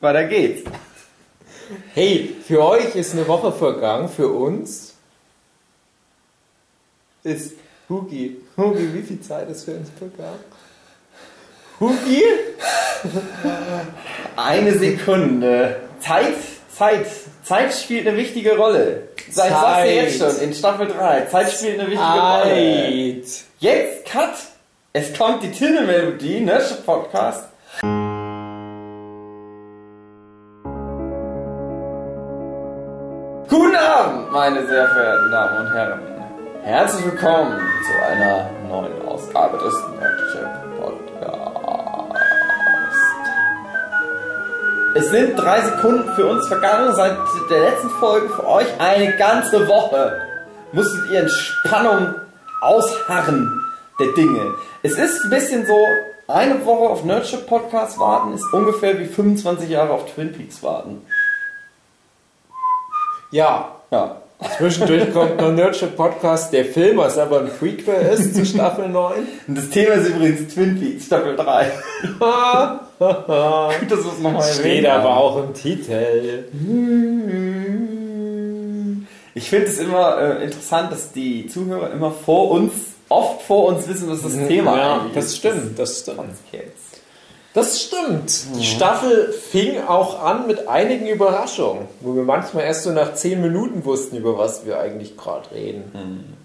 Weiter geht's. Hey, für euch ist eine Woche vergangen, für uns ist Hugi. Hugi, wie viel Zeit ist für uns vergangen? Hugi? Eine Sekunde. Zeit, Zeit. Zeit spielt eine wichtige Rolle. Seit Zeit. sagst du jetzt schon in Staffel 3. Zeit spielt eine wichtige Rolle. Zeit. Jetzt, Cut. Es kommt die Titelmelodie, ne? Podcast. Meine sehr verehrten Damen und Herren. Herzlich willkommen zu einer neuen Ausgabe des Nerdship Podcast. Es sind drei Sekunden für uns vergangen seit der letzten Folge. Für euch eine ganze Woche musstet ihr in Spannung ausharren der Dinge. Es ist ein bisschen so, eine Woche auf Nerdship Podcast warten ist ungefähr wie 25 Jahre auf Twin Peaks warten. Ja, Ja. zwischendurch kommt noch Nerdship Podcast, der Film, was aber ein Prequel ist zu Staffel 9. Und das Thema ist übrigens Twin Peaks Staffel 3. Gut, dass wir es nochmal Steht aber auch im Titel. Ich finde es immer äh, interessant, dass die Zuhörer immer vor uns, oft vor uns wissen, was das Thema ja, eigentlich das ist. stimmt, das stimmt. Jetzt. Das stimmt. Die Staffel fing auch an mit einigen Überraschungen, wo wir manchmal erst so nach 10 Minuten wussten, über was wir eigentlich gerade reden.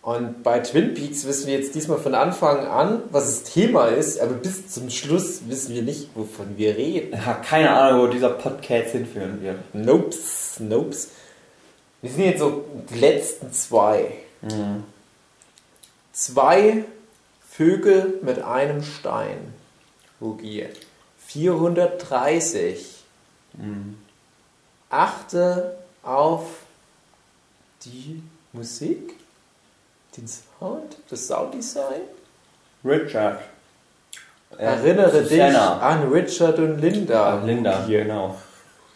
Und bei Twin Peaks wissen wir jetzt diesmal von Anfang an, was das Thema ist, aber bis zum Schluss wissen wir nicht, wovon wir reden. Habe keine Ahnung, wo dieser Podcast hinführen wird. Nopes, nopes. Wir sind jetzt so die letzten zwei. Zwei Vögel mit einem Stein. Hugi. 430. Achte auf die Musik, den Sound, das Sounddesign. Richard. Äh, Erinnere dich Susanna. an Richard und Linda. Ah, Linda, Hugi. genau.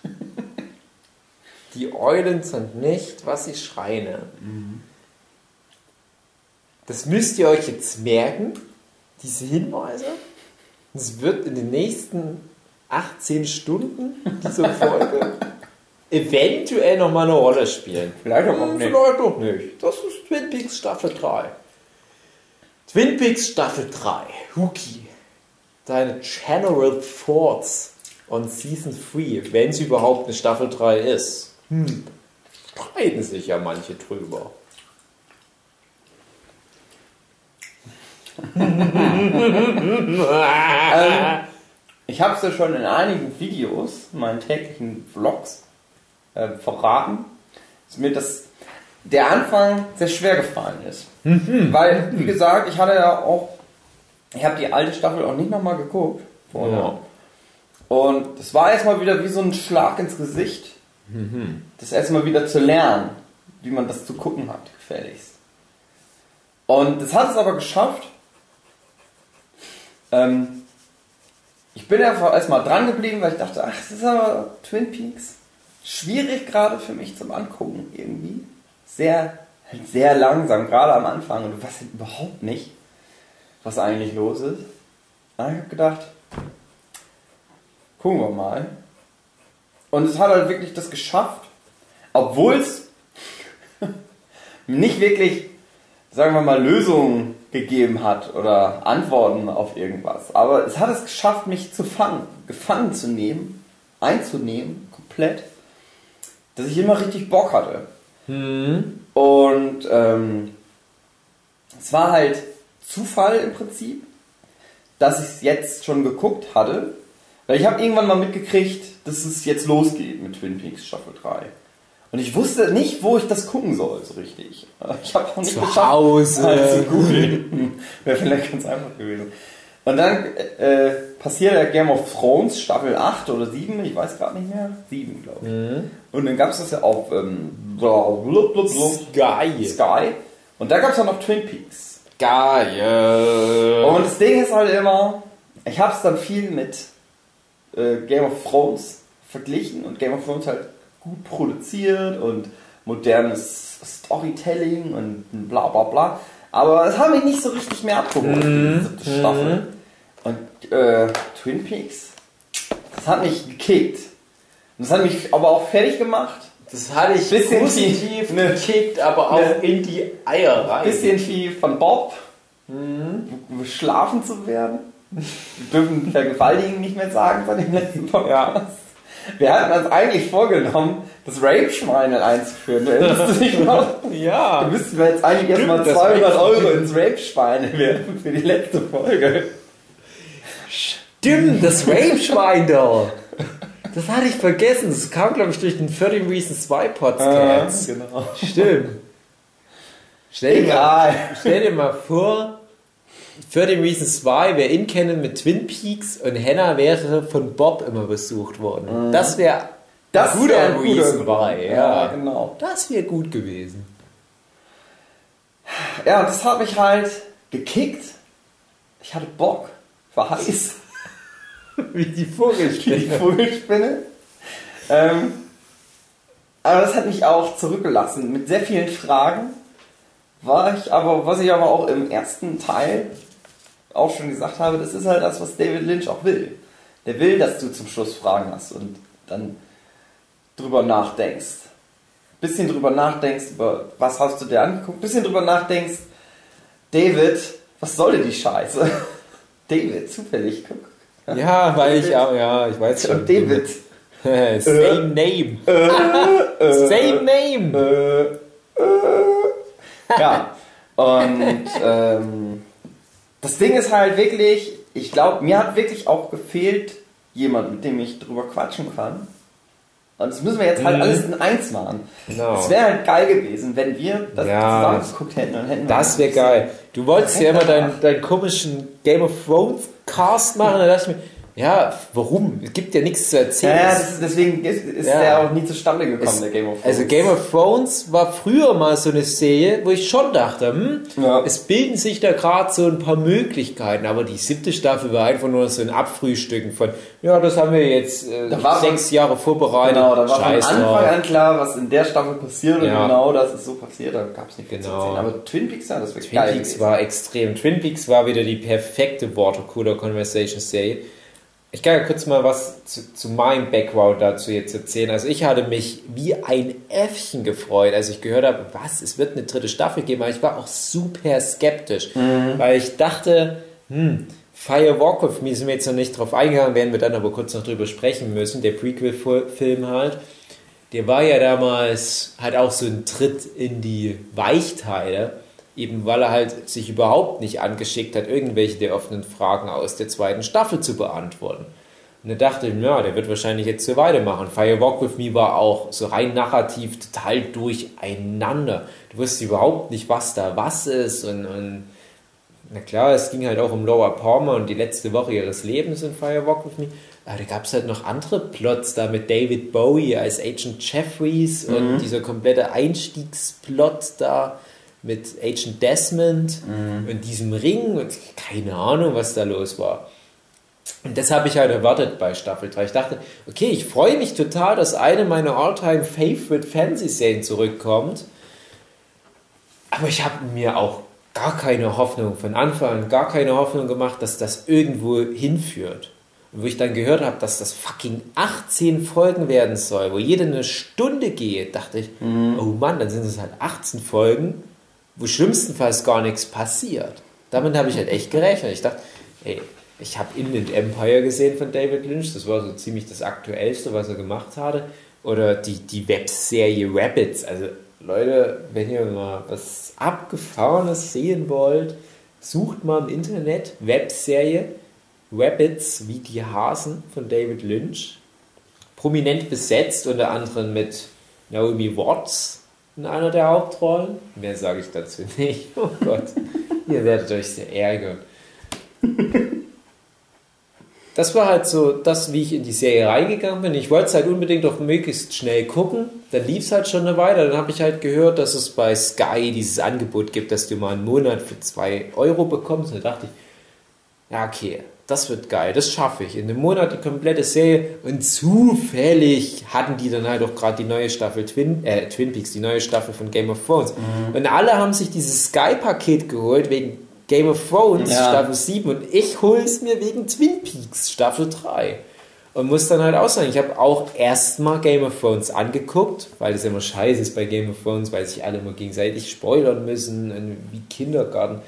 Die Eulen sind nicht, was sie schreien. Das müsst ihr euch jetzt merken, diese Hinweise. Es wird in den nächsten 18 Stunden dieser Folge eventuell nochmal eine Rolle spielen. Vielleicht auch Hm, nicht. Vielleicht auch nicht. Das ist Twin Peaks Staffel 3. Twin Peaks Staffel 3. Huki. Deine General Thoughts on Season 3, wenn es überhaupt eine Staffel 3 ist. Hm. Streiten sich ja manche drüber. Ähm, ich habe es ja schon in einigen Videos, meinen täglichen Vlogs, äh, verraten, dass mir das der Anfang sehr schwer gefallen ist. Weil, wie gesagt, ich hatte ja auch, ich habe die alte Staffel auch nicht nochmal geguckt. Vorher. Ja. Und es war erstmal wieder wie so ein Schlag ins Gesicht, das erstmal wieder zu lernen, wie man das zu gucken hat, gefälligst. Und das hat es aber geschafft. Ähm, ich bin einfach erstmal dran geblieben, weil ich dachte, ach, das ist aber Twin Peaks. Schwierig gerade für mich zum Angucken irgendwie. Sehr, sehr langsam, gerade am Anfang. Und du weißt halt überhaupt nicht, was eigentlich los ist. Und ich habe gedacht, gucken wir mal. Und es hat halt wirklich das geschafft, obwohl es nicht wirklich, sagen wir mal, Lösungen gegeben hat oder Antworten auf irgendwas. Aber es hat es geschafft, mich zu fangen, gefangen zu nehmen, einzunehmen, komplett, dass ich immer richtig Bock hatte. Und ähm, es war halt Zufall im Prinzip, dass ich es jetzt schon geguckt hatte. Weil ich habe irgendwann mal mitgekriegt, dass es jetzt losgeht mit Twin Peaks Staffel 3. Und ich wusste nicht, wo ich das gucken soll, so richtig. Ich habe auch nicht Zu geschafft, Hause. halt zu googeln. Wäre vielleicht ganz einfach gewesen. Und dann äh, passiert ja Game of Thrones Staffel 8 oder 7, ich weiß gerade nicht mehr. 7, glaube ich. Und dann gab es das ja auf ähm, blub, blub, blub, Geil. Sky. Und da gab es ja noch Twin Peaks. Geil. Und das Ding ist halt immer, ich habe es dann viel mit äh, Game of Thrones verglichen und Game of Thrones halt gut produziert und modernes Storytelling und bla bla bla. Aber es hat mich nicht so richtig mehr abgeholt, die siebte Staffel. Und äh, Twin Peaks, Das hat mich gekickt. Und das hat mich aber auch fertig gemacht. Das hatte ich Bisschen positiv ne. gekickt, aber auch Ne. in die Eier rein. Bisschen wie von Bob, schlafen zu werden. Wir dürfen Vergewaltigen nicht mehr sagen von dem letzten Podcast. Wir hatten uns eigentlich vorgenommen, das Rape-Schweine einzuführen. Noch? Da Ja. müssten wir jetzt eigentlich erstmal das 200 Rape- Euro ins Rape-Schweine werfen für die letzte Folge. Stimmt, das Rape-Schwein da. Das hatte ich vergessen. Das kam, glaube ich, durch den 13 Reasons Why Podcast. genau. Stimmt. Stell dir, mal, stell dir mal vor, 13 Reasons Why wäre in Canon mit Twin Peaks und Hannah wäre von Bob immer besucht worden. Das wäre Das ein guter wär ein guter Reason Grund. Why. Ja, Ja, genau. Das wäre gut gewesen. Ja, und das hat mich halt gekickt. Ich hatte Bock. War heiß. Wie die die Vogelspinne. Vogelspinne. Ähm, aber das hat mich auch zurückgelassen. Mit sehr vielen Fragen war ich aber, was ich aber auch im ersten Teil auch schon gesagt habe, das ist halt das, was David Lynch auch will. Der will, dass du zum Schluss Fragen hast und dann drüber nachdenkst. Bisschen drüber nachdenkst, über was hast du dir angeguckt, bisschen drüber nachdenkst, David, was soll denn die Scheiße? David, zufällig, guck. Ja, weil ich auch, ja, ich weiß schon. David. Same name. Same name. Ja. Und ähm, das Ding ist halt wirklich, ich glaube, mir hat wirklich auch gefehlt jemand, mit dem ich drüber quatschen kann. Und das müssen wir jetzt halt Mhm. alles in eins machen. Genau. Es wäre halt geil gewesen, wenn wir das Ja. zusammen geguckt hätten und hätten. Das wäre geil. Du wolltest ja immer deinen, deinen komischen Game of Thrones Cast machen, da dachte ich mir, ja, warum? Es gibt ja nichts zu Ja, erzählen. ja ist, deswegen ist, ist Ja. der auch nie zustande gekommen, Es- der Game of Thrones. Also Game of Thrones war früher mal so eine Serie, wo ich schon dachte, hm, Ja. es bilden sich da gerade so ein paar Möglichkeiten, aber die siebte Staffel war einfach nur so ein Abfrühstücken von, ja, das haben wir jetzt äh, war sechs Jahre vorbereitet. Genau, da war Scheiß von Anfang an klar, was in der Staffel passiert und Ja. genau das ist so passiert, da gab es nicht viel zu Genau. erzählen. Aber Twin Peaks, ja, das wird Twin geil Peaks gewesen. war extrem. Twin Peaks war wieder die perfekte Watercooler Conversation Serie. Ich kann ja kurz mal was zu, zu meinem Background dazu jetzt erzählen. Also ich hatte mich wie ein Äffchen gefreut, als ich gehört habe, was, es wird eine dritte Staffel geben, aber ich war auch super skeptisch, weil ich dachte, hm, Fire Walk with Me sind wir jetzt noch nicht drauf eingegangen, werden wir dann aber kurz noch drüber sprechen müssen, der Prequel-Film halt. Der war ja damals halt auch so ein Tritt in die Weichteile, eben weil er halt sich überhaupt nicht angeschickt hat, irgendwelche der offenen Fragen aus der zweiten Staffel zu beantworten. Und da dachte ich, ja, der wird wahrscheinlich jetzt so weitermachen. Fire Walk With Me war auch so rein narrativ total durcheinander. Du wusstest überhaupt nicht, was da was ist und, und na klar, es ging halt auch um Laura Palmer und die letzte Woche ihres Lebens in Fire Walk With Me. Aber da gab es halt noch andere Plots da mit David Bowie als Agent Jeffries und dieser komplette Einstiegsplot da mit Agent Desmond und diesem Ring und keine Ahnung, was da los war. Und das habe ich halt erwartet bei Staffel 3. Ich dachte, okay, ich freue mich total, dass eine meiner all-time favorite Fantasy-Serien zurückkommt. Aber ich habe mir auch gar keine Hoffnung von Anfang an, gar keine Hoffnung gemacht, dass das irgendwo hinführt. Und wo ich dann gehört habe, dass das fucking 18 Folgen werden soll, wo jede eine Stunde geht, dachte ich, oh Mann, dann sind es halt 18 Folgen, wo schlimmstenfalls gar nichts passiert. Damit habe ich halt echt gerechnet. Ich dachte, ey, ich habe Inland Empire gesehen von David Lynch, das war so ziemlich das Aktuellste, was er gemacht hatte. Oder die, die Webserie Rabbits. Also Leute, wenn ihr mal was Abgefahrenes sehen wollt, sucht mal im Internet Webserie Rabbits wie die Hasen von David Lynch. Prominent besetzt, unter anderem mit Naomi Watts in einer der Hauptrollen. Mehr sage ich dazu nicht. Oh Gott, ihr werdet euch sehr ärgern. Das war halt so das, wie ich in die Serie reingegangen bin. Ich wollte es halt unbedingt auch möglichst schnell gucken. Dann lief es halt schon eine Weile. Dann habe ich halt gehört, dass es bei Sky dieses Angebot gibt, dass du mal einen Monat für 2 Euro bekommst. Und da dachte ich, ja, okay, das wird geil, das schaffe ich. In einem Monat die komplette Serie und zufällig hatten die dann halt auch gerade die neue Staffel Twin, äh, Twin Peaks, die neue Staffel von Game of Thrones. Und alle haben sich dieses Sky-Paket geholt wegen Game of Thrones Ja. Staffel 7 und ich hole es mir wegen Twin Peaks Staffel 3. Und muss dann halt auch sagen, ich habe auch erstmal Game of Thrones angeguckt, weil es immer scheiße ist bei Game of Thrones, weil sich alle immer gegenseitig spoilern müssen, wie Kindergarten.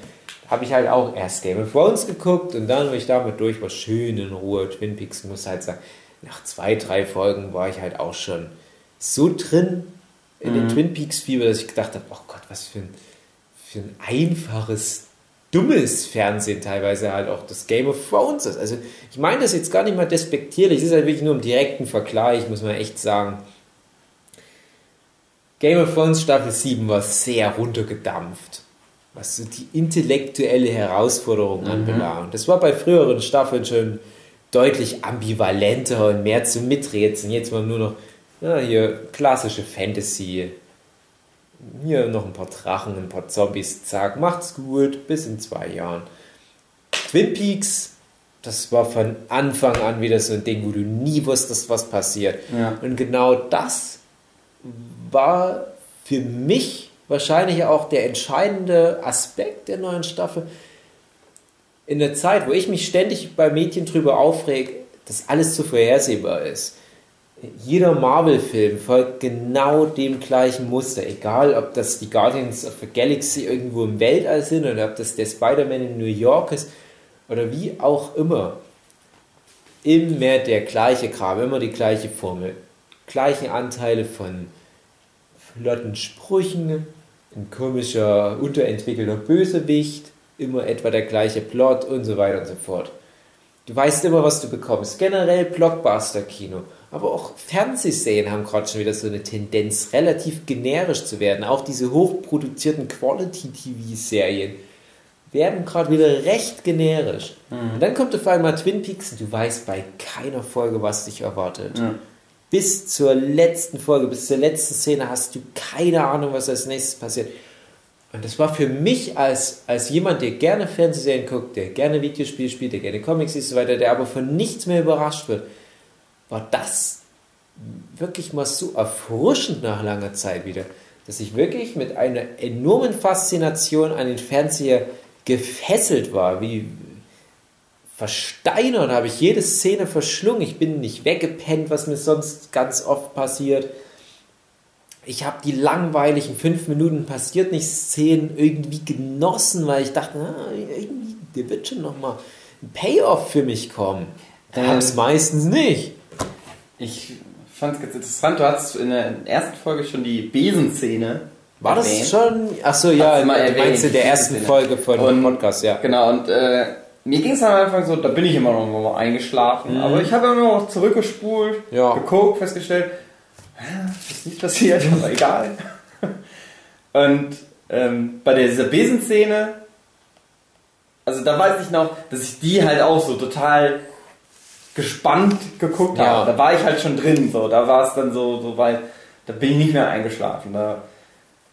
Habe ich halt auch erst Game of Thrones geguckt und dann, wenn ich damit durch war, schön in Ruhe. Twin Peaks muss halt sagen, nach zwei, drei Folgen war ich halt auch schon so drin in den mhm. Twin Peaks Fieber, dass ich gedacht habe, oh Gott, was für ein, für ein einfaches dummes Fernsehen teilweise halt auch das Game of Thrones ist. Also ich meine das jetzt gar nicht mal despektierlich, es ist halt wirklich nur im direkten Vergleich, muss man echt sagen. Game of Thrones Staffel 7 war sehr runtergedampft, was so die intellektuelle Herausforderung mhm. anbelangt. Das war bei früheren Staffeln schon deutlich ambivalenter und mehr zu miträtseln. Jetzt war nur noch ja, hier klassische Fantasy, hier noch ein paar Drachen, ein paar Zombies, zack, macht's gut, bis in zwei Jahren. Twin Peaks, das war von Anfang an wieder so ein Ding, wo du nie wusstest, was passiert. Ja. Und genau das war für mich wahrscheinlich auch der entscheidende Aspekt der neuen Staffel. In der Zeit, wo ich mich ständig bei Mädchen drüber aufreg, dass alles zu vorhersehbar ist jeder Marvel-Film folgt genau dem gleichen Muster. Egal, ob das die Guardians of the Galaxy irgendwo im Weltall sind oder ob das der Spider-Man in New York ist oder wie auch immer. Immer der gleiche Kram, immer die gleiche Formel. Gleichen Anteile von flotten Sprüchen, ein komischer, unterentwickelter Bösewicht, immer etwa der gleiche Plot und so weiter und so fort. Du weißt immer, was du bekommst. Generell Blockbuster-Kino. Aber auch Fernsehserien haben gerade schon wieder so eine Tendenz, relativ generisch zu werden. Auch diese hochproduzierten Quality-TV-Serien werden gerade wieder recht generisch. Mhm. Und dann kommt auf einmal Twin Peaks und du weißt bei keiner Folge, was dich erwartet. Mhm. Bis zur letzten Folge, bis zur letzten Szene hast du keine Ahnung, was als nächstes passiert. Und das war für mich als, als jemand, der gerne Fernsehserien guckt, der gerne Videospiele spielt, der gerne Comics und so weiter, der aber von nichts mehr überrascht wird, war das wirklich mal so erfrischend nach langer Zeit wieder, dass ich wirklich mit einer enormen Faszination an den Fernseher gefesselt war, wie versteinert habe ich jede Szene verschlungen. Ich bin nicht weggepennt, was mir sonst ganz oft passiert. Ich habe die langweiligen fünf Minuten passiert nicht Szenen irgendwie genossen, weil ich dachte, na, irgendwie, der wird schon noch mal ein Payoff für mich kommen. Da ähm, es meistens nicht. Ich fand es ganz interessant, du hattest in der ersten Folge schon die Besenszene. War das erwähnt. schon? Achso, ja, mal erwähnt, meinst du der ersten. Folge von dem Podcast, ja. Genau, und äh, mir ging es am Anfang so, da bin ich immer noch mal eingeschlafen, mhm. aber ich habe immer noch zurückgespult, ja. geguckt, festgestellt, ist nicht passiert, aber egal. Und ähm, bei dieser Besenszene, also da weiß ich noch, dass ich die halt auch so total gespannt geguckt ja. habe. Da war ich halt schon drin, so. Da war es dann so, so weit, da bin ich nicht mehr eingeschlafen. Da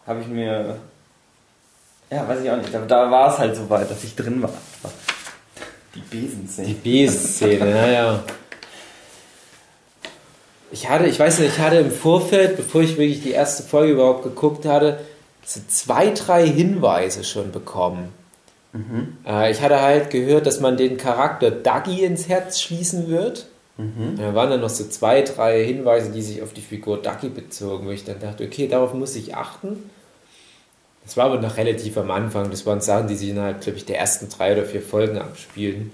habe ich mir, ja, weiß ich auch nicht, da, da war es halt so weit, dass ich drin war. Die Besenszene. Die Besenszene, naja. Ich hatte, ich weiß nicht, ich hatte im Vorfeld, bevor ich wirklich die erste Folge überhaupt geguckt hatte, so zwei, drei Hinweise schon bekommen Mhm. Äh, ich hatte halt gehört, dass man den Charakter Dagi ins Herz schließen wird. Mhm. Da waren dann noch so zwei, drei Hinweise, die sich auf die Figur Ducky bezogen, wo ich dann dachte, okay, darauf muss ich achten. Das war aber noch relativ am Anfang. Das waren Sachen, die sich innerhalb, glaube ich, der ersten drei oder vier Folgen abspielen.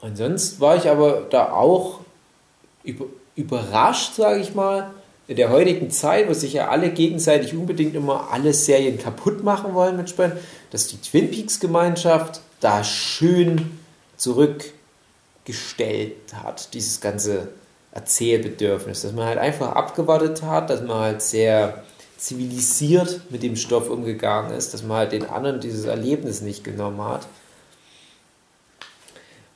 Und sonst war ich aber da auch über, überrascht, sage ich mal, in der heutigen Zeit, wo sich ja alle gegenseitig unbedingt immer alle Serien kaputt machen wollen mit Spenden, dass die Twin Peaks Gemeinschaft da schön zurückgestellt hat, dieses ganze Erzählbedürfnis, dass man halt einfach abgewartet hat, dass man halt sehr zivilisiert mit dem Stoff umgegangen ist, dass man halt den anderen dieses Erlebnis nicht genommen hat.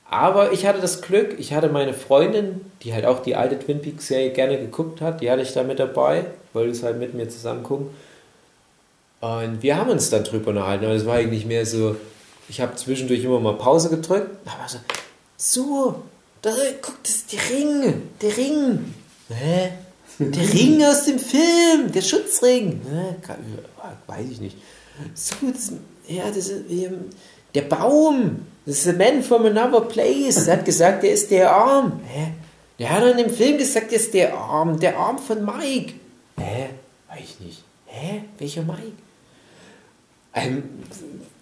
Aber ich hatte das Glück, ich hatte meine Freundin, die halt auch die alte Twin Peaks Serie gerne geguckt hat, die hatte ich da mit dabei, wollte es halt mit mir zusammen gucken. Und wir haben uns dann drüber unterhalten, aber es war eigentlich mehr so, ich habe zwischendurch immer mal Pause gedrückt, aber so, so, da, guck, das ist der Ring, der Ring. Hä? Der Ring aus dem Film, der Schutzring. Hä? Weiß ich nicht. So, das, ja, das ist, der Baum, das ist a man from another place. Er hat gesagt, der ist der Arm. Hä? Der hat in dem Film gesagt, der ist der Arm, der Arm von Mike. Hä? Weiß ich nicht. Hä? Welcher Mike? Ähm,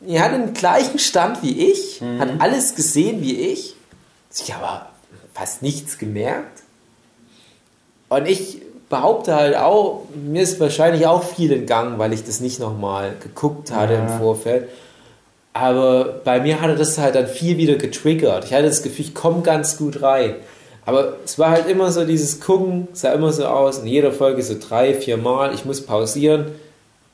er hat den gleichen Stand wie ich, mhm. hat alles gesehen wie ich, sich aber fast nichts gemerkt. Und ich behaupte halt auch, mir ist wahrscheinlich auch viel entgangen, weil ich das nicht nochmal geguckt hatte ja. im Vorfeld. Aber bei mir hatte das halt dann viel wieder getriggert. Ich hatte das Gefühl, ich komme ganz gut rein. Aber es war halt immer so dieses Gucken, sah immer so aus, in jeder Folge so drei, vier Mal, ich muss pausieren.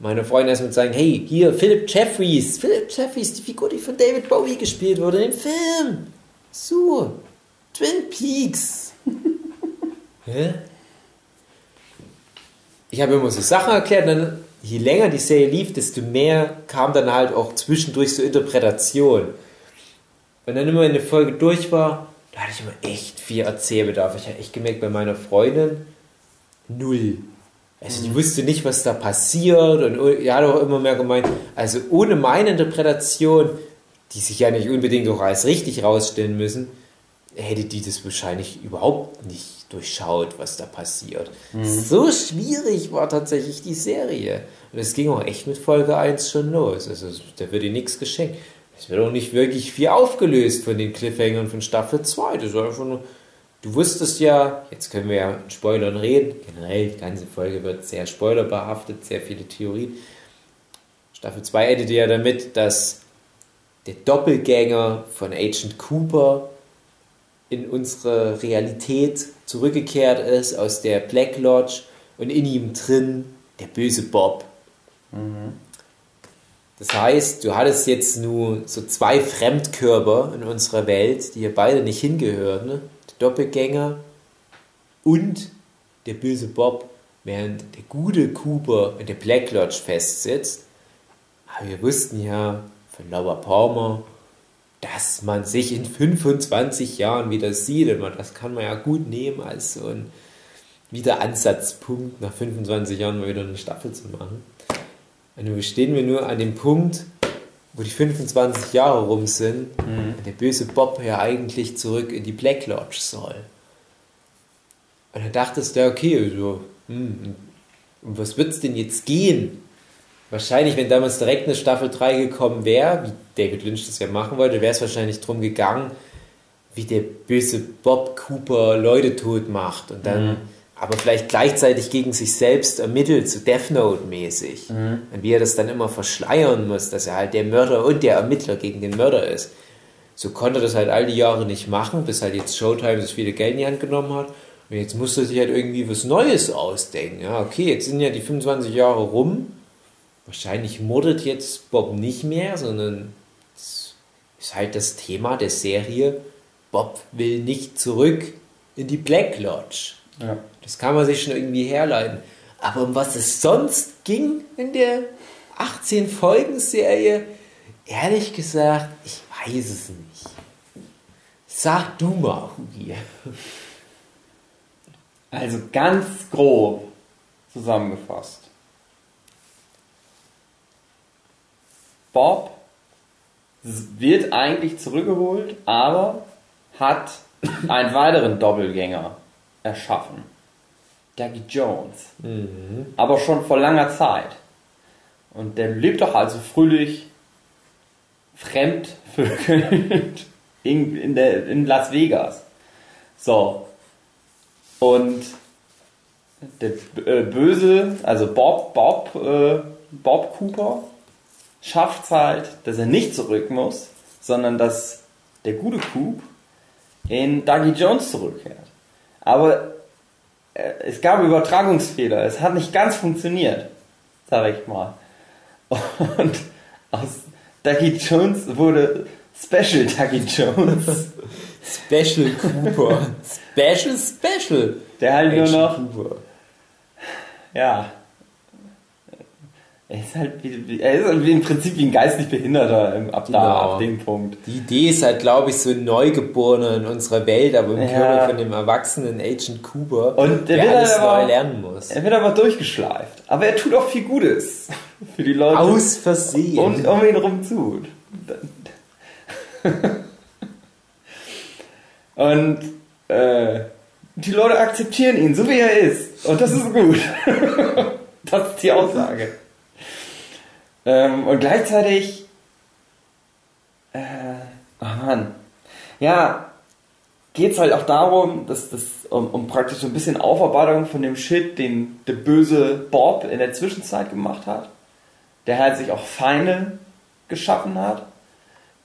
Meine Freunde erstmal sagen, hey, hier, Philip Jeffries, Philip Jeffries, die Figur, die von David Bowie gespielt wurde in dem Film. So, Twin Peaks. Hä? Ich habe immer so Sachen erklärt, dann je länger die Serie lief, desto mehr kam dann halt auch zwischendurch so Interpretation. Und dann immer, wenn eine Folge durch war, da hatte ich immer echt viel Erzählbedarf. Ich habe echt gemerkt, bei meiner Freundin null. Also die mhm. wusste nicht, was da passiert und er hat auch immer mehr gemeint, also ohne meine Interpretation, die sich ja nicht unbedingt auch als richtig rausstellen müssen, hätte die das wahrscheinlich überhaupt nicht durchschaut, was da passiert. Mhm. So schwierig war tatsächlich die Serie. Und es ging auch echt mit Folge 1 schon los. Also da wird ihr nichts geschenkt. Es wird auch nicht wirklich viel aufgelöst von den Cliffhangern von Staffel 2. Das war einfach nur, du wusstest ja, jetzt können wir ja in Spoilern reden. Generell, die ganze Folge wird sehr spoilerbehaftet, sehr viele Theorien. Staffel 2 endete ja damit, dass der Doppelgänger von Agent Cooper in unsere Realität zurückgekehrt ist aus der Black Lodge und in ihm drin der böse Bob. Mhm. Das heißt, du hattest jetzt nur so zwei Fremdkörper in unserer Welt, die hier beide nicht hingehören. Ne? Der Doppelgänger und der böse Bob, während der gute Cooper in der Black Lodge festsitzt. Aber wir wussten ja von Laura Palmer, dass man sich in 25 Jahren wieder sieht. Und das kann man ja gut nehmen als so ein Wiederansatzpunkt, nach 25 Jahren mal wieder eine Staffel zu machen. Und nun stehen wir nur an dem Punkt, wo die 25 Jahre rum sind, mhm. der böse Bob ja eigentlich zurück in die Black Lodge soll. Und dann dachtest du, okay, so, hm, um was wird es denn jetzt gehen? Wahrscheinlich, wenn damals direkt eine Staffel 3 gekommen wäre, wie David Lynch das ja machen wollte, wäre es wahrscheinlich darum gegangen, wie der böse Bob Cooper Leute tot macht und dann mhm aber vielleicht gleichzeitig gegen sich selbst ermittelt, so Death Note-mäßig. Mhm. Und wie er das dann immer verschleiern muss, dass er halt der Mörder und der Ermittler gegen den Mörder ist. So konnte er das halt all die Jahre nicht machen, bis halt jetzt Showtime das viele Geld in die Hand genommen hat. Und jetzt musste er sich halt irgendwie was Neues ausdenken. Ja, okay, jetzt sind ja die 25 Jahre rum. Wahrscheinlich mordet jetzt Bob nicht mehr, sondern es ist halt das Thema der Serie. Bob will nicht zurück in die Black Lodge. Ja. Das kann man sich schon irgendwie herleiten. Aber um was es sonst ging in der 18-Folgen-Serie, ehrlich gesagt, ich weiß es nicht. Sag du mal, Hugi. Also ganz grob zusammengefasst. Bob wird eigentlich zurückgeholt, aber hat einen weiteren Doppelgänger erschaffen. Dougie Jones. Mhm. Aber schon vor langer Zeit. Und der lebt doch also fröhlich fremdvögelnd in, in, der, in Las Vegas. So. Und der äh, Böse, also Bob, Bob, äh, Bob Cooper, schafft es halt, dass er nicht zurück muss, sondern dass der gute Coop in Dougie Jones zurückkehrt. Aber äh, es gab Übertragungsfehler. Es hat nicht ganz funktioniert, sag ich mal. Und aus Ducky Jones wurde Special Ducky Jones. Special Cooper. Special Special. Der halt Action nur noch. Cooper. Ja, er ist halt wie, er ist halt im Prinzip wie ein geistlich Behinderter ab da, genau. ab dem Punkt. Die Idee ist halt, glaube ich, so ein Neugeborener in unserer Welt, aber im ja. Körper von dem erwachsenen Agent Cooper, Und der, der alles aber, neu lernen muss. Er wird aber durchgeschleift. Aber er tut auch viel Gutes für die Leute. Aus Versehen. Um, um ihn rum zu. Und äh, die Leute akzeptieren ihn, so wie er ist. Und das ist gut. das ist die Aussage. Ähm, und gleichzeitig. Äh, oh Mann. Ja, geht es halt auch darum, dass das um, um, praktisch so ein bisschen Aufarbeitung von dem Shit, den der böse Bob in der Zwischenzeit gemacht hat. Der halt sich auch Feinde geschaffen hat,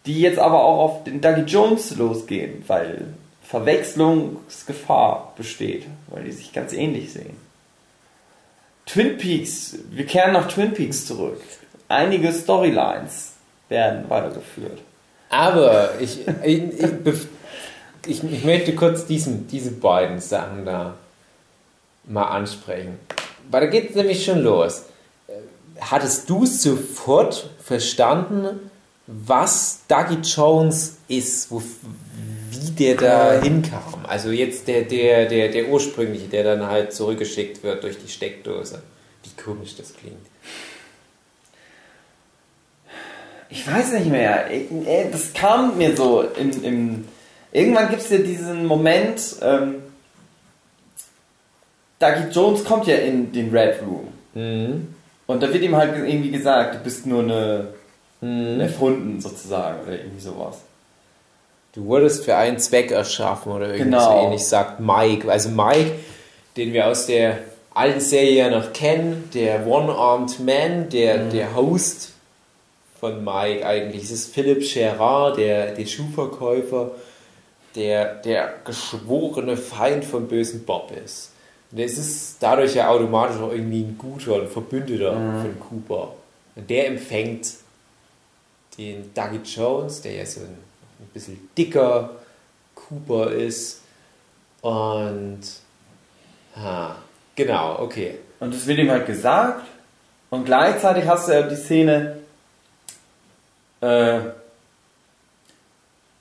die jetzt aber auch auf den Dougie Jones losgehen, weil Verwechslungsgefahr besteht, weil die sich ganz ähnlich sehen. Twin Peaks, wir kehren nach Twin Peaks zurück. Einige Storylines werden weitergeführt. Aber ich, ich, ich, ich, möchte kurz diesen, diese beiden Sachen da mal ansprechen. Weil da geht es nämlich schon los. Hattest du sofort verstanden, was Dougie Jones ist, wo, wie der da hinkam. Also jetzt der, der, der, der ursprüngliche, der dann halt zurückgeschickt wird durch die Steckdose. Wie komisch das klingt. Ich weiß nicht mehr. Das kam mir so im. im irgendwann gibt es ja diesen Moment. Ähm, Dougie Jones kommt ja in den Red Room. Mhm. Und da wird ihm halt irgendwie gesagt, du bist nur eine mhm. erfunden sozusagen oder irgendwie sowas. Du wurdest für einen Zweck erschaffen oder irgendwas genau. ähnlich, sagt Mike. Also Mike, den wir aus der alten Serie ja noch kennen, der One-Armed Man, der, mhm. der Host von Mike eigentlich. Es ist Philipp Gerard, der, der Schuhverkäufer, der, der geschworene Feind vom bösen Bob ist. Und es ist dadurch ja automatisch auch irgendwie ein guter, ein Verbündeter mhm. von Cooper. Und der empfängt den Dougie Jones, der ja so ein ein bisschen dicker Cooper ist. Und ha, genau, okay. Und das wird ihm halt gesagt. Und gleichzeitig hast du ja die Szene, äh,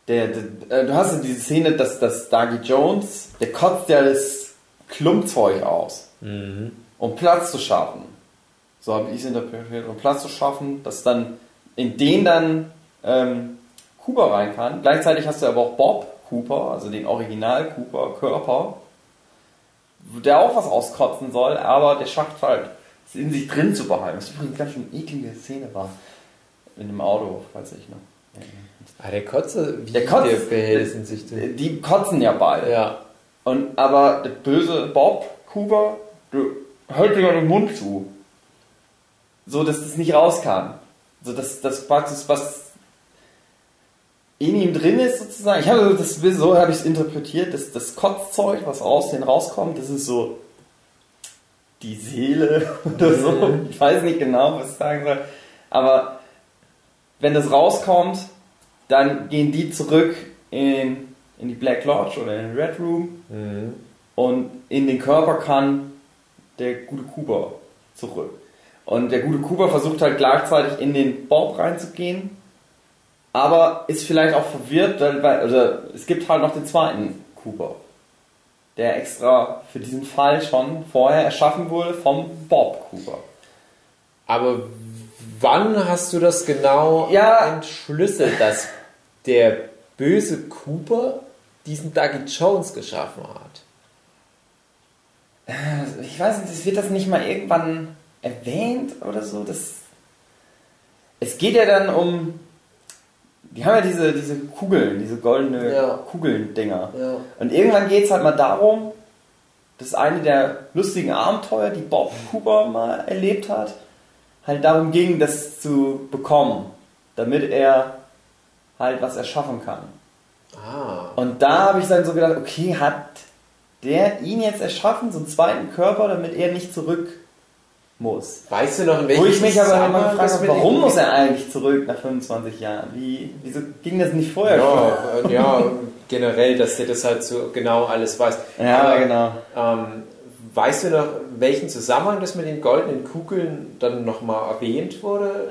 der, der, äh, du hast ja diese Szene, dass, dass Dougie Jones, der kotzt ja das Klumpzeug aus, mhm. um Platz zu schaffen. So habe ich es interpretiert, um Platz zu schaffen, dass dann in den dann ähm, Cooper rein kann. Gleichzeitig hast du aber auch Bob Cooper, also den Original Cooper Körper, der auch was auskotzen soll, aber der schafft halt, es in sich drin zu behalten. Was übrigens ganz schön eklige Szene war. In dem Auto, weiß ich noch. Ah, der Kotze, wie der, Kotze, in sich drin. Die kotzen ja beide. Ja. Und, aber der böse Bob du hält dir den Mund zu. So, dass das nicht raus kann. So, dass das praktisch was in ihm drin ist sozusagen. Ich habe das so habe ich es interpretiert, dass das Kotzzeug, was aus den rauskommt, das ist so die Seele oder so. Mhm. Ich weiß nicht genau, was ich sagen soll. Aber wenn das rauskommt, dann gehen die zurück in, in die Black Lodge oder in den Red Room mhm. und in den Körper kann der gute Kuba zurück. Und der gute Kuba versucht halt gleichzeitig in den Bob reinzugehen aber ist vielleicht auch verwirrt, weil also es gibt halt noch den zweiten Cooper, der extra für diesen Fall schon vorher erschaffen wurde vom Bob Cooper. Aber wann hast du das genau ja, entschlüsselt, dass der böse Cooper diesen Dougie Jones geschaffen hat? Äh, ich weiß nicht, wird das nicht mal irgendwann erwähnt oder so? Das es geht ja dann um die haben ja diese, diese Kugeln, diese goldene ja. Kugeln-Dinger. Ja. Und irgendwann geht es halt mal darum, das ist eine der lustigen Abenteuer, die Bob Cooper mal erlebt hat, halt darum ging, das zu bekommen, damit er halt was erschaffen kann. Ah. Und da habe ich dann so gedacht, okay, hat der ihn jetzt erschaffen, so einen zweiten Körper, damit er nicht zurück muss. Weißt du noch, in welchem Wo ich mich aber immer gefragt habe, warum muss er eigentlich zurück nach 25 Jahren? Wie, wieso ging das nicht vorher ja, schon? Äh, ja, generell, dass der das halt so genau alles weiß. Ja, aber, genau. Ähm, weißt du noch, welchen Zusammenhang das mit den goldenen Kugeln dann nochmal erwähnt wurde?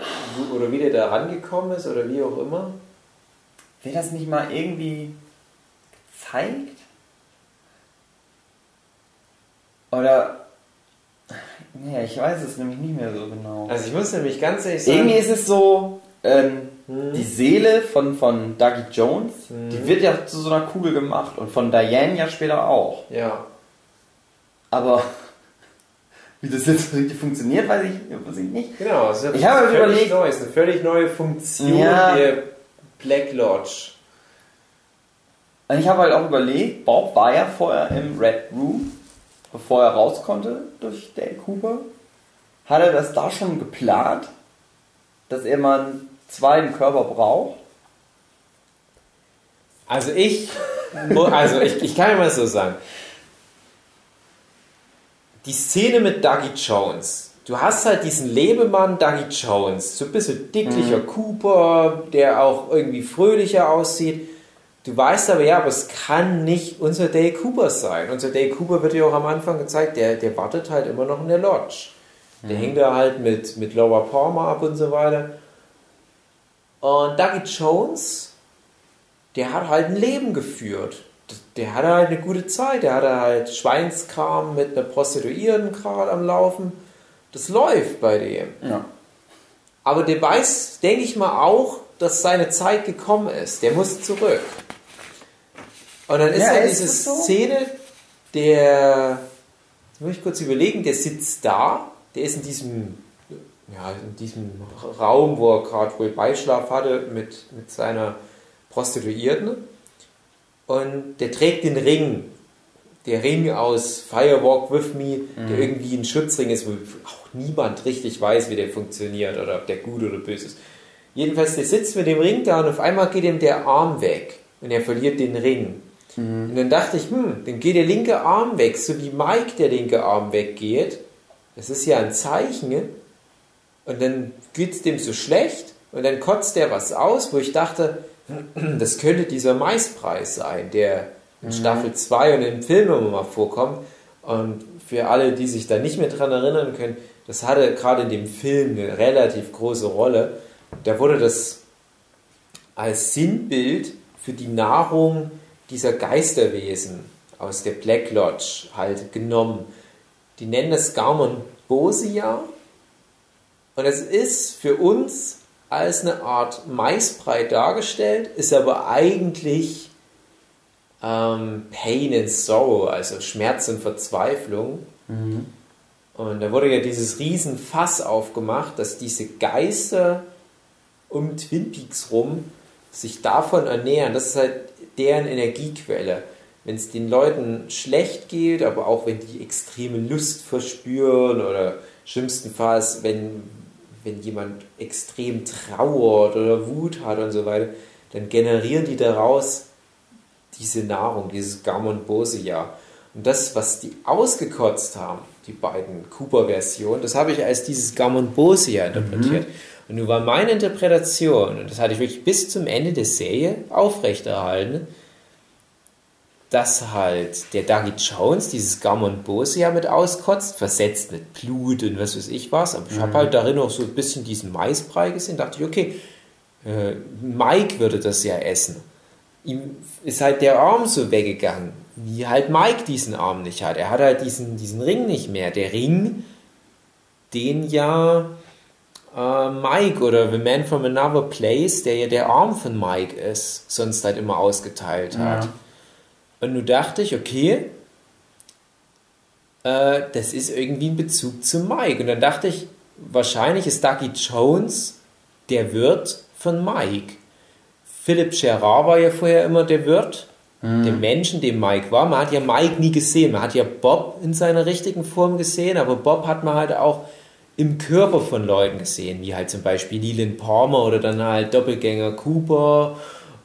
Oder wie der da rangekommen ist oder wie auch immer? Wird das nicht mal irgendwie gezeigt? Oder ja, ich weiß es nämlich nicht mehr so genau. Also ich muss nämlich ganz ehrlich sagen. Irgendwie ist es so, ähm, die Seele von, von Dougie Jones, die wird ja zu so einer Kugel gemacht und von Diane ja später auch. Ja. Aber wie das jetzt richtig funktioniert, weiß ich, weiß ich nicht. Genau, es ist Ich habe völlig überlegt- neu, ist eine völlig neue Funktion Ja. der Black Lodge. Und ich habe halt auch überlegt, Bob war ja vorher im Red Room, bevor er raus konnte durch Dale Cooper. Hat er das da schon geplant, dass er mal einen zweiten Körper braucht? Also ich, also ich, ich kann ja mal so sagen. Die Szene mit Dougie Jones. Du hast halt diesen Lebemann Dougie Jones, so ein bisschen dicklicher Cooper, der auch irgendwie fröhlicher aussieht. Du weißt aber, ja, aber es kann nicht unser Dale Cooper sein. Unser Dale Cooper wird ja auch am Anfang gezeigt, der, der wartet halt immer noch in der Lodge. Der hängt da halt mit, mit Laura Palmer ab und so weiter. Und Dougie Jones, der hat halt ein Leben geführt. Der hatte halt eine gute Zeit. Der hatte halt Schweinskram mit einer Prostituierten gerade am Laufen. Das läuft bei dem. Ja. Aber der weiß, denke ich mal, auch, dass seine Zeit gekommen ist. Der muss zurück. Und dann ist Ja, ja, ist diese so? Szene, der, jetzt muss ich kurz überlegen, der sitzt da, der ist in diesem, ja, in diesem Raum, wo er gerade wohl Beischlaf hatte mit, mit seiner Prostituierten. Und der trägt den Ring. Der Ring aus Firewalk With Me, der irgendwie ein Schutzring ist, wo auch niemand richtig weiß, wie der funktioniert oder ob der gut oder böse ist. Jedenfalls, der sitzt mit dem Ring da und auf einmal geht ihm der Arm weg und er verliert den Ring. Und dann dachte ich, hm, dann geht der linke Arm weg, so wie Mike der linke Arm weggeht. Das ist ja ein Zeichen. Und dann geht es dem so schlecht und dann kotzt der was aus, wo ich dachte, das könnte dieser Maispreis sein, der in Staffel 2 und im Film immer mal vorkommt. Und für alle, die sich da nicht mehr dran erinnern können, das hatte gerade in dem Film eine relativ große Rolle. Da wurde das als Sinnbild für die Nahrung dieser Geisterwesen aus der Black Lodge halt genommen. Die nennen das Garmon Bosia. Und es ist für uns als eine Art Maisbrei dargestellt, ist aber eigentlich ähm, Pain and Sorrow, also Schmerz und Verzweiflung. Und da wurde ja dieses Riesenfass aufgemacht, dass diese Geister um Twin Peaks rum sich davon ernähren. Das ist halt deren Energiequelle. Wenn es den Leuten schlecht geht, aber auch wenn die extreme Lust verspüren oder schlimmstenfalls, wenn, wenn jemand extrem trauert oder Wut hat und so weiter, dann generieren die daraus diese Nahrung, dieses Gammon Bosia. Und das, was die ausgekotzt haben, die beiden Cooper-Versionen, das habe ich als dieses Gammon Bosia interpretiert. Und nun war meine Interpretation, und das hatte ich wirklich bis zum Ende der Serie aufrechterhalten, dass halt der Dougie Jones dieses Gammon Bosia mit auskotzt, versetzt mit Blut und was weiß ich was. Aber ich habe halt darin auch so ein bisschen diesen Maisbrei gesehen. dachte ich, okay, äh, Mike würde das ja essen. Ihm ist halt der Arm so weggegangen, wie halt Mike diesen Arm nicht hat. Er hat halt diesen, diesen Ring nicht mehr. Der Ring, den ja äh, Mike oder The Man from Another Place, der ja der Arm von Mike ist, sonst halt immer ausgeteilt hat. Und nun dachte ich, okay, äh, das ist irgendwie ein Bezug zu Mike. Und dann dachte ich, wahrscheinlich ist Dougie Jones der Wirt von Mike. Philipp Gerard war ja vorher immer der Wirt, der Menschen, dem Mike war. Man hat ja Mike nie gesehen. Man hat ja Bob in seiner richtigen Form gesehen, aber Bob hat man halt auch im Körper von Leuten gesehen, wie halt zum Beispiel Leland Palmer oder dann halt Doppelgänger Cooper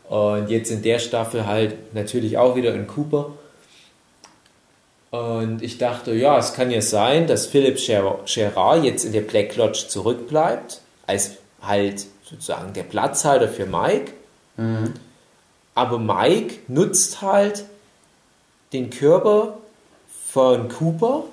und jetzt in der Staffel halt natürlich auch wieder in Cooper. Und ich dachte, ja, es kann ja sein, dass Philipp Ger- Gerard jetzt in der Black Lodge zurückbleibt, als halt sozusagen der Platzhalter für Mike. Aber Mike nutzt halt den Körper von Cooper,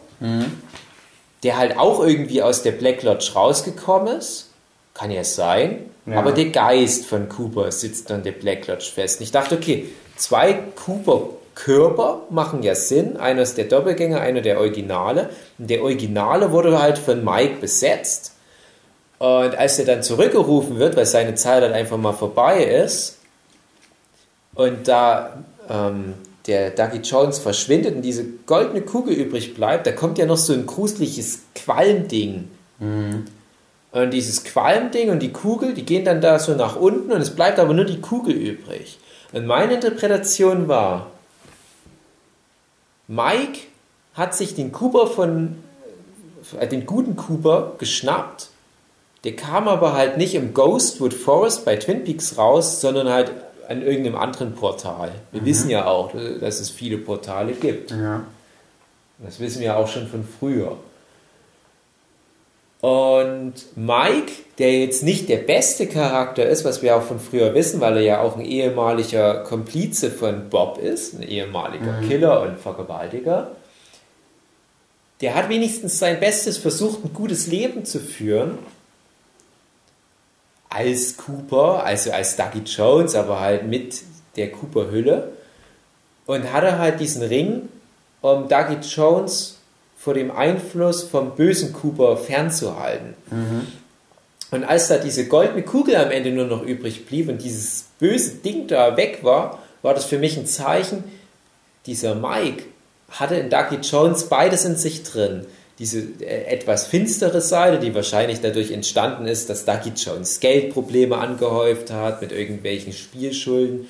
der halt auch irgendwie aus der Black Lodge rausgekommen ist. Kann ja sein. Ja. Aber der Geist von Cooper sitzt an der Black Lodge fest. Und ich dachte, okay, zwei Cooper-Körper machen ja Sinn. Einer ist der Doppelgänger, einer der Originale. Und der Originale wurde halt von Mike besetzt. Und als er dann zurückgerufen wird, weil seine Zeit dann einfach mal vorbei ist, und da ähm, der Dougie Jones verschwindet und diese goldene Kugel übrig bleibt, da kommt ja noch so ein gruseliges Qualmding. Mhm. Und dieses Qualmding und die Kugel, die gehen dann da so nach unten und es bleibt aber nur die Kugel übrig. Und meine Interpretation war, Mike hat sich den Cooper von, äh, den guten Cooper geschnappt. Der kam aber halt nicht im Ghostwood Forest bei Twin Peaks raus, sondern halt an irgendeinem anderen Portal. Wir mhm. wissen ja auch, dass es viele Portale gibt. Ja. Das wissen wir auch schon von früher. Und Mike, der jetzt nicht der beste Charakter ist, was wir auch von früher wissen, weil er ja auch ein ehemaliger Komplize von Bob ist, ein ehemaliger mhm. Killer und Vergewaltiger, der hat wenigstens sein Bestes versucht, ein gutes Leben zu führen als Cooper, also als Dougie Jones, aber halt mit der Cooper-Hülle. Und hatte halt diesen Ring, um Dougie Jones vor dem Einfluss vom bösen Cooper fernzuhalten. Mhm. Und als da diese goldene Kugel am Ende nur noch übrig blieb und dieses böse Ding da weg war, war das für mich ein Zeichen, dieser Mike hatte in Dougie Jones beides in sich drin diese äh, etwas finstere Seite, die wahrscheinlich dadurch entstanden ist, dass Ducky Jones Geldprobleme angehäuft hat mit irgendwelchen Spielschulden,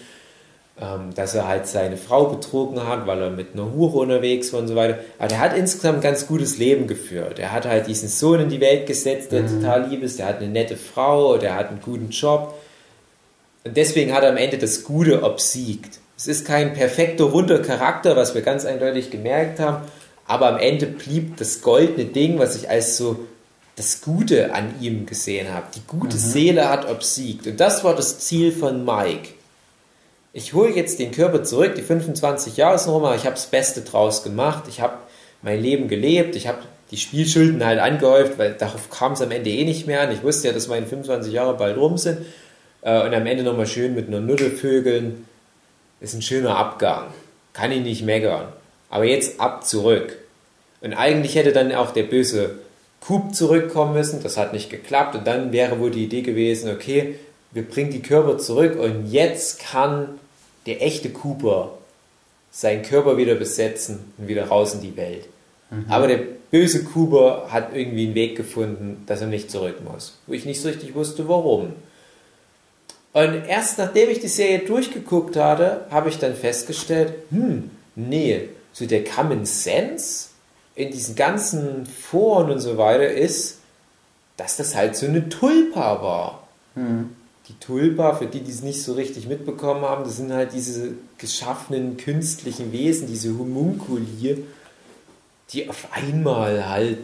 dass er halt seine Frau betrogen hat, weil er mit einer Hure unterwegs war und so weiter. Aber der hat insgesamt ein ganz gutes Leben geführt. Er hat halt diesen Sohn in die Welt gesetzt, der mhm. total lieb ist, der hat eine nette Frau, der hat einen guten Job. Und deswegen hat er am Ende das Gute obsiegt. Es ist kein perfekter, runder Charakter, was wir ganz eindeutig gemerkt haben, aber am Ende blieb das goldene Ding, was ich als so das Gute an ihm gesehen habe. Die gute mhm. Seele hat obsiegt. Und das war das Ziel von Mike. Ich hole jetzt den Körper zurück, die 25 Jahre sind rum, aber ich habe das Beste draus gemacht. Ich habe mein Leben gelebt. Ich habe die Spielschulden halt angehäuft, weil darauf kam es am Ende eh nicht mehr an. Ich wusste ja, dass meine 25 Jahre bald rum sind. Äh, und am Ende nochmal schön mit einer Nuddel vögeln. Ist ein schöner Abgang. Kann ich nicht meckern. Aber jetzt ab zurück. Und eigentlich hätte dann auch der böse Coop zurückkommen müssen. Das hat nicht geklappt. Und dann wäre wohl die Idee gewesen, okay, wir bringen die Körper zurück und jetzt kann der echte Cooper seinen Körper wieder besetzen und wieder raus in die Welt. Mhm. Aber der böse Cooper hat irgendwie einen Weg gefunden, dass er nicht zurück muss. Wo ich nicht so richtig wusste, warum. Und erst nachdem ich die Serie durchgeguckt hatte, habe ich dann festgestellt, hm, nee, so der Common Sense in diesen ganzen Foren und so weiter ist, dass das halt so eine Tulpa war. Hm. Die Tulpa, für die, die es nicht so richtig mitbekommen haben, das sind halt diese geschaffenen künstlichen Wesen, diese Homunkuli, die auf einmal halt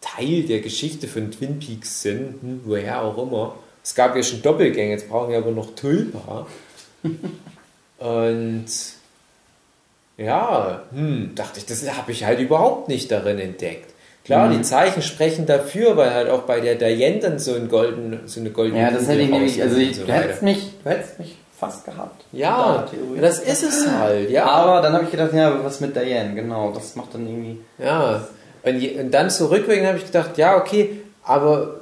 Teil der Geschichte von Twin Peaks sind, hm, woher auch immer. Es gab ja schon Doppelgänge, jetzt brauchen wir aber noch Tulpa. und ja, hm, dachte ich, das habe ich halt überhaupt nicht darin entdeckt. Klar, mhm. die Zeichen sprechen dafür, weil halt auch bei der Diane dann so, ein golden, so eine goldene Ja, das hätte ich nämlich, also ich, so du, hättest mich, du hättest mich fast gehabt. Ja, das ist es halt, ja. Aber dann habe ich gedacht, ja, was mit Diane, genau, das macht dann irgendwie... Ja, und, und dann zurückwegen habe ich gedacht, ja, okay, aber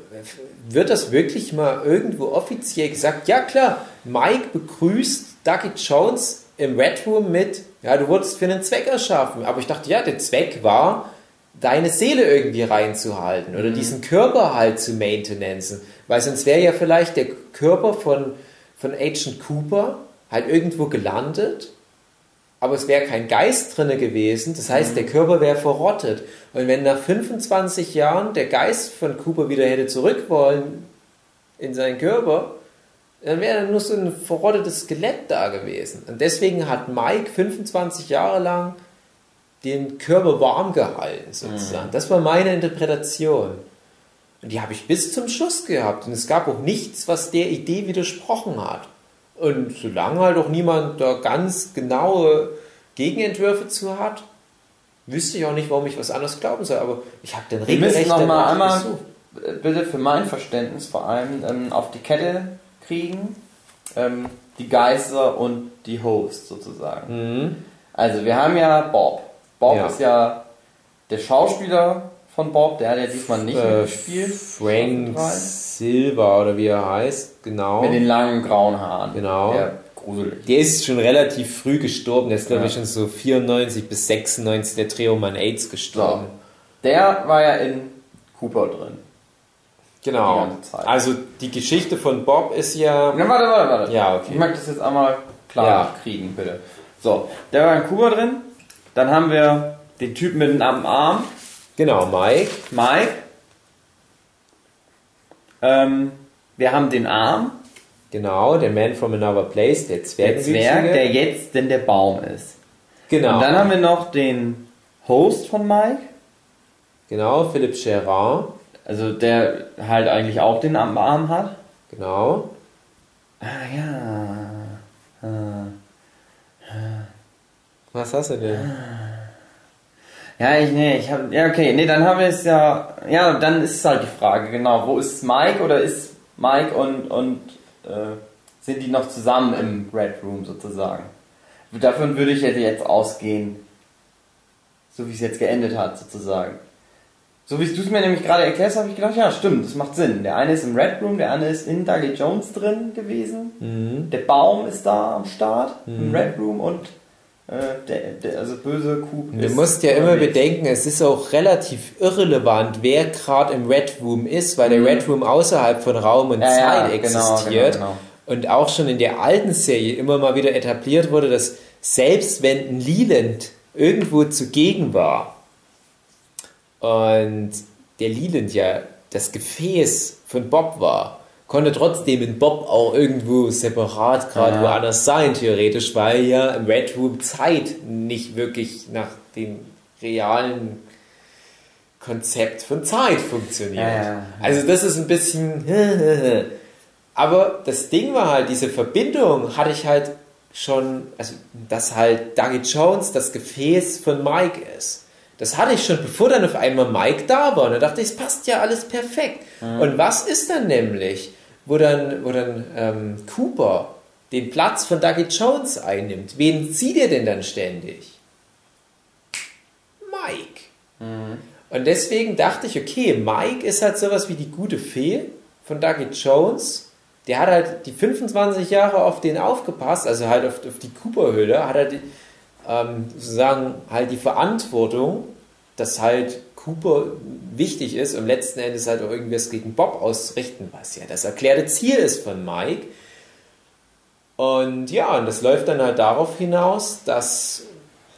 wird das wirklich mal irgendwo offiziell gesagt? Ja, klar, Mike begrüßt Ducky Jones im Red Room mit ja, du wurdest für einen Zweck erschaffen. Aber ich dachte, ja, der Zweck war, deine Seele irgendwie reinzuhalten oder mhm. diesen Körper halt zu maintenance. Weil sonst wäre ja vielleicht der Körper von, von Agent Cooper halt irgendwo gelandet, aber es wäre kein Geist drinne gewesen. Das heißt, mhm. der Körper wäre verrottet. Und wenn nach 25 Jahren der Geist von Cooper wieder hätte zurück wollen in seinen Körper, dann wäre nur so ein verrottetes Skelett da gewesen. Und deswegen hat Mike 25 Jahre lang den Körper warm gehalten, sozusagen. Mhm. Das war meine Interpretation. Und die habe ich bis zum Schluss gehabt. Und es gab auch nichts, was der Idee widersprochen hat. Und solange halt auch niemand da ganz genaue Gegenentwürfe zu hat, wüsste ich auch nicht, warum ich was anderes glauben soll. Aber ich habe den regelrecht noch mal einmal, bitte für mein Verständnis vor allem, ähm, auf die Kette kriegen. Ähm, die Geister und die Host sozusagen. Mhm. Also wir haben ja Bob. Bob ja. ist ja der Schauspieler von Bob, der hat ja diesmal nicht Äh, gespielt. Frank. Silva oder wie er heißt, genau. Mit den langen grauen Haaren. Genau. Ja, gruselig. Der ist schon relativ früh gestorben. Der ist, glaube Ja. ich, schon so 94 bis 96 der Drehung an AIDS gestorben. Der war ja in Cooper drin. Genau. Die. Also die Geschichte von Bob ist ja. Na, warte, warte, warte. Ja, okay. Ich mag das jetzt einmal klar Ja. kriegen, bitte. So, der war in Kuba drin. Dann haben wir den Typen mit dem Arm, Genau, Mike. Mike. Ähm, wir haben den Arm, Genau, der Man from Another Place, der der Zwergenwüchsige. Zwerg, der jetzt denn der Baum ist. Genau. Und dann haben wir noch den Host von Mike, genau, Philipp Gerard. also der halt eigentlich auch den Arm hat. Genau. Ah ja. Was hast du denn? Ja, ich, nee, ich hab, ja, okay, nee, dann haben wir es ja, ja, dann ist halt die Frage, genau, wo ist Mike oder ist Mike und, und, äh, sind die noch zusammen im Red Room sozusagen? Davon würde ich jetzt- ausgehen, so wie es jetzt geendet hat sozusagen. So wie du es mir nämlich gerade erklärst, habe ich gedacht, ja, stimmt, das macht Sinn. Der eine ist im Red Room, der andere ist in Dougie Jones drin gewesen. Mhm. Der Baum ist da am Start im Red Room und der, der, also böse Coop Du musst ja immer bedenken, es ist auch relativ irrelevant, wer gerade im Red Room ist, weil der Red Room außerhalb von Raum und Mhm. Ja, ja, Zeit genau, existiert. genau, genau. Und auch schon in der alten Serie immer mal wieder etabliert wurde, dass selbst wenn ein Leland irgendwo zugegen war und der Leland ja das Gefäß von Bob war, konnte trotzdem in Bob auch irgendwo separat gerade Ja. woanders sein, theoretisch, weil ja im Red Room Zeit nicht wirklich nach dem realen Konzept von Zeit funktioniert. Ja. Also das ist ein bisschen... Aber das Ding war halt, diese Verbindung hatte ich halt schon, also dass halt Dougie Jones das Gefäß von Mike ist. Das hatte ich schon, bevor dann auf einmal Mike da war. Und da dachte ich, es passt ja alles perfekt. Und was ist dann nämlich, wo dann, wo dann ähm, Cooper den Platz von Dougie Jones einnimmt? Wen zieht er denn dann ständig? Mike. Und deswegen dachte ich, okay, Mike ist halt sowas wie die gute Fee von Dougie Jones. Der hat halt die 25 Jahre auf den aufgepasst, also halt auf, auf die Cooper-Höhle, hat er die, ähm, sozusagen halt die Verantwortung, dass halt Cooper wichtig ist und letzten Endes halt auch irgendwas gegen Bob auszurichten, was ja das erklärte Ziel ist von Mike. Und ja, und das läuft dann halt darauf hinaus, dass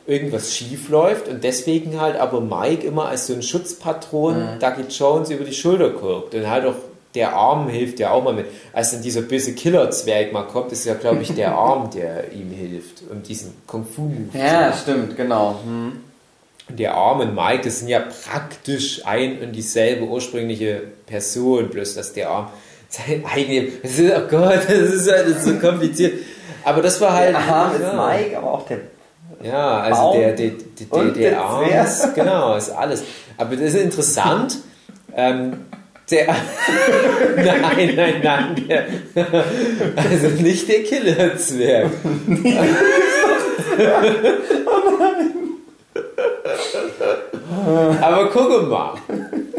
irgendwas schief läuft und deswegen halt aber Mike immer als so ein Schutzpatron Ducky Jones über die Schulter guckt und halt auch der Arm hilft ja auch mal mit. Als dann dieser böse Killer-Zwerg mal kommt, ist ja glaube ich der Arm, der ihm hilft und diesen Kung-Fu-Move. Ja, stimmt, genau. Hm. Der Arm und Mike, das sind ja praktisch ein und dieselbe ursprüngliche Person, bloß dass der Arm sein eigenes. Oh Gott, das ist halt so kompliziert. Aber das war halt. Der Arm ist ja. Mike, aber auch der. Ja, also Baum der, der, der, der, der Arm ist, genau, ist alles. Aber das ist interessant. ähm, der, nein, nein, nein, der, also nicht der Killerzwerg. Aber gucke mal.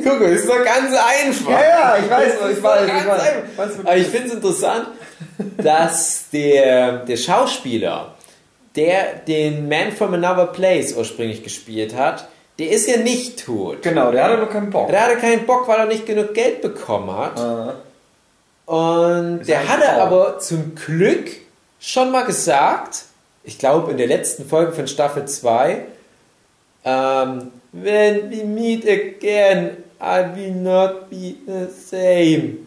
Gucke, ist doch ganz einfach. Ja, ich weiß, ich weiß, ich weiß. du, Aber ich finde es interessant, dass der, der Schauspieler, der den Man from Another Place ursprünglich gespielt hat, der ist ja nicht tot. Genau, der hatte nur keinen Bock. Der hatte keinen Bock, weil er nicht genug Geld bekommen hat. Äh, Und der hatte Traum. aber zum Glück schon mal gesagt, ich glaube in der letzten Folge von Staffel 2, ähm, when we meet again, I will not be the same.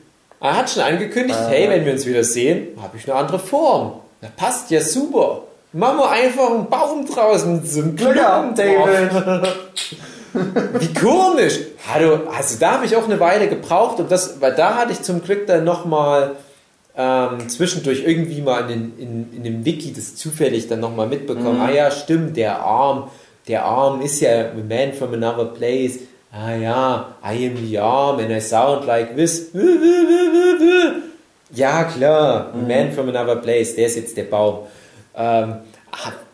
Er hat schon angekündigt, Aha. hey, wenn wir uns wieder sehen, habe ich eine andere Form. Das passt ja super. Machen wir einfach einen Baum draußen mit so einem Glück gehabt, David. wie komisch! Hallo, also da habe ich auch eine Weile gebraucht, um das, weil da hatte ich zum Glück dann nochmal ähm, zwischendurch irgendwie mal in, in, in dem Wiki das zufällig dann nochmal mitbekommen. Ah ja, stimmt, der Arm, der Arm ist ja a man from another place. Ah ja, I am the arm and I sound like this. Ja, klar, a man from another place, der ist jetzt der Baum. Ähm,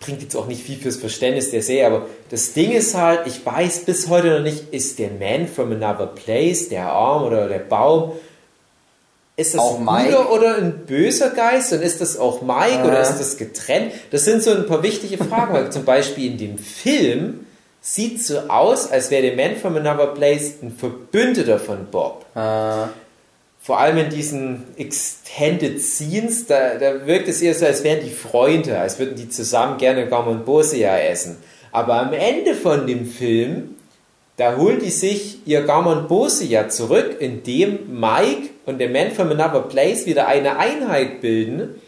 bringt jetzt auch nicht viel fürs Verständnis der Serie, aber das Ding ist halt, ich weiß bis heute noch nicht, ist der Man from Another Place, der Arm oder der Baum, ist das Auch ein Mike? guter oder ein böser Geist und ist das auch Mike Äh. oder ist das getrennt? Das sind so ein paar wichtige Fragen, weil zum Beispiel in dem Film sieht so aus, als wäre der Man from Another Place ein Verbündeter von Bob Äh, vor allem in diesen Extended Scenes, da, da wirkt es eher so, als wären die Freunde, als würden die zusammen gerne Gammon Bosia essen. Aber am Ende von dem Film, da holen die sich ihr Gammon Bosia zurück, indem Mike und der Man from Another Place wieder eine Einheit bilden.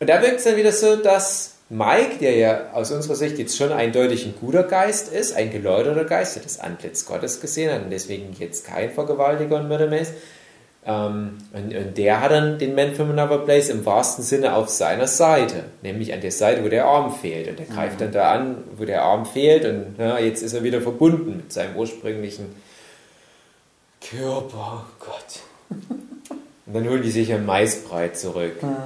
Und da wirkt es dann wieder so, dass Mike, der ja aus unserer Sicht jetzt schon eindeutig ein guter Geist ist, ein geläuterter Geist, der das Antlitz Gottes gesehen hat und deswegen jetzt kein Vergewaltiger und Mörder ist, ähm, und, und der hat dann den Man from Another Place im wahrsten Sinne auf seiner Seite, nämlich an der Seite, wo der Arm fehlt. Und er greift dann da an, wo der Arm fehlt und ja, jetzt ist er wieder verbunden mit seinem ursprünglichen Körper. Oh Gott. Und dann holen die sich ein Maisbrei zurück. Ja.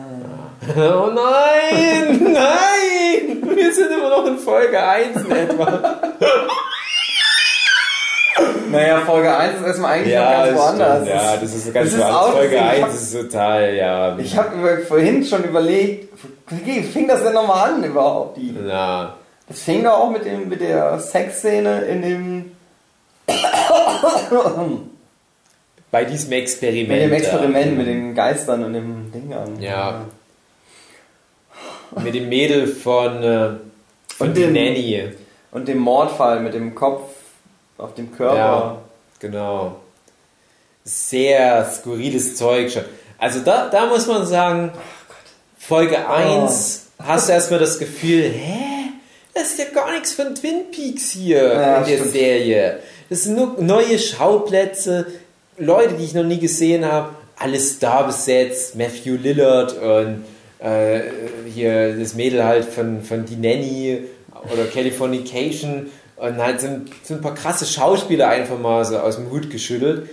Oh nein, nein! Wir sind immer noch in Folge 1 in etwa. naja, Folge 1 ist erstmal eigentlich noch ganz woanders. stimmt. ja, das ist ganz das ist woanders. auch- Folge ich hab- 1 ist total, ja. Ich habe vorhin schon überlegt, wie fing das denn nochmal an überhaupt? Die, Na, das fing doch auch mit, dem, mit der Sexszene in dem, bei diesem Experiment. mit dem. Experiment mit den Geistern und dem Ding an. Ja. Mit dem Mädel von, äh, von Und dem- Nanny. Und dem Mordfall mit dem Kopf auf dem Körper. Ja, genau. Sehr skurriles Zeug schon. Also da, da muss man sagen, Folge 1 hast du erstmal das Gefühl, hä? Das ist ja gar nichts von Twin Peaks hier Ja, in der stimmt. Serie. Das sind nur neue Schauplätze, Leute, die ich noch nie gesehen habe, alles da besetzt, Matthew Lillard und äh, hier das Mädel halt von, von Die Nanny oder Californication und halt sind, sind ein paar krasse Schauspieler einfach mal so aus dem Hut geschüttelt.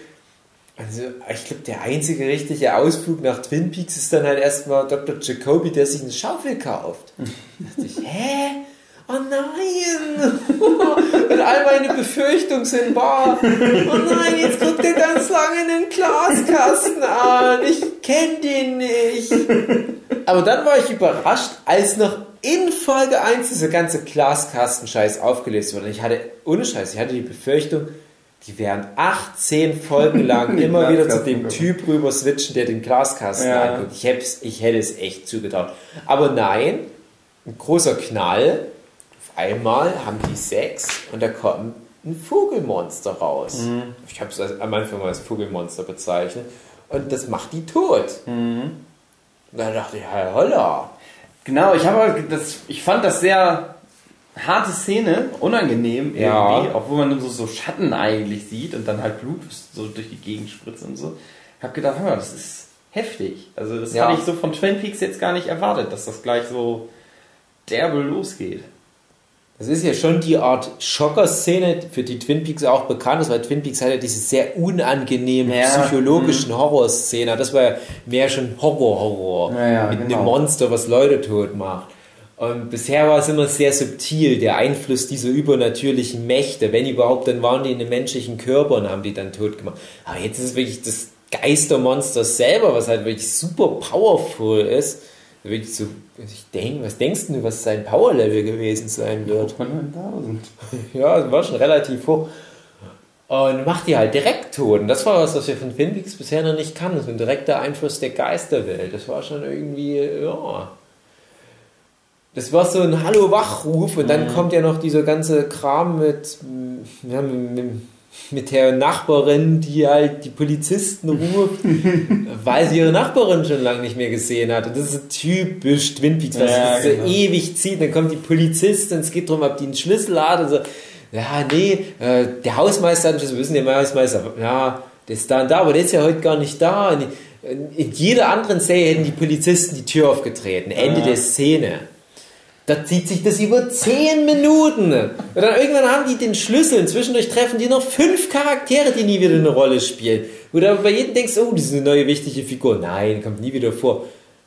Also, ich glaube, der einzige richtige Ausflug nach Twin Peaks ist dann halt erstmal Dr. Jacoby, der sich eine Schaufel kauft. Da dachte ich, hä? Oh nein! Meine Befürchtungen sind wahr. Oh nein, jetzt guckt er ganz lange in den Glaskasten an. Ich kenne den nicht. Aber dann war ich überrascht, als noch in Folge 1 dieser ganze Glaskasten-Scheiß aufgelöst wurde. Ich hatte, ohne Scheiß, ich hatte die Befürchtung, die werden 18 Folgen lang immer wieder zu dem. Typ rüber switchen, der den Glaskasten Ja. anguckt. Ich, ich hätte es echt zugetraut. Aber nein, ein großer Knall. Einmal haben die Sex und da kommt ein Vogelmonster raus. Ich habe es am Anfang als Vogelmonster bezeichnet. Und das macht die tot. Und da dachte ich, hey, holla. Genau, ich habe das, ich fand das sehr harte Szene, unangenehm irgendwie, Ja. obwohl man so, so Schatten eigentlich sieht und dann halt Blut so durch die Gegend spritzt und so. Ich habe gedacht, hör mal, das ist heftig. Also das Ja. hatte ich so von Twin Peaks jetzt gar nicht erwartet, dass das gleich so derbe losgeht. Das ist ja schon die Art Schocker-Szene, für die Twin Peaks auch bekannt ist, weil Twin Peaks hat ja diese sehr unangenehmen Ja, psychologischen Horrorszene. Das war ja mehr schon Horror-Horror. Ja, mit genau. einem Monster, was Leute tot macht. Und bisher war es immer sehr subtil, der Einfluss dieser übernatürlichen Mächte. Wenn überhaupt, dann waren die in den menschlichen Körper und haben die dann tot gemacht. Aber jetzt ist es wirklich das Geistermonster selber, was halt wirklich super powerful ist. Wirklich so, ich denk, was denkst du, was sein Power-Level gewesen sein wird? Von 9000. Ja, das war schon relativ hoch. Und macht die halt direkt tot. Und das war was, was wir von Peaks bisher noch nicht kannten. So ein direkter Einfluss der Geisterwelt. Das war schon irgendwie, ja. Das war so ein Hallo-Wachruf. Und dann kommt ja noch dieser ganze Kram mit, ja, mit, mit der Nachbarin, die halt die Polizisten ruft, weil sie ihre Nachbarin schon lange nicht mehr gesehen hat. Und das ist typisch Twin Peaks, was Ja, sich so genau. ewig zieht. Dann kommt die Polizistin, es geht darum, ob die einen Schlüssel hat. Und so, ja, nee, äh, der Hausmeister hat einen Schlüssel, wir wissen der Hausmeister, ja, der ist da und da, aber der ist ja heute gar nicht da. Und in, in jeder anderen Serie hätten die Polizisten die Tür aufgetreten. Ende Ja. der Szene. Da zieht sich das über 10 Minuten. Und dann irgendwann haben die den Schlüssel. Zwischendurch treffen die noch fünf Charaktere, die nie wieder eine Rolle spielen. Wo du aber bei jedem denkst, oh, das ist eine neue wichtige Figur. Nein, kommt nie wieder vor.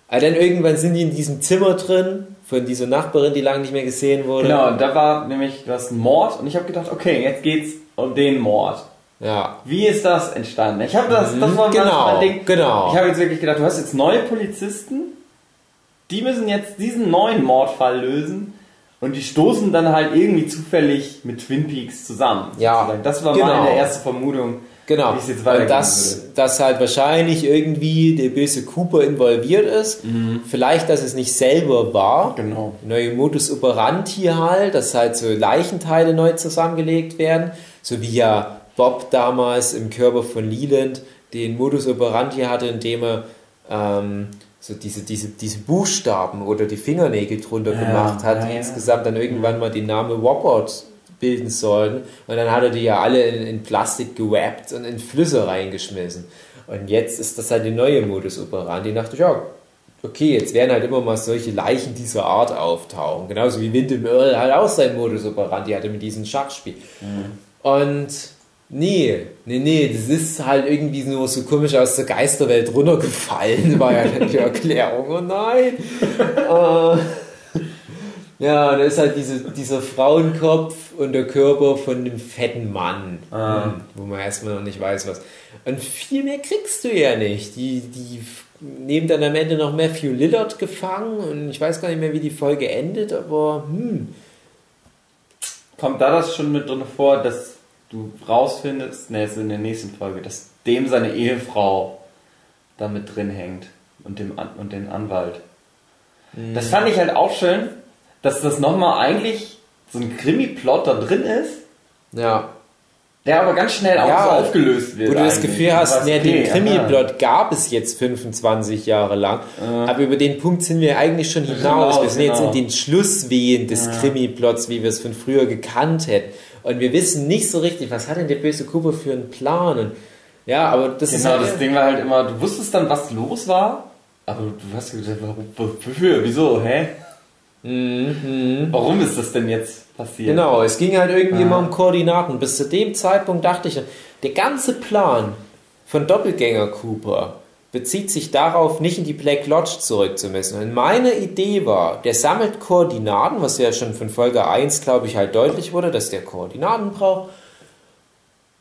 Aber dann irgendwann sind die in diesem Zimmer drin von dieser Nachbarin, die lange nicht mehr gesehen wurde. Genau, und da war nämlich das Mord und ich habe gedacht, okay, jetzt geht's um den Mord. Ja. Wie ist das entstanden? Ich habe das, das war Genau, mein Ding. genau. Ich habe jetzt wirklich gedacht, du hast jetzt neue Polizisten, die müssen jetzt diesen neuen Mordfall lösen und die stoßen dann halt irgendwie zufällig mit Twin Peaks zusammen. Ja, sozusagen. Das war genau. meine erste Vermutung. Genau. Und dass, dass halt wahrscheinlich irgendwie der böse Cooper involviert ist. Vielleicht, dass es nicht selber war. Genau. Neue Modus operandi halt, dass halt so Leichenteile neu zusammengelegt werden. So wie ja Bob damals im Körper von Leland den Modus operandi hatte, indem er ähm, so diese, diese, diese Buchstaben oder die Fingernägel drunter Ja, gemacht hat, ja, die ja. insgesamt dann irgendwann mal den Namen Wobbot bilden sollten. Und dann hat er die ja alle in, in Plastik gewappt und in Flüsse reingeschmissen. Und jetzt ist das halt die neue Modus operandi. Dachte ich, ja, okay, jetzt werden halt immer mal solche Leichen dieser Art auftauchen. Genauso wie Windham Earl halt auch sein Modus operandi hatte mit diesem Schachspiel. Und nee, nee, nee, das ist halt irgendwie nur so komisch aus der Geisterwelt runtergefallen, war ja dann die Erklärung. Oh nein! äh, ja, da ist halt diese, dieser Frauenkopf und der Körper von dem fetten Mann, hm, wo man erstmal noch nicht weiß, was. Und viel mehr kriegst du ja nicht. Die, die nehmen dann am Ende noch Matthew Lillard gefangen und ich weiß gar nicht mehr, wie die Folge endet, aber hm, Kommt da das schon mit drin vor, dass du rausfindest, ne, ist in der nächsten Folge, dass dem seine Ehefrau da mit drin hängt und, dem An und den Anwalt. Das fand ich halt auch schön, dass das nochmal eigentlich so ein Krimi-Plot da drin ist, ja. der aber ganz schnell auch Ja, so aufgelöst wird. Wo du das. Gefühl hast, Was, ne, okay, den Krimi-Plot gab es jetzt 25 Jahre lang, aber über den Punkt sind wir eigentlich schon hinaus. Hinaus, wir sind jetzt genau. in den Schlusswehen des Krimi-Plots, wie wir es von früher gekannt hätten. Und wir wissen nicht so richtig, was hat denn der böse Cooper für einen Plan? Und, ja, aber das ist Genau, halt, das Ding war halt immer, du wusstest dann, was los war, aber du hast gedacht, warum, wofür, wieso, hä? Warum ist das denn jetzt passiert? Mhm, Genau, es ging halt irgendwie immer um Koordinaten. Bis zu dem Zeitpunkt dachte ich, der ganze Plan von Doppelgänger Cooper bezieht sich darauf, nicht in die Black Lodge zurück zu müssen. Und meine Idee war, der sammelt Koordinaten, was ja schon von Folge 1, glaube ich, halt deutlich wurde, dass der Koordinaten braucht,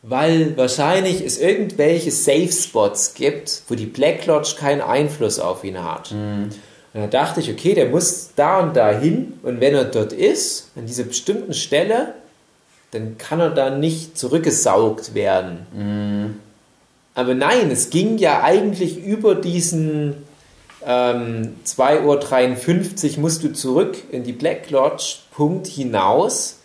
weil wahrscheinlich es irgendwelche Safe Spots gibt, wo die Black Lodge keinen Einfluss auf ihn hat. Und da dachte ich, okay, der muss da und da hin und wenn er dort ist, an dieser bestimmten Stelle, dann kann er da nicht zurückgesaugt werden. Aber nein, es ging ja eigentlich über diesen ähm, 2.53 Uhr musst du zurück in die Black Lodge Punkt hinaus,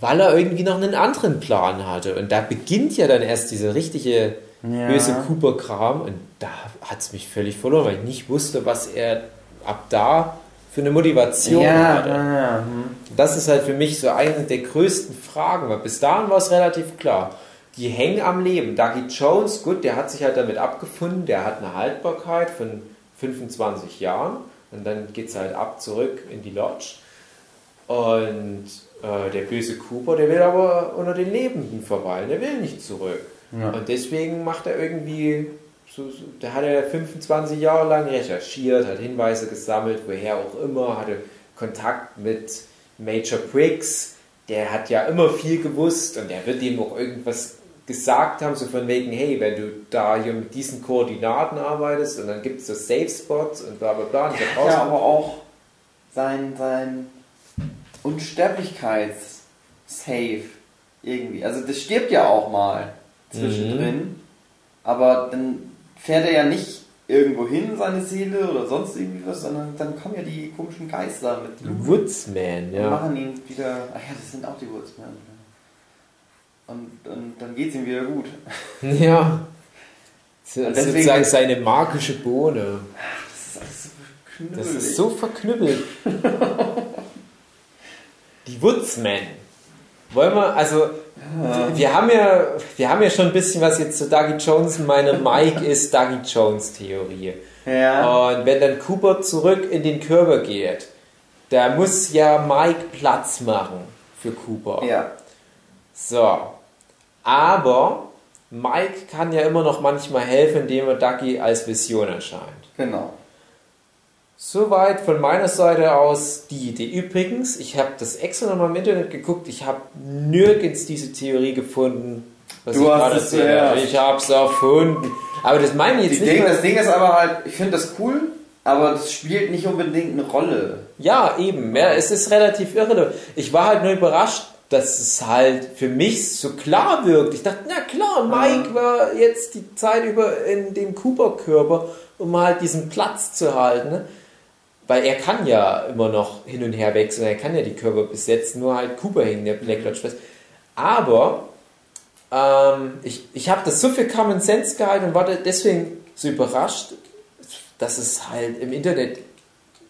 weil er irgendwie noch einen anderen Plan hatte. Und da beginnt ja dann erst dieser richtige Ja. böse Cooper-Kram und da hat es mich völlig verloren, weil ich nicht wusste, was er ab da für eine Motivation Ja, hatte. ja, ja. hm. Das ist halt für mich so eine der größten Fragen, weil bis dahin war es relativ klar. Die hängen am Leben. Dougie Jones, gut, der hat sich halt damit abgefunden, der hat eine Haltbarkeit von 25 Jahren und dann geht es halt ab zurück in die Lodge. Und äh, der böse Cooper, der will aber unter den Lebenden verweilen, der will nicht zurück. Ja. Und deswegen macht er irgendwie, so, so, der hat er 25 Jahre lang recherchiert, hat Hinweise gesammelt, woher auch immer, hatte Kontakt mit Major Briggs, der hat ja immer viel gewusst und der wird ihm auch irgendwas gesagt haben, so von wegen, hey, wenn du da hier mit diesen Koordinaten arbeitest und dann gibt es so Safe Spots und bla bla bla. Und Ja, raus- aber auch sein, sein Unsterblichkeits-Safe irgendwie. Also das stirbt ja auch mal zwischendrin, Mhm. aber dann fährt er ja nicht irgendwo hin, seine Seele oder sonst irgendwie was, sondern dann kommen ja die komischen Geister mit Woodsman, und ja. machen ihn wieder. Ach ja, das sind auch die Woodsmen. Und, und dann geht's ihm wieder gut. Ja. Und deswegen- Sozusagen seine magische Bohne. Das ist alles so knüppelig. Das ist so verknüppelt. Die Woodsmen. Wollen wir, also, wir haben ja, wir haben ja schon ein bisschen was jetzt zu Dougie Jones. Meine Mike ist Dougie Jones Theorie. Ja. Und wenn dann Cooper zurück in den Körper geht, da muss ja Mike Platz machen für Cooper. ja. So. Aber Mike kann ja immer noch manchmal helfen, indem er Ducky als Vision erscheint. Genau. Soweit von meiner Seite aus die Idee. Übrigens, ich habe das extra nochmal im Internet geguckt. Ich habe nirgends diese Theorie gefunden. Was du hast es ja. Ich habe es erfunden. Aber das meine ich jetzt Die nicht. Ding, das Ding ist aber halt, ich finde das cool, aber das spielt nicht unbedingt eine Rolle. Ja, eben. Ja, es ist relativ irre. Ich war halt nur überrascht, dass es halt für mich so klar wirkt. Ich dachte, na klar, Mike war jetzt die Zeit über in dem Cooper-Körper, um halt diesen Platz zu halten. Ne? Weil er kann ja immer noch hin und her wechseln, er kann ja die Körper besetzen, nur halt Cooper hängen, der Blacklodge fest. Aber ähm, ich, ich habe das so für Common Sense gehalten und war deswegen so überrascht, dass es halt im Internet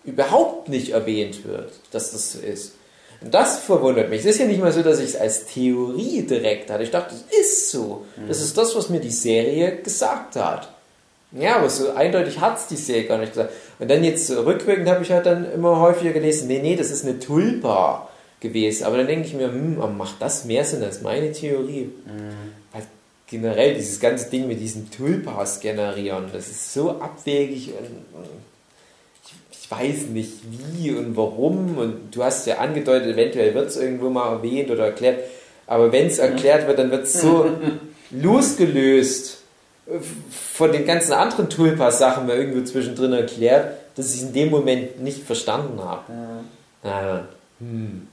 überhaupt nicht erwähnt wird, dass das so ist. Das verwundert mich. Es ist ja nicht mal so, dass ich es als Theorie direkt hatte. Ich dachte, es ist so. Das ist das, was mir die Serie gesagt hat. Ja, aber so eindeutig hat es die Serie gar nicht gesagt. Und dann jetzt rückwirkend habe ich halt dann immer häufiger gelesen, nee, nee, das ist eine Tulpa gewesen. Aber dann denke ich mir, hm, macht das mehr Sinn als meine Theorie? Weil generell dieses ganze Ding mit diesen Tulpas generieren, das ist so abwegig und ich weiß nicht wie und warum. Und du hast ja angedeutet, eventuell wird es irgendwo mal erwähnt oder erklärt. Aber wenn es erklärt wird, dann wird es so losgelöst äh, von den ganzen anderen Tulpa-Sachen mal irgendwo zwischendrin erklärt, dass ich in dem Moment nicht verstanden habe. Ja. Hm.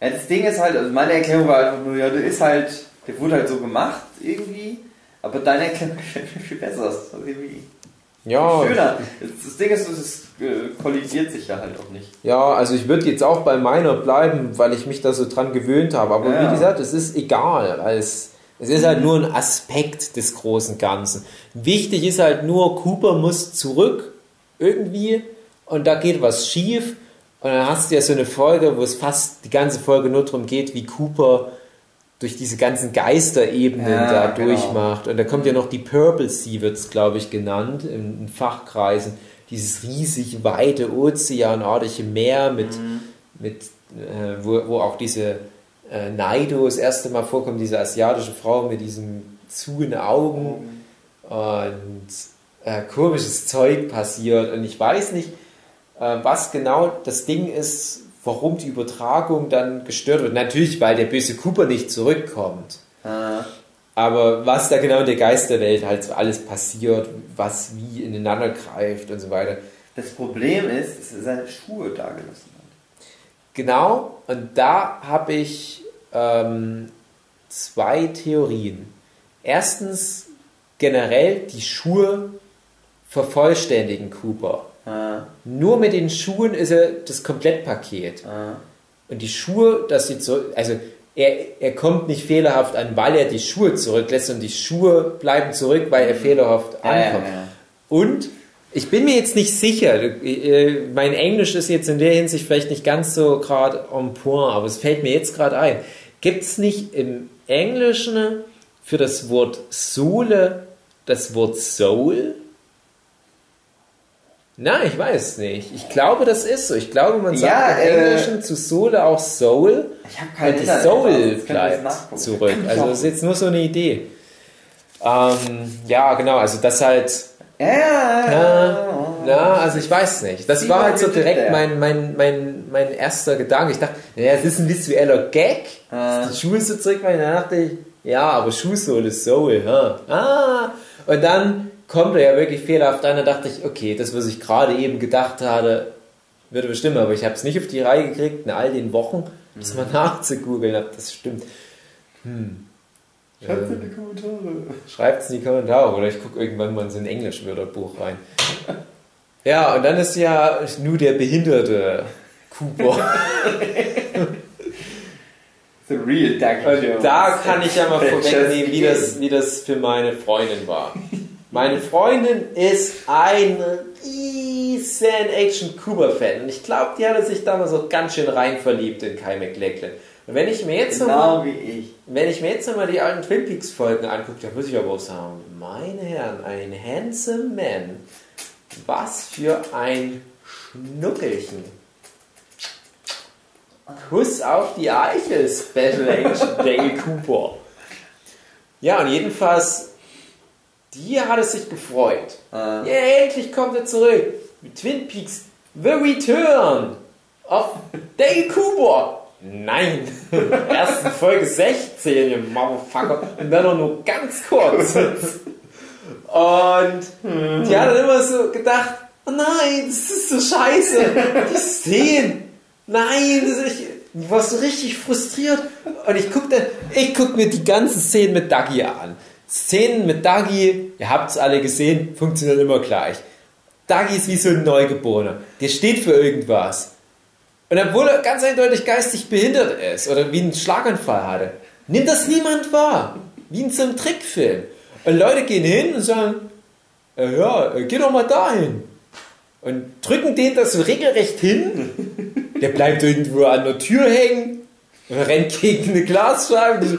Ja, das Ding ist halt, also meine Erklärung war einfach nur, ja, der ist halt, der wurde halt so gemacht irgendwie, aber deine Erklärung gefällt mir viel besser. Ist irgendwie Ja, schöner. Das, Ding ist, es äh, kollidiert sich ja halt auch nicht. Ja, also ich würde jetzt auch bei meiner bleiben, weil ich mich da so dran gewöhnt habe. Aber Ja. wie gesagt, es ist egal, weil es, es ist halt nur ein Aspekt des großen Ganzen. Wichtig ist halt nur, Cooper muss zurück irgendwie und da geht was schief. Und dann hast du ja so eine Folge, wo es fast die ganze Folge nur darum geht, wie Cooper durch diese ganzen Geisterebenen Ja, da genau. durchmacht. Und da kommt ja noch die Purple Sea, wird es glaube ich genannt, in, in Fachkreisen. Dieses riesig weite ozeanartige Meer mit, mit äh, wo, wo auch diese äh, Naido das erste Mal vorkommt, diese asiatische Frau mit diesen zuen Augen und äh, komisches Zeug passiert. Und ich weiß nicht, äh, was genau das Ding ist, warum die Übertragung dann gestört wird. Natürlich, weil der böse Cooper nicht zurückkommt. Äh, Aber was da genau in der Geisterwelt halt so alles passiert, was wie ineinander greift und so weiter. das Problem ist, dass er seine Schuhe da gelassen hat. Genau, und da habe ich ähm, zwei Theorien. Erstens, generell die Schuhe vervollständigen Cooper. Äh, Nur mit den Schuhen ist er das Komplettpaket. äh, Und die Schuhe, das sieht so, also er, er kommt nicht fehlerhaft an, weil er die Schuhe zurücklässt und die Schuhe bleiben zurück, weil er fehlerhaft Ja, ja, ankommt. ja. Und ich bin mir jetzt nicht sicher, äh, mein Englisch ist jetzt in der Hinsicht vielleicht nicht ganz so gerade on point, aber es fällt mir jetzt gerade ein. Gibt es nicht im Englischen für das Wort Sohle das Wort Soul? Na, ich weiß nicht. Ich glaube, das ist so. Ich glaube, man sagt Ja, im äh, Englischen zu Sohle auch Soul. Ich habe kein Und das Soul das bleibt zurück. Also das ist jetzt nur so eine Idee. Ähm, ja, genau. Also das halt Ja, ja, ja, also ich weiß nicht. Das See war halt so direkt mein, mein, mein, mein erster Gedanke. Ich dachte, naja, es ist ein visueller Gag, Ah. die Schuhe so zurückmachen. Dann dachte ich, ja, aber Schuhsohle ist Soul. Ja. Ah. Und dann kommt er ja wirklich fehlerhaft an. Dann dachte ich, okay, das, was ich gerade eben gedacht hatte, würde bestimmen. Aber ich habe es nicht auf die Reihe gekriegt, in all den Wochen, das Mhm. mal nachzugoogeln. ob Das stimmt. Hm. Schreibt in die Kommentare. Schreibt es in die Kommentare oder ich gucke irgendwann mal in so ein Englischwörterbuch rein. Ja, und dann ist ja nur der behinderte Cooper. The real Doug Jones. da kann ich ja mal vorwegnehmen, wie das, wie das für meine Freundin war. Meine Freundin ist ein riesen Action Cooper-Fan. Und ich glaube, die hatte sich damals auch ganz schön rein verliebt in Kai McLachlan. Und wenn ich mir jetzt Genau ich. Wenn ich mir jetzt nochmal die alten Twin Peaks Folgen angucke, dann muss ich aber auch sagen, meine Herren, ein handsome man. Was für ein Schnuckelchen. Kuss auf die Eichel, Special Agent Dale Cooper. Ja, und jedenfalls, die hat es sich gefreut. Äh, Ja, endlich kommt er zurück. Mit Twin Peaks The Return of Dale Cooper. Nein, erst in Folge 16, ihr Motherfucker. Und dann auch nur ganz kurz. Und die hat dann immer so gedacht, oh nein, das ist so scheiße. Die Szenen, nein, das ist, ich, war so richtig frustriert. Und ich guck, dann, ich guck mir die ganzen Szenen mit Dagi an. Szenen mit Dagi, ihr habt es alle gesehen, funktionieren immer gleich. Dagi ist wie so ein Neugeborener. Der steht für irgendwas. Und obwohl er ganz eindeutig geistig behindert ist oder wie einen Schlaganfall hatte, nimmt das niemand wahr. Wie in so einem Trickfilm. Und Leute gehen hin und sagen, äh, ja, äh, geh doch mal dahin. Und drücken den das so regelrecht hin. Der bleibt irgendwo an der Tür hängen, rennt gegen eine Glasscheibe.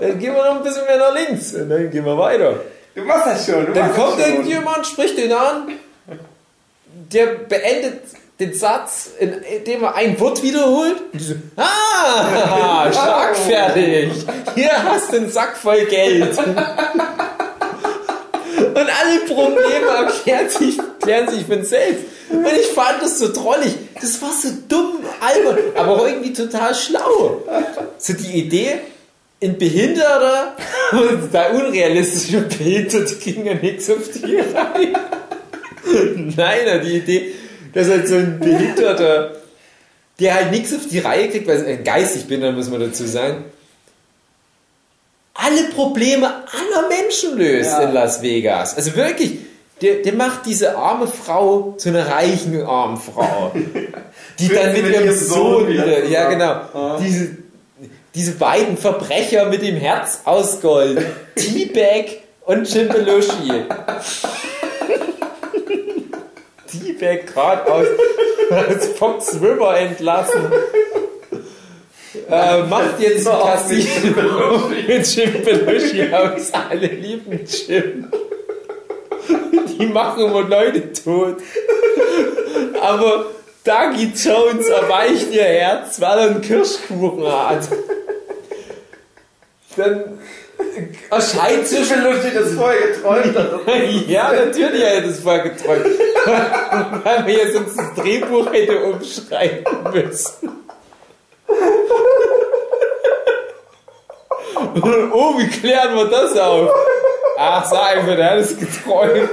Dann gehen wir noch ein bisschen mehr nach links. Und dann gehen wir weiter. Du machst das schon. Dann kommt schon. irgendjemand, spricht den an, der beendet den Satz, in- indem er ein Wort wiederholt. So, ah, schlagfertig. Hier hast du einen Sack voll Geld. Und alle Probleme erklären sich, klären sich von selbst. Und ich fand das so drollig. Das war so dumm, albern, aber irgendwie total schlau. So die Idee, ein Behinderter und da unrealistische Behinderte ging ja nichts auf die Reihe. Nein, die Idee, dass halt so ein Behinderter, der halt nichts auf die Reihe kriegt, weil er ein geistig bin, dann muss man dazu sagen, alle Probleme aller Menschen löst Ja. in Las Vegas. Also wirklich, der, der macht diese arme Frau zu einer reichen armen Frau. Die dann mit mit ihrem Sohn Sohn wieder ja zusammen. genau, Ah. diese, diese beiden Verbrecher mit dem Herz aus Gold, T-Bag und Jim Belushi. T-Bag gerade aus, aus Fox River entlassen. Äh, macht jetzt ein Casino mit Jim Belushi aus. Alle lieben Jim. Die machen immer Leute tot. Aber Dougie Jones erweicht ihr Herz, weil er einen Kirschkuchen hat. Dann erscheint Ich zwischen will lustig, das vorher geträumt hat. ja, natürlich hat er das vorher geträumt. Weil man jetzt sonst das Drehbuch hätte umschreiben müssen. Oh, wie klären wir das auf? Ach, sag einfach, der hat es geträumt.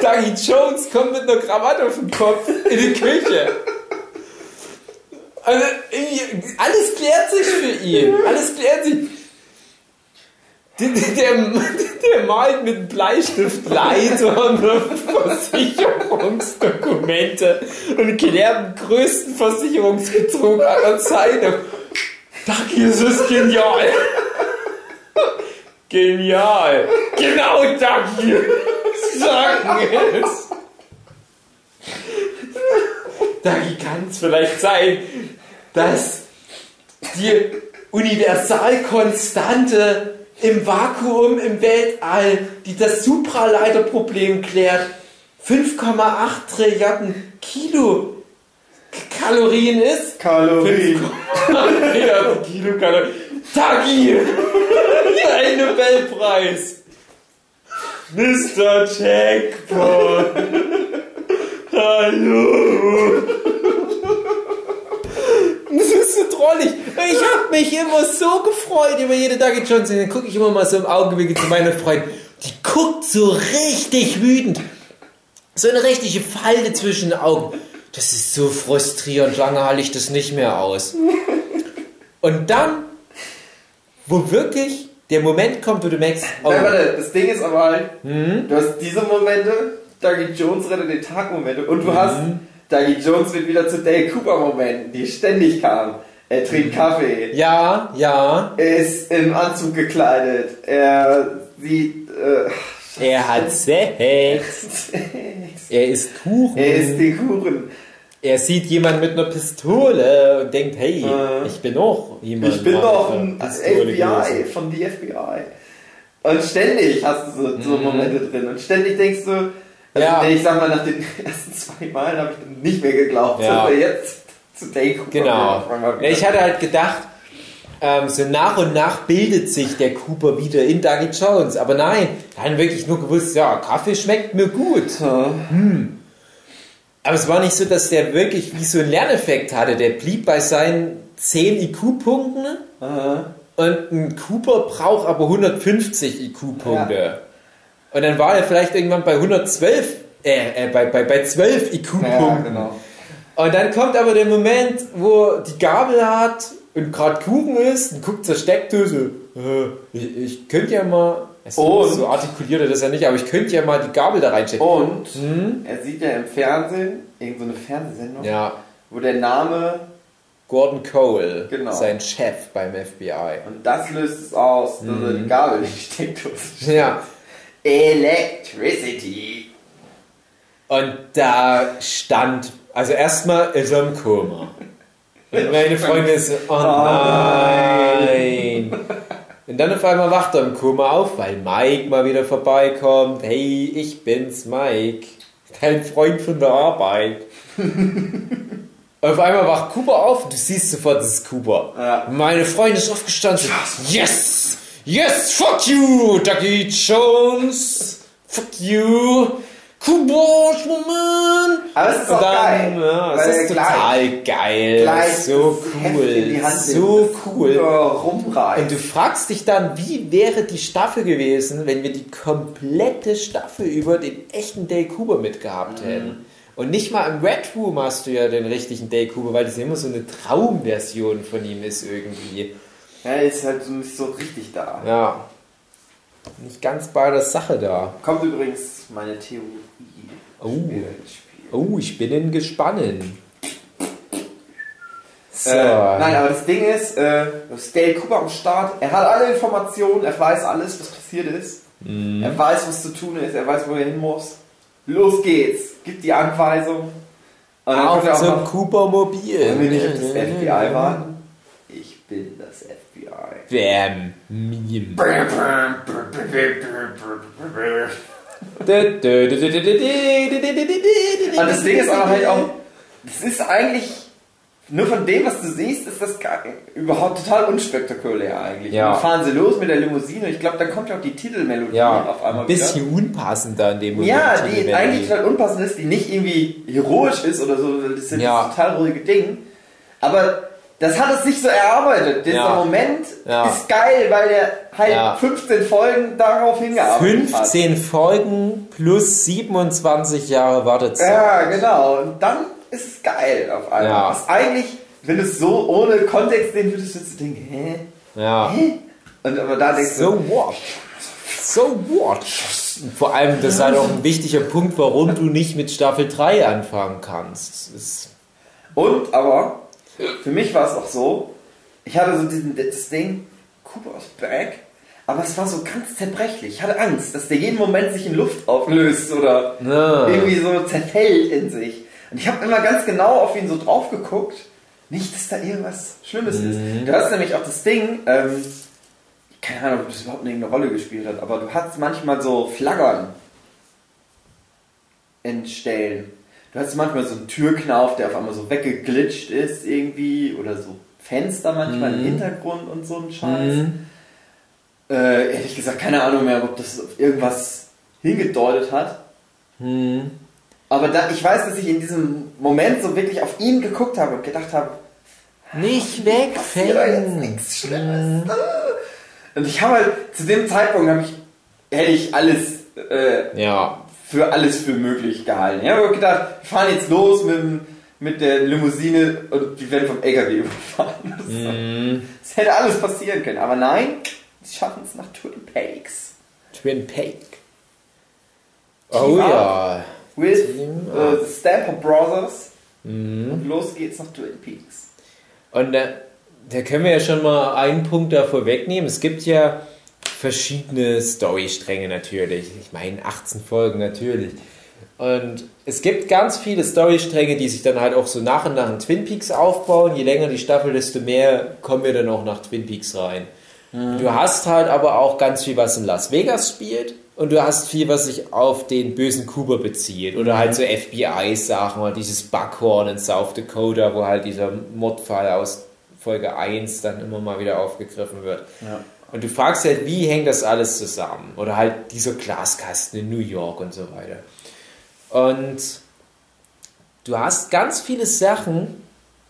Dougie Jones kommt mit einer Krawatte auf dem Kopf in die Küche. Also, alles klärt sich für ihn. Alles klärt sich. Der, der, der malt mit Bleistift Leitern Versicherungsdokumente und klärt den größten Versicherungsbetrug aller Zeiten. Ducky, es ist genial. Genial. Genau, Ducky. Sagen es. Ducky kann es vielleicht sein, dass die Universalkonstante im Vakuum im Weltall, die das Supraleiterproblem klärt, 5,8 Trilliarden Kilo Kalorien ist. Kalorien. Ja, Kilokalorien. Tagi! Ein Nobelpreis! Mr. Jackpot! Hallo! Ist so drollig. Ich habe mich immer so gefreut über jede Dougie Johnson. Dann gucke ich immer mal so im Augenwinkel zu meiner Freundin. Die guckt so richtig wütend. So eine richtige Falte zwischen den Augen. Das ist so frustrierend. Lange halte ich das nicht mehr aus. Und dann, wo wirklich der Moment kommt, wo du merkst, oh, Nein, warte, das Ding ist aber halt, Hm? du hast diese Momente, Dougie Jones rettet den Tag Momente und du hast Hm? Dougie Jones wird wieder zu Dale Cooper Momenten, die ständig kamen. Er trinkt Kaffee, ja, ja, er ist im Anzug gekleidet, er sieht, äh, er hat Sex, er isst Kuchen, er isst den Kuchen. er sieht jemanden mit einer Pistole und denkt, hey, Äh. ich bin auch jemand. Ich bin doch ein FBI gewesen. von die FBI. Und ständig hast du so, so Momente drin. Und ständig denkst du, also. Ja. ich sag mal, nach den ersten zwei Malen habe ich dann nicht mehr geglaubt, Ja. dass er jetzt zu Dale Cooper Genau. Ja, ich hatte halt gedacht, ähm, so nach und nach bildet sich der Cooper wieder in Dougie Jones. Aber nein, hat wirklich nur gewusst, ja, Kaffee schmeckt mir gut. Ja. Aber es war nicht so, dass der wirklich wie so einen Lerneffekt hatte. Der blieb bei seinen 10 IQ-Punkten und ein Cooper braucht aber 150 IQ-Punkte. Ja. Und dann war er vielleicht irgendwann bei 112, äh, äh bei, bei, bei 12 IQ-Punkten. Ja, genau. Und dann kommt aber der Moment, wo die Gabel hat und gerade Kuchen ist und guckt zur Steckdose. Äh, ich, ich könnte ja mal. Also Und? so artikuliert er das ja nicht, aber ich könnte ja mal die Gabel da reinstecken. Und Hm? er sieht ja im Fernsehen, irgendeine so eine Fernsehsendung, Ja, wo der Name, Gordon Cole, Genau. sein Chef beim FBI. und das löst es aus, dass er Mhm. die Gabel nicht steckt. Ja, Electricity. und da stand, also erstmal ist er im Koma. Und meine Freundin so, oh nein. Und dann auf einmal wacht er im Koma auf, weil Mike mal wieder vorbeikommt. Hey, ich bin's, Mike. Dein Freund von der Arbeit. auf einmal wacht Cooper auf und du siehst sofort, das ist Cooper. Ja. Meine Freundin ist aufgestanden. Yes! Yes! Fuck you, Ducky Jones! Fuck you! Cooper, Moment! Aber es ist auch dann, geil. Ja, es ist er total geil. gleich so cool. So cool. Rumreißt. Und du fragst dich dann, wie wäre die Staffel gewesen, wenn wir die komplette Staffel über den echten Dale Cooper mitgehabt hätten. Und nicht mal im Red Room hast du ja den richtigen Dale Cooper, weil das ja immer so eine Traumversion von ihm ist irgendwie. Er ist halt so nicht so richtig da. Ja. Nicht ganz bei der Sache da. Kommt übrigens meine Theorie. Oh. Oh, ich bin in Gespannen. So. Äh, nein, aber das Ding ist, äh, Dale Cooper am Start. Er hat alle Informationen, er weiß alles, was passiert ist. Mhm. Er weiß, was zu tun ist, er weiß, wo er hin muss. Los geht's, gibt die Anweisung. Und dann Auf zum noch, Cooper Mobil. wollen wir nicht auf das FBI warten? Ich bin. Bam. Meme. Und das Ding ist aber halt auch, das ist eigentlich, nur von dem, was du siehst, ist das überhaupt total unspektakulär eigentlich. Ja. Dann fahren sie los mit der Limousine, ich glaube, dann kommt ja auch die Titelmelodie Ja, auf einmal ein bisschen unpassend da in dem wieder. Ja, Moment, die Melodie. eigentlich total unpassend ist, die nicht irgendwie heroisch ist oder so, das sind Ja. total ruhige Ding. Aber das hat es sich so erarbeitet. Dieser Ja. Moment Ja. ist geil, weil der halt Ja. 15 Folgen darauf hingearbeitet hat. 15 Folgen plus 27 Jahre Wartezeit. Ja, genau. Und dann ist es geil auf einmal. Ja. Was eigentlich, wenn du es so ohne Kontext sehen würdest, würdest du denken, hä? Ja. Hä? Und aber da denkst So du, what? So what? Vor allem, das ist halt auch ein wichtiger Punkt, warum du nicht mit Staffel 3 anfangen kannst. Ist, und aber, für mich war es auch so, ich hatte so diesen, das Ding, Cooper ist back, aber es war so ganz zerbrechlich. Ich hatte Angst, dass der jeden Moment sich in Luft auflöst oder Ja. irgendwie so zerfällt in sich. Und ich habe immer ganz genau auf ihn so drauf geguckt, nicht, dass da irgendwas Schlimmes ist. Du hast nämlich auch das Ding, ähm, keine Ahnung, ob das überhaupt irgendeine Rolle gespielt hat, aber du hast manchmal so Flaggern entstellen. Du hast manchmal so einen Türknauf, der auf einmal so weggeglitscht ist irgendwie oder so Fenster manchmal im Hintergrund und so ein Scheiß. Äh, ehrlich gesagt, keine Ahnung mehr, ob das auf irgendwas hingedeutet hat. Aber da, ich weiß, dass ich in diesem Moment so wirklich auf ihn geguckt habe und gedacht habe, nicht da wegfällen. nichts Schlimmes. Und ich habe halt, zu dem Zeitpunkt habe ich, hätte ich alles, äh, Ja. Für alles für möglich gehalten. Ich habe gedacht, wir fahren jetzt los mit, mit der Limousine und die werden vom LKW überfahren. Das, das hätte alles passieren können. Aber nein, sie schaffen es nach Twin Peaks. Twin Peak. Team Oh up. ja. With Team äh, the Stamper Brothers. Mhm. Und los geht's nach Twin Peaks. Und da, da können wir ja schon mal einen Punkt davor wegnehmen. Es gibt ja verschiedene Storystränge natürlich. Ich meine, 18 Folgen natürlich. Und es gibt ganz viele Storystränge, die sich dann halt auch so nach und nach in Twin Peaks aufbauen. Je länger die Staffel, desto mehr kommen wir dann auch nach Twin Peaks rein. Du hast halt aber auch ganz viel, was in Las Vegas spielt. Und du hast viel, was sich auf den bösen Kuba bezieht. Oder halt so FBI-Sachen oder dieses Buckhorn in South Dakota, wo halt dieser Mordfall aus Folge 1 dann immer mal wieder aufgegriffen wird. Ja. Und du fragst halt, wie hängt das alles zusammen? Oder halt dieser Glaskasten in New York und so weiter. Und du hast ganz viele Sachen,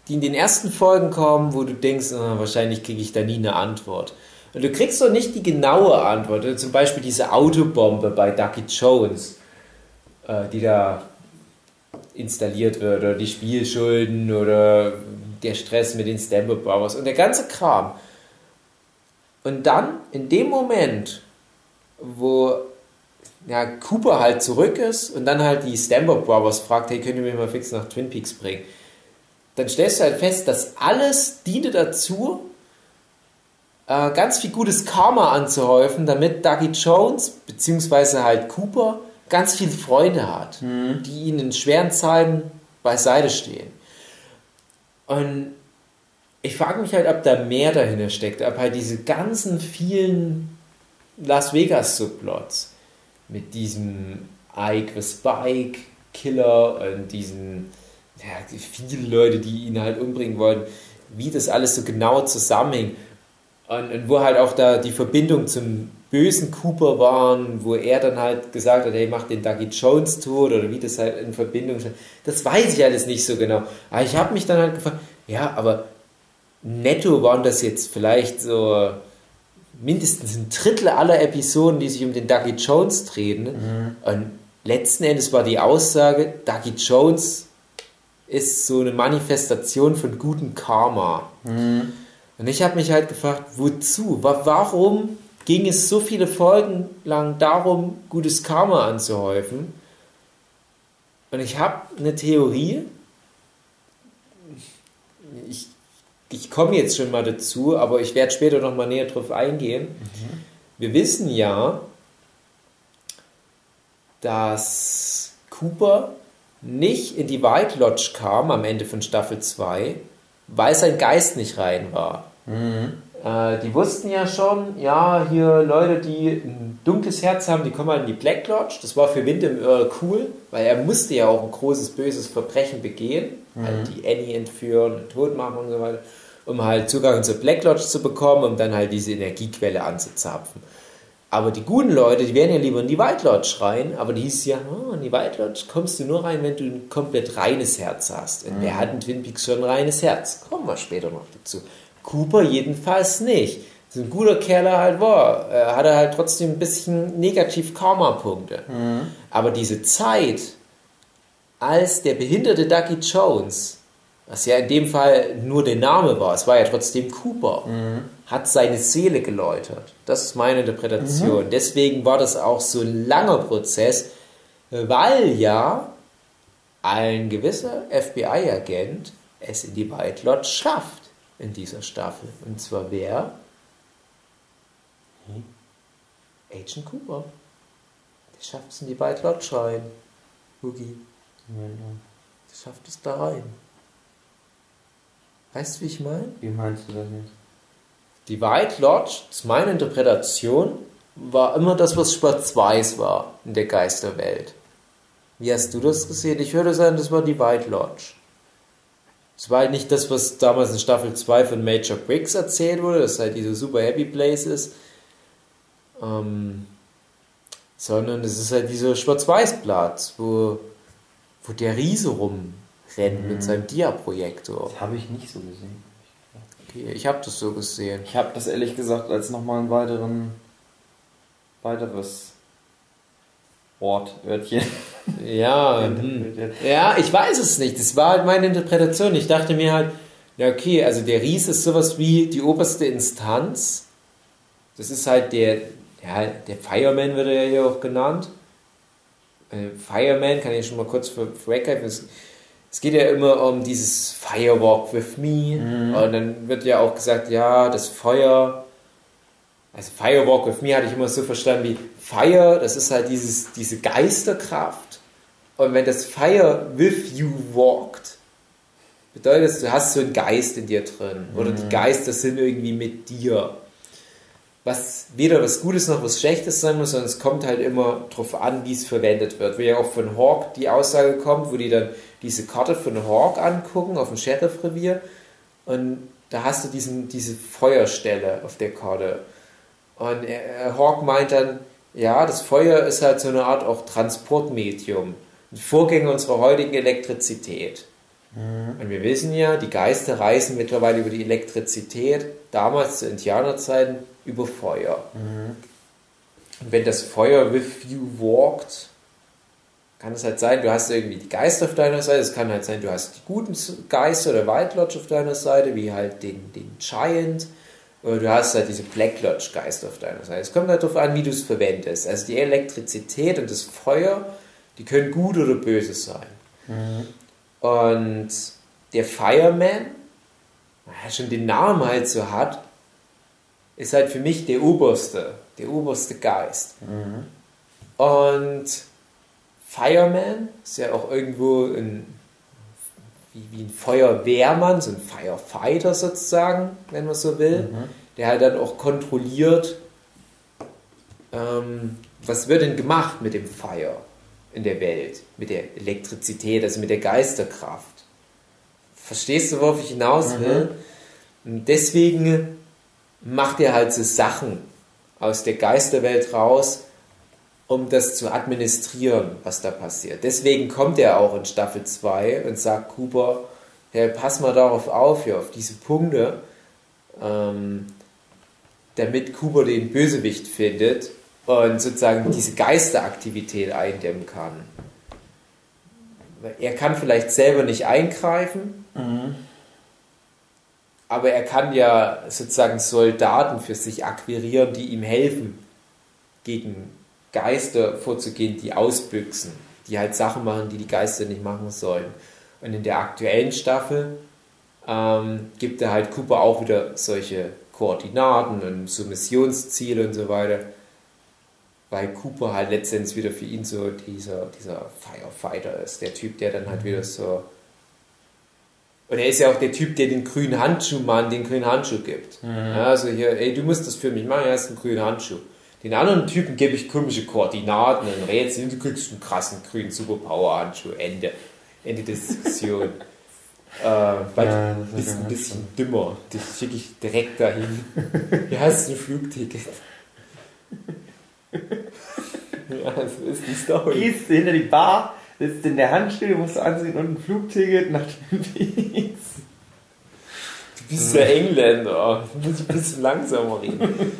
die in den ersten Folgen kommen, wo du denkst, oh, wahrscheinlich kriege ich da nie eine Antwort. Und du kriegst doch nicht die genaue Antwort. Also zum Beispiel diese Autobombe bei Ducky Jones, äh, die da installiert wird, oder die Spielschulden oder der Stress mit den Stamper Brothers und der ganze Kram. Und dann, in dem Moment, wo ja, Cooper halt zurück ist und dann halt die Stamper Brothers fragt, hey, könnt ihr mich mal fix nach Twin Peaks bringen? Dann stellst du halt fest, dass alles diente dazu, äh, ganz viel gutes Karma anzuhäufen, damit Dougie Jones, beziehungsweise halt Cooper, ganz viele Freunde hat, mhm. die ihnen in schweren Zeiten beiseite stehen. Und ich frage mich halt, ob da mehr dahinter steckt, ob halt diese ganzen vielen Las Vegas Subplots mit diesem Ike the Spike Killer und diesen ja, viele Leute, die ihn halt umbringen wollen, wie das alles so genau zusammenhängt und, und, wo halt auch da die Verbindung zum bösen Cooper waren, wo er dann halt gesagt hat, hey, mach den Dougie Jones tot oder wie das halt in Verbindung steht. Das weiß ich alles nicht so genau. Aber ich habe mich dann halt gefragt, ja, aber netto waren das jetzt vielleicht so mindestens ein Drittel aller Episoden, die sich um den Dougie Jones drehen. Mhm. Und letzten Endes war die Aussage, Dougie Jones ist so eine Manifestation von gutem Karma. Mhm. Und ich habe mich halt gefragt, wozu? Warum ging es so viele Folgen lang darum, gutes Karma anzuhäufen? Und ich habe eine Theorie. Ich ich komme jetzt schon mal dazu, aber ich werde später noch mal näher drauf eingehen. Mhm. Wir wissen ja, dass Cooper nicht in die White Lodge kam am Ende von Staffel 2, weil sein Geist nicht rein war. Mhm. Äh, die wussten ja schon, ja, hier Leute, die ein dunkles Herz haben, die kommen halt in die Black Lodge. Das war für Windham Earl cool, weil er musste ja auch ein großes, böses Verbrechen begehen. Mhm. Halt die Annie entführen, tot machen und so weiter um halt Zugang zur Black Lodge zu bekommen, um dann halt diese Energiequelle anzuzapfen. Aber die guten Leute, die werden ja lieber in die White Lodge rein, aber die hieß ja, oh, in die White Lodge kommst du nur rein, wenn du ein komplett reines Herz hast. Und mhm. wer hat in Twin Peaks schon ein reines Herz? Kommen wir später noch dazu. Cooper jedenfalls nicht. So ein guter Kerl er halt war, äh, hat er halt trotzdem ein bisschen negativ Karma-Punkte. Mhm. Aber diese Zeit, als der behinderte Ducky Jones was ja in dem Fall nur der Name war, es war ja trotzdem Cooper, mhm. hat seine Seele geläutert. Das ist meine Interpretation. Mhm. Deswegen war das auch so ein langer Prozess, weil ja ein gewisser FBI-Agent es in die White Lodge schafft in dieser Staffel. Und zwar wer? Hm? Agent Cooper. Der schafft es in die White Lodge rein. Boogie. Der schafft es da rein. Weißt du, wie ich meine? Wie meinst du das jetzt? Die White Lodge, das ist meine Interpretation, war immer das, was schwarz-weiß war in der Geisterwelt. Wie hast du das gesehen? Ich würde sagen, das war die White Lodge. Es war halt nicht das, was damals in Staffel 2 von Major Briggs erzählt wurde, dass halt diese super Happy Place ist. Ähm, sondern es ist halt dieser Schwarz-Weiß-Platz, wo, wo der Riese rum rennt mhm. mit seinem Dia-Projektor. Das habe ich nicht so gesehen. Okay, ich habe das so gesehen. Ich habe das ehrlich gesagt als nochmal ein weiteren, weiteres Wort, Wörtchen. Ja, hm. ja, ich weiß es nicht. Das war halt meine Interpretation. Ich dachte mir halt, ja, okay, also der Ries ist sowas wie die oberste Instanz. Das ist halt der, ja, der Fireman wird er ja hier auch genannt. Äh, Fireman kann ich schon mal kurz vorweggreifen es geht ja immer um dieses Firewalk with me. Mhm. Und dann wird ja auch gesagt, ja, das Feuer. Also Firewalk with me hatte ich immer so verstanden wie Fire, das ist halt dieses, diese Geisterkraft. Und wenn das Fire with you walkt, bedeutet das, du hast so einen Geist in dir drin. Oder die mhm. Geister sind irgendwie mit dir. Was weder was Gutes noch was Schlechtes sein muss, sondern es kommt halt immer darauf an, wie es verwendet wird. Wie ja auch von Hawk die Aussage kommt, wo die dann diese Karte von Hawk angucken auf dem Sheriff-Revier und da hast du diesen, diese Feuerstelle auf der Karte. Und Hawk meint dann, ja, das Feuer ist halt so eine Art auch Transportmedium. ein Vorgänger unserer heutigen Elektrizität. Mhm. Und wir wissen ja, die Geister reisen mittlerweile über die Elektrizität, damals zu Indianerzeiten über Feuer. Mhm. Und wenn das Feuer with you walked, kann es halt sein, du hast irgendwie die Geister auf deiner Seite, es kann halt sein, du hast die guten Geister oder White Lodge auf deiner Seite, wie halt den, den Giant, oder du hast halt diese Black Lodge Geister auf deiner Seite. Es kommt halt darauf an, wie du es verwendest. Also die Elektrizität und das Feuer, die können gut oder böse sein. Mhm. Und der Fireman, der schon den Namen halt so hat, ist halt für mich der oberste, der oberste Geist. Mhm. Und Fireman ist ja auch irgendwo ein, wie, wie ein Feuerwehrmann, so ein Firefighter sozusagen, wenn man so will, mhm. der halt dann auch kontrolliert, ähm, was wird denn gemacht mit dem Feuer in der Welt, mit der Elektrizität, also mit der Geisterkraft. Verstehst du, worauf ich hinaus mhm. will? Mhm. Und deswegen macht er halt so Sachen aus der Geisterwelt raus, um das zu administrieren, was da passiert. Deswegen kommt er auch in Staffel 2 und sagt Cooper, hey, pass mal darauf auf, hier, auf diese Punkte, ähm, damit Cooper den Bösewicht findet und sozusagen diese Geisteraktivität eindämmen kann. Er kann vielleicht selber nicht eingreifen, mhm. aber er kann ja sozusagen Soldaten für sich akquirieren, die ihm helfen, gegen Geister vorzugehen, die ausbüchsen, die halt Sachen machen, die die Geister nicht machen sollen. Und in der aktuellen Staffel ähm, gibt er halt Cooper auch wieder solche Koordinaten und so Missionsziele und so weiter weil Cooper halt letztendlich wieder für ihn so dieser, dieser Firefighter ist. Der Typ, der dann halt wieder so. Und er ist ja auch der Typ, der den grünen Handschuhmann den grünen Handschuh gibt. Mhm. Ja, also hier, ey, du musst das für mich machen, er ist ein grünen Handschuh. Den anderen Typen gebe ich komische Koordinaten und Rätsel und du kriegst einen krassen grünen Superpower-Handschuh. Ende. Ende Diskussion. äh, weil ja, du bist ein bisschen dümmer. Dich schicke ich direkt dahin. Hier hast du ein Flugticket. ja, so ist die Story. Gehst hinter die Bar, sitzt in der Handstelle, musst du ansehen und ein Flugticket nach Twin Peaks. Du bist ja Engländer. Du musst ein bisschen langsamer reden.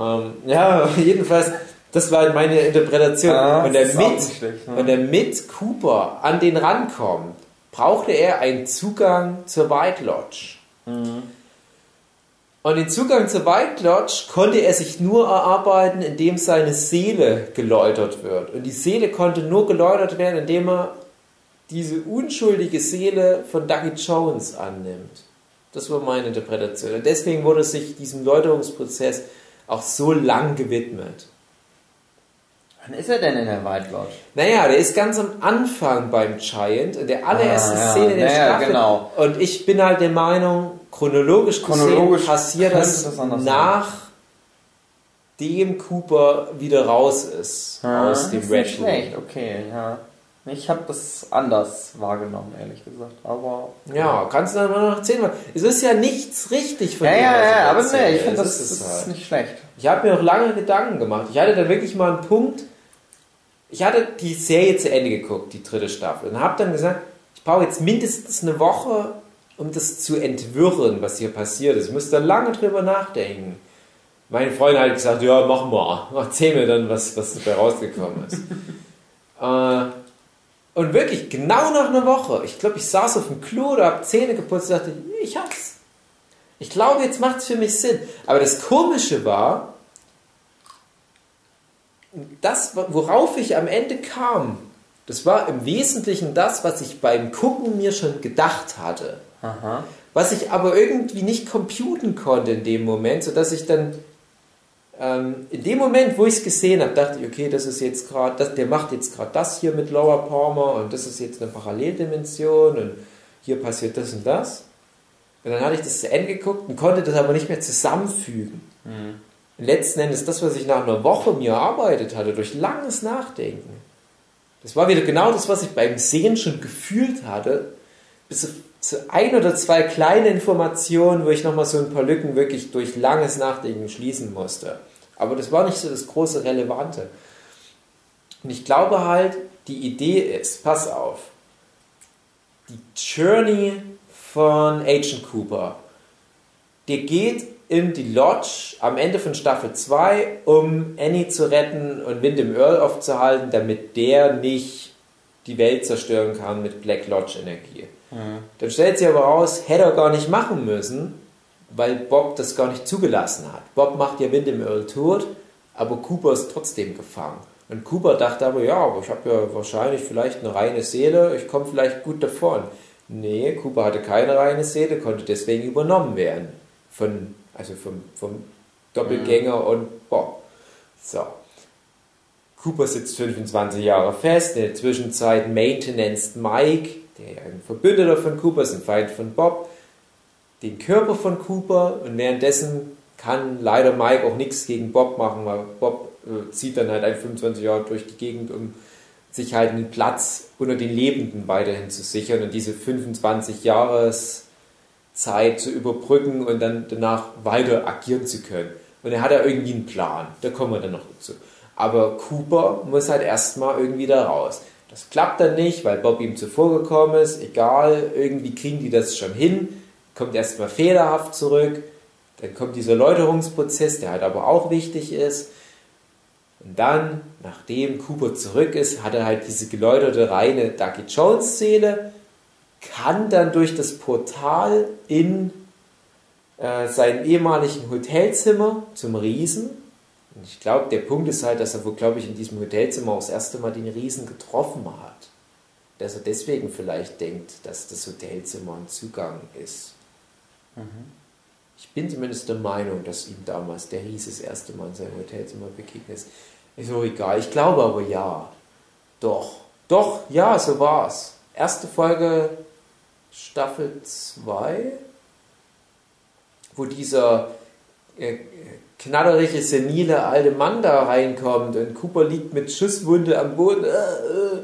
ähm, ja, jedenfalls, das war meine Interpretation. Ah, wenn, der mit, schlecht, ne? wenn der mit Cooper an den rankommt, brauchte er einen Zugang zur White Lodge. Mhm. Und den Zugang zur White Lodge konnte er sich nur erarbeiten, indem seine Seele geläutert wird. Und die Seele konnte nur geläutert werden, indem er diese unschuldige Seele von Dougie Jones annimmt. Das war meine Interpretation. Und deswegen wurde sich diesem Läuterungsprozess auch so lang gewidmet. Wann ist er denn in der White Lodge? Naja, der ist ganz am Anfang beim Giant, in der allerersten ah, ja. Szene der naja, Staffel. Genau. Und ich bin halt der Meinung, chronologisch, chronologisch passiert das, das nach dem Cooper wieder raus ist ja, aus dem Red schlecht, okay, ja. Ich habe das anders wahrgenommen, ehrlich gesagt. Aber ja, kannst du dann mal noch erzählen. Es ist ja nichts richtig von ja, dir. Ja, ja, aber nee, ich finde das, ist, halt. nicht schlecht. Ich habe mir noch lange Gedanken gemacht. Ich hatte da wirklich mal einen Punkt. Ich hatte die Serie zu Ende geguckt, die dritte Staffel, und habe dann gesagt, ich brauche jetzt mindestens eine Woche, um das zu entwirren, was hier passiert ist. Ich musste da lange drüber nachdenken. Meine Freundin hat gesagt, ja, mach mal, erzähl mir dann, was, was dabei rausgekommen ist. äh, und wirklich, genau nach einer Woche, ich glaube, ich saß auf dem Klo oder habe Zähne geputzt und dachte, ich hab's. Ich glaube, jetzt macht es für mich Sinn. Aber das Komische war, das, worauf ich am Ende kam, das war im Wesentlichen das, was ich beim Gucken mir schon gedacht hatte. Aha. Was ich aber irgendwie nicht computen konnte in dem Moment, sodass ich dann ähm, in dem Moment, wo ich es gesehen habe, dachte ich, okay, das ist jetzt gerade, der macht jetzt gerade das hier mit Lower Palmer und das ist jetzt eine Paralleldimension und hier passiert das und das. Und dann hatte ich das zu Ende geguckt und konnte das aber nicht mehr zusammenfügen. Mhm. Letzten Endes das, was ich nach einer Woche mir erarbeitet hatte, durch langes Nachdenken, das war wieder genau das, was ich beim Sehen schon gefühlt hatte, bis zu ein oder zwei kleine Informationen, wo ich nochmal so ein paar Lücken wirklich durch langes Nachdenken schließen musste. Aber das war nicht so das große Relevante. Und ich glaube halt, die Idee ist, pass auf, die Journey von Agent Cooper, der geht in die Lodge am Ende von Staffel 2, um Annie zu retten und Wyndham Earl aufzuhalten, damit der nicht die Welt zerstören kann mit Black Lodge Energie. Mhm. Dann stellt sich aber raus, hätte er gar nicht machen müssen, weil Bob das gar nicht zugelassen hat. Bob macht ja Wyndham Earl tot, aber Cooper ist trotzdem gefangen. Und Cooper dachte aber, ja, aber ich habe ja wahrscheinlich vielleicht eine reine Seele, ich komme vielleicht gut davon. Nee, Cooper hatte keine reine Seele, konnte deswegen übernommen werden. Von, also vom, vom Doppelgänger mhm. und Bob. So. Cooper sitzt 25 Jahre fest, in der Zwischenzeit maintenance Mike, der ja ein Verbündeter von Cooper ist, ein Feind von Bob, den Körper von Cooper und währenddessen kann leider Mike auch nichts gegen Bob machen, weil Bob äh, zieht dann halt ein 25 Jahre durch die Gegend, um sich halt einen Platz unter den Lebenden weiterhin zu sichern und diese 25 Jahres Zeit zu überbrücken und dann danach weiter agieren zu können. Und er hat ja irgendwie einen Plan, da kommen wir dann noch dazu. Aber Cooper muss halt erstmal irgendwie da raus. Das klappt dann nicht, weil Bob ihm zuvor gekommen ist. Egal, irgendwie kriegen die das schon hin. Kommt erstmal fehlerhaft zurück. Dann kommt dieser Läuterungsprozess, der halt aber auch wichtig ist. Und dann, nachdem Cooper zurück ist, hat er halt diese geläuterte reine Ducky Jones Seele, kann dann durch das Portal in äh, seinem ehemaligen Hotelzimmer zum Riesen. Und ich glaube, der Punkt ist halt, dass er wohl, glaube ich, in diesem Hotelzimmer auch das erste Mal den Riesen getroffen hat. Dass er deswegen vielleicht denkt, dass das Hotelzimmer ein Zugang ist. Ich bin zumindest der Meinung, dass ihm damals der Ries das erste Mal in seinem Hotelzimmer begegnet ist. Ist auch egal. Ich glaube aber ja. Doch. Doch, ja, so war's. Erste Folge Staffel 2, wo dieser äh, knatterige, senile alte Mann da reinkommt und Cooper liegt mit Schusswunde am Boden äh, äh,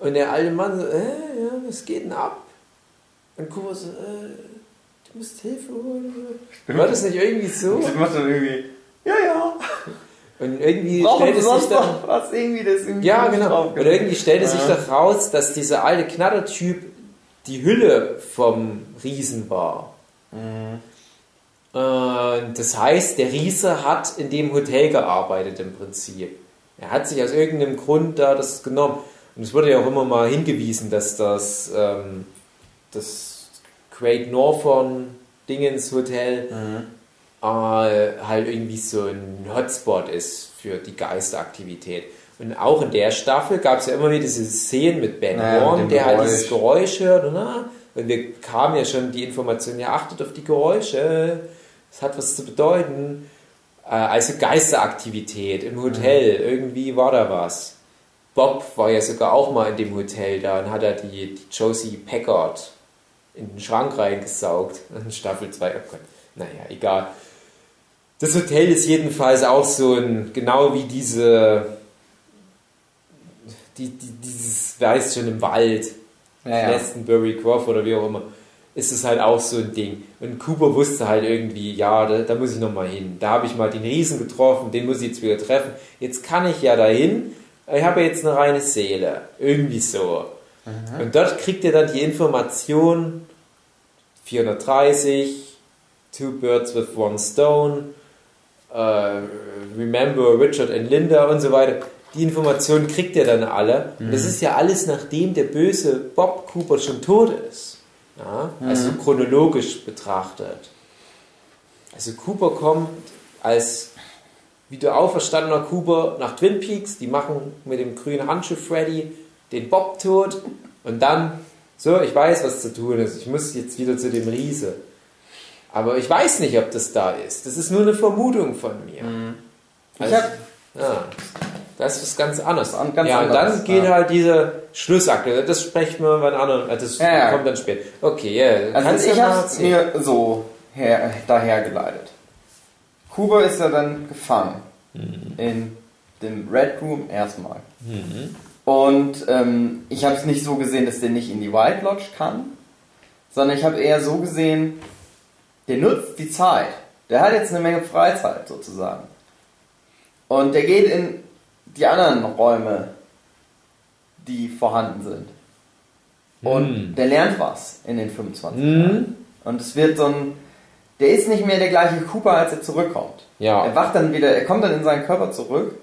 und der alte Mann so, äh, ja, was geht denn ab? Und Cooper so, äh, du musst Hilfe holen. War das nicht irgendwie so? Das macht dann irgendwie, ja, ja. Und irgendwie Brauchen stellt es sich dann, was irgendwie das irgendwie Ja, genau. Und irgendwie stellt es sich doch raus, dass dieser alte Knattertyp die Hülle vom Riesen war. Mhm. das heißt, der Riese hat in dem Hotel gearbeitet im Prinzip. Er hat sich aus irgendeinem Grund da das genommen. Und es wurde ja auch immer mal hingewiesen, dass das, ähm, das Great Northern Dingens Hotel mhm. äh, halt irgendwie so ein Hotspot ist für die Geisteraktivität. Und auch in der Staffel gab es ja immer wieder diese Szenen mit Ben naja, Horn, der halt dieses Geräusch hört. Und, na, und wir kamen ja schon die Information, ja, achtet auf die Geräusche, das hat was zu bedeuten. Äh, also Geisteraktivität im Hotel, mhm. irgendwie war da was. Bob war ja sogar auch mal in dem Hotel da und hat er die, die Josie Packard in den Schrank reingesaugt. In Staffel 2, oh Gott, naja, egal. Das Hotel ist jedenfalls auch so ein, genau wie diese die, die, dieses, weiß schon, im Wald, ja, ja. Glastonbury Grove oder wie auch immer, ist es halt auch so ein Ding. Und Cooper wusste halt irgendwie, ja, da, da muss ich nochmal hin. Da habe ich mal den Riesen getroffen, den muss ich jetzt wieder treffen. Jetzt kann ich ja dahin. Ich habe jetzt eine reine Seele. Irgendwie so. Mhm. Und dort kriegt ihr dann die Information 430, Two Birds with One Stone, uh, Remember Richard and Linda und so weiter die Informationen kriegt ihr dann alle. Mhm. Und das ist ja alles, nachdem der böse Bob Cooper schon tot ist. Ja? Also mhm. chronologisch betrachtet. Also Cooper kommt als wieder auferstandener Cooper nach Twin Peaks. Die machen mit dem grünen Handschuh Freddy den Bob tot. Und dann, so, ich weiß, was zu tun ist. Ich muss jetzt wieder zu dem Riese. Aber ich weiß nicht, ob das da ist. Das ist nur eine Vermutung von mir. Mhm. Also, ja. Das ist ganz anders. Ganz ja, und dann geht ja. halt diese Schlussakte. Das sprechen wir beim anderen. Äh, das ja, kommt dann später. Okay, ja. Yeah. Also ich habe es mir so her, dahergeleitet. Kuba ist ja dann gefangen mhm. in dem Red Room erstmal. Mhm. Und ähm, ich habe es nicht so gesehen, dass der nicht in die White Lodge kann, sondern ich habe eher so gesehen, der nutzt die Zeit. Der hat jetzt eine Menge Freizeit sozusagen. Und der geht in die anderen Räume die vorhanden sind. Und Mm. der lernt was in den 25 Mhm. Jahren. Und es wird so ein. Der ist nicht mehr der gleiche Cooper, als er zurückkommt. Ja. Er wacht dann wieder, er kommt dann in seinen Körper zurück.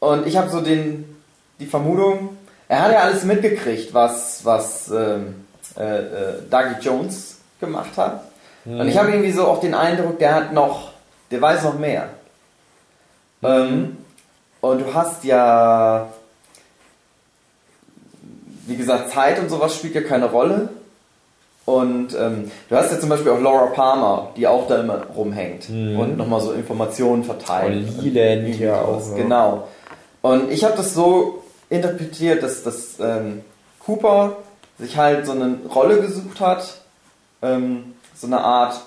Und ich habe so den, die Vermutung, er hat ja alles mitgekriegt, was, was ähm, äh, äh, Dougie Jones gemacht hat. Und ich habe irgendwie so auch den Eindruck, der hat noch, der weiß noch mehr. Ähm, und du hast ja, wie gesagt, Zeit und sowas spielt ja keine Rolle. Und ähm, du hast ja zum Beispiel auch Laura Palmer, die auch da immer rumhängt Mhm. und nochmal so Informationen verteilt. Und Leland ja auch. Genau. Und ich habe das so interpretiert, dass, dass ähm, Cooper sich halt so eine Rolle gesucht hat, ähm, so eine Art,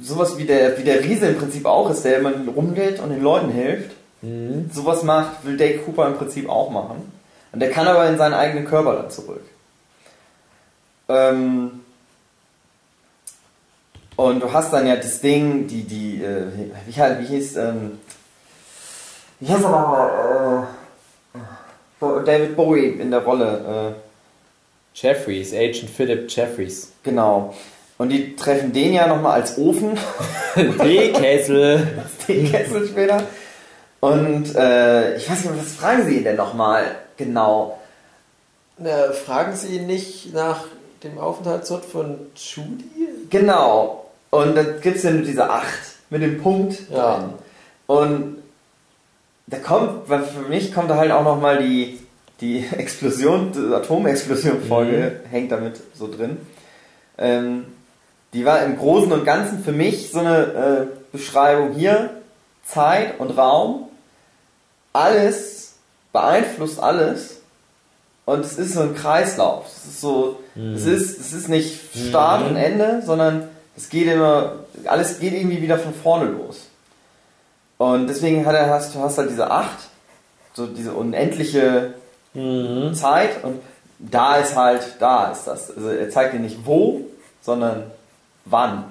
sowas wie der, wie der Riese im Prinzip auch ist, der immer rumgeht und den Leuten hilft. Mhm. Sowas macht, will Dave Cooper im Prinzip auch machen. Und der kann aber in seinen eigenen Körper dann zurück. Ähm und du hast dann ja das Ding, die, die, äh, wie, wie, wie hieß, ähm, wie hieß er nochmal, äh, David Bowie in der Rolle, äh, Jeffries, Agent Philip Jeffries. genau. Und die treffen den ja nochmal als Ofen, D-Kessel. den Kessel später. Und äh, ich weiß nicht, was fragen sie ihn denn nochmal genau? Na, fragen Sie ihn nicht nach dem Aufenthaltsort von Judy? Genau. Und dann gibt es ja nur diese 8 mit dem Punkt. Ja. drin. Und da kommt, weil für mich kommt da halt auch nochmal die, die Explosion, die Atomexplosion-Folge hängt damit so drin. Ähm, die war im Großen und Ganzen für mich so eine äh, Beschreibung hier, Zeit und Raum, alles beeinflusst alles und es ist so ein Kreislauf. Es ist so, es ist, es ist nicht Start und Ende, sondern es geht immer, alles geht irgendwie wieder von vorne los. Und deswegen hat er, hast, du hast halt diese acht, so diese unendliche Mhm. Zeit und da ist halt, da ist das. Also er zeigt dir nicht wo, sondern wann.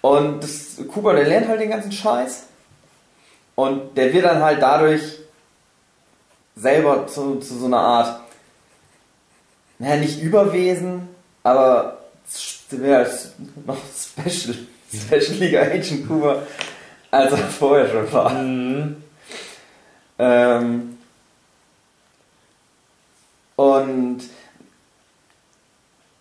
Und das, Cooper, der lernt halt den ganzen Scheiß. Und der wird dann halt dadurch selber zu, zu so einer Art, naja, nicht Überwesen, aber als noch Special, Special Liga Agent Cooper, als er vorher schon war. Mhm. Ähm, und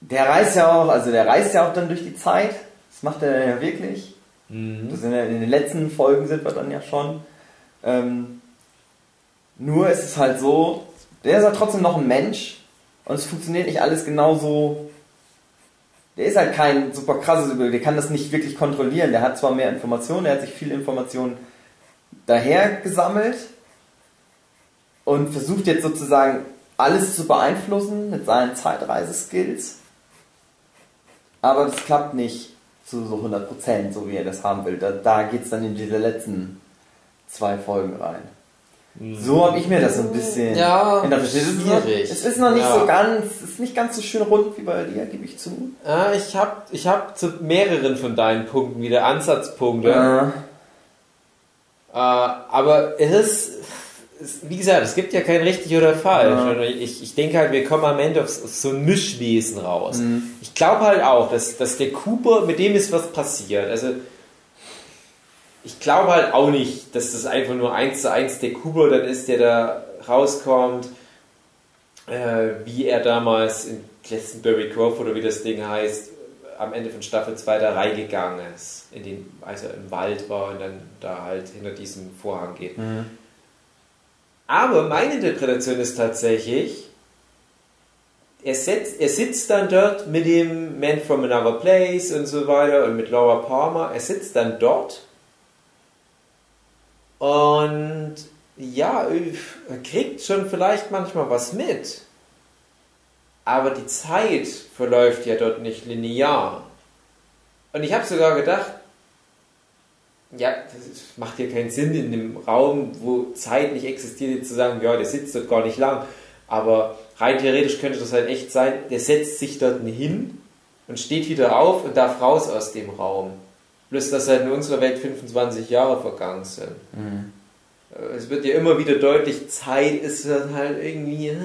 der reist ja auch, also der reist ja auch dann durch die Zeit. Das macht er ja wirklich. Mhm. Das ja in den letzten Folgen sind wir dann ja schon. Ähm, nur ist es halt so, der ist halt trotzdem noch ein Mensch und es funktioniert nicht alles genauso. Der ist halt kein super krasses Überblick, der kann das nicht wirklich kontrollieren. Der hat zwar mehr Informationen, der hat sich viel Informationen daher gesammelt und versucht jetzt sozusagen alles zu beeinflussen mit seinen Zeitreiseskills. Aber das klappt nicht zu so 100%, so wie er das haben will. Da, da geht es dann in diese letzten zwei Folgen rein. So habe ich mir das so ein bisschen Ja. Es ist schwierig. Es ist noch nicht Ja. so ganz, es ist nicht ganz so schön rund wie bei dir, gebe ich zu. Ah, ich habe ich hab zu mehreren von deinen Punkten wieder Ansatzpunkte. Äh, Äh, aber es ist, es, wie gesagt, es gibt ja kein richtig oder falsch. Ja. Ich, ich denke halt, wir kommen am Ende auf, auf so ein Mischwesen raus. Mhm. Ich glaube halt auch, dass, dass der Cooper, mit dem ist was passiert. Also, ich glaube halt auch nicht, dass das einfach nur eins zu eins der Cooper dann ist, der da rauskommt, äh, wie er damals in Glastonbury Grove oder wie das Ding heißt, am Ende von Staffel 2 da reingegangen ist, in den, als er im Wald war und dann da halt hinter diesem Vorhang geht. Aber meine Interpretation ist tatsächlich, er, setzt, er sitzt dann dort mit dem Man from Another Place und so weiter und mit Laura Palmer. Er sitzt dann dort und ja, kriegt schon vielleicht manchmal was mit. Aber die Zeit verläuft ja dort nicht linear. Und ich habe sogar gedacht, ja, das macht ja keinen Sinn in einem Raum, wo Zeit nicht existiert, zu sagen, ja, der sitzt dort gar nicht lang. Aber rein theoretisch könnte das halt echt sein, der setzt sich dort hin und steht wieder auf und darf raus aus dem Raum. Bloß, dass halt in unserer Welt 25 Jahre vergangen sind. Es wird ja immer wieder deutlich, Zeit ist dann halt irgendwie. Äh,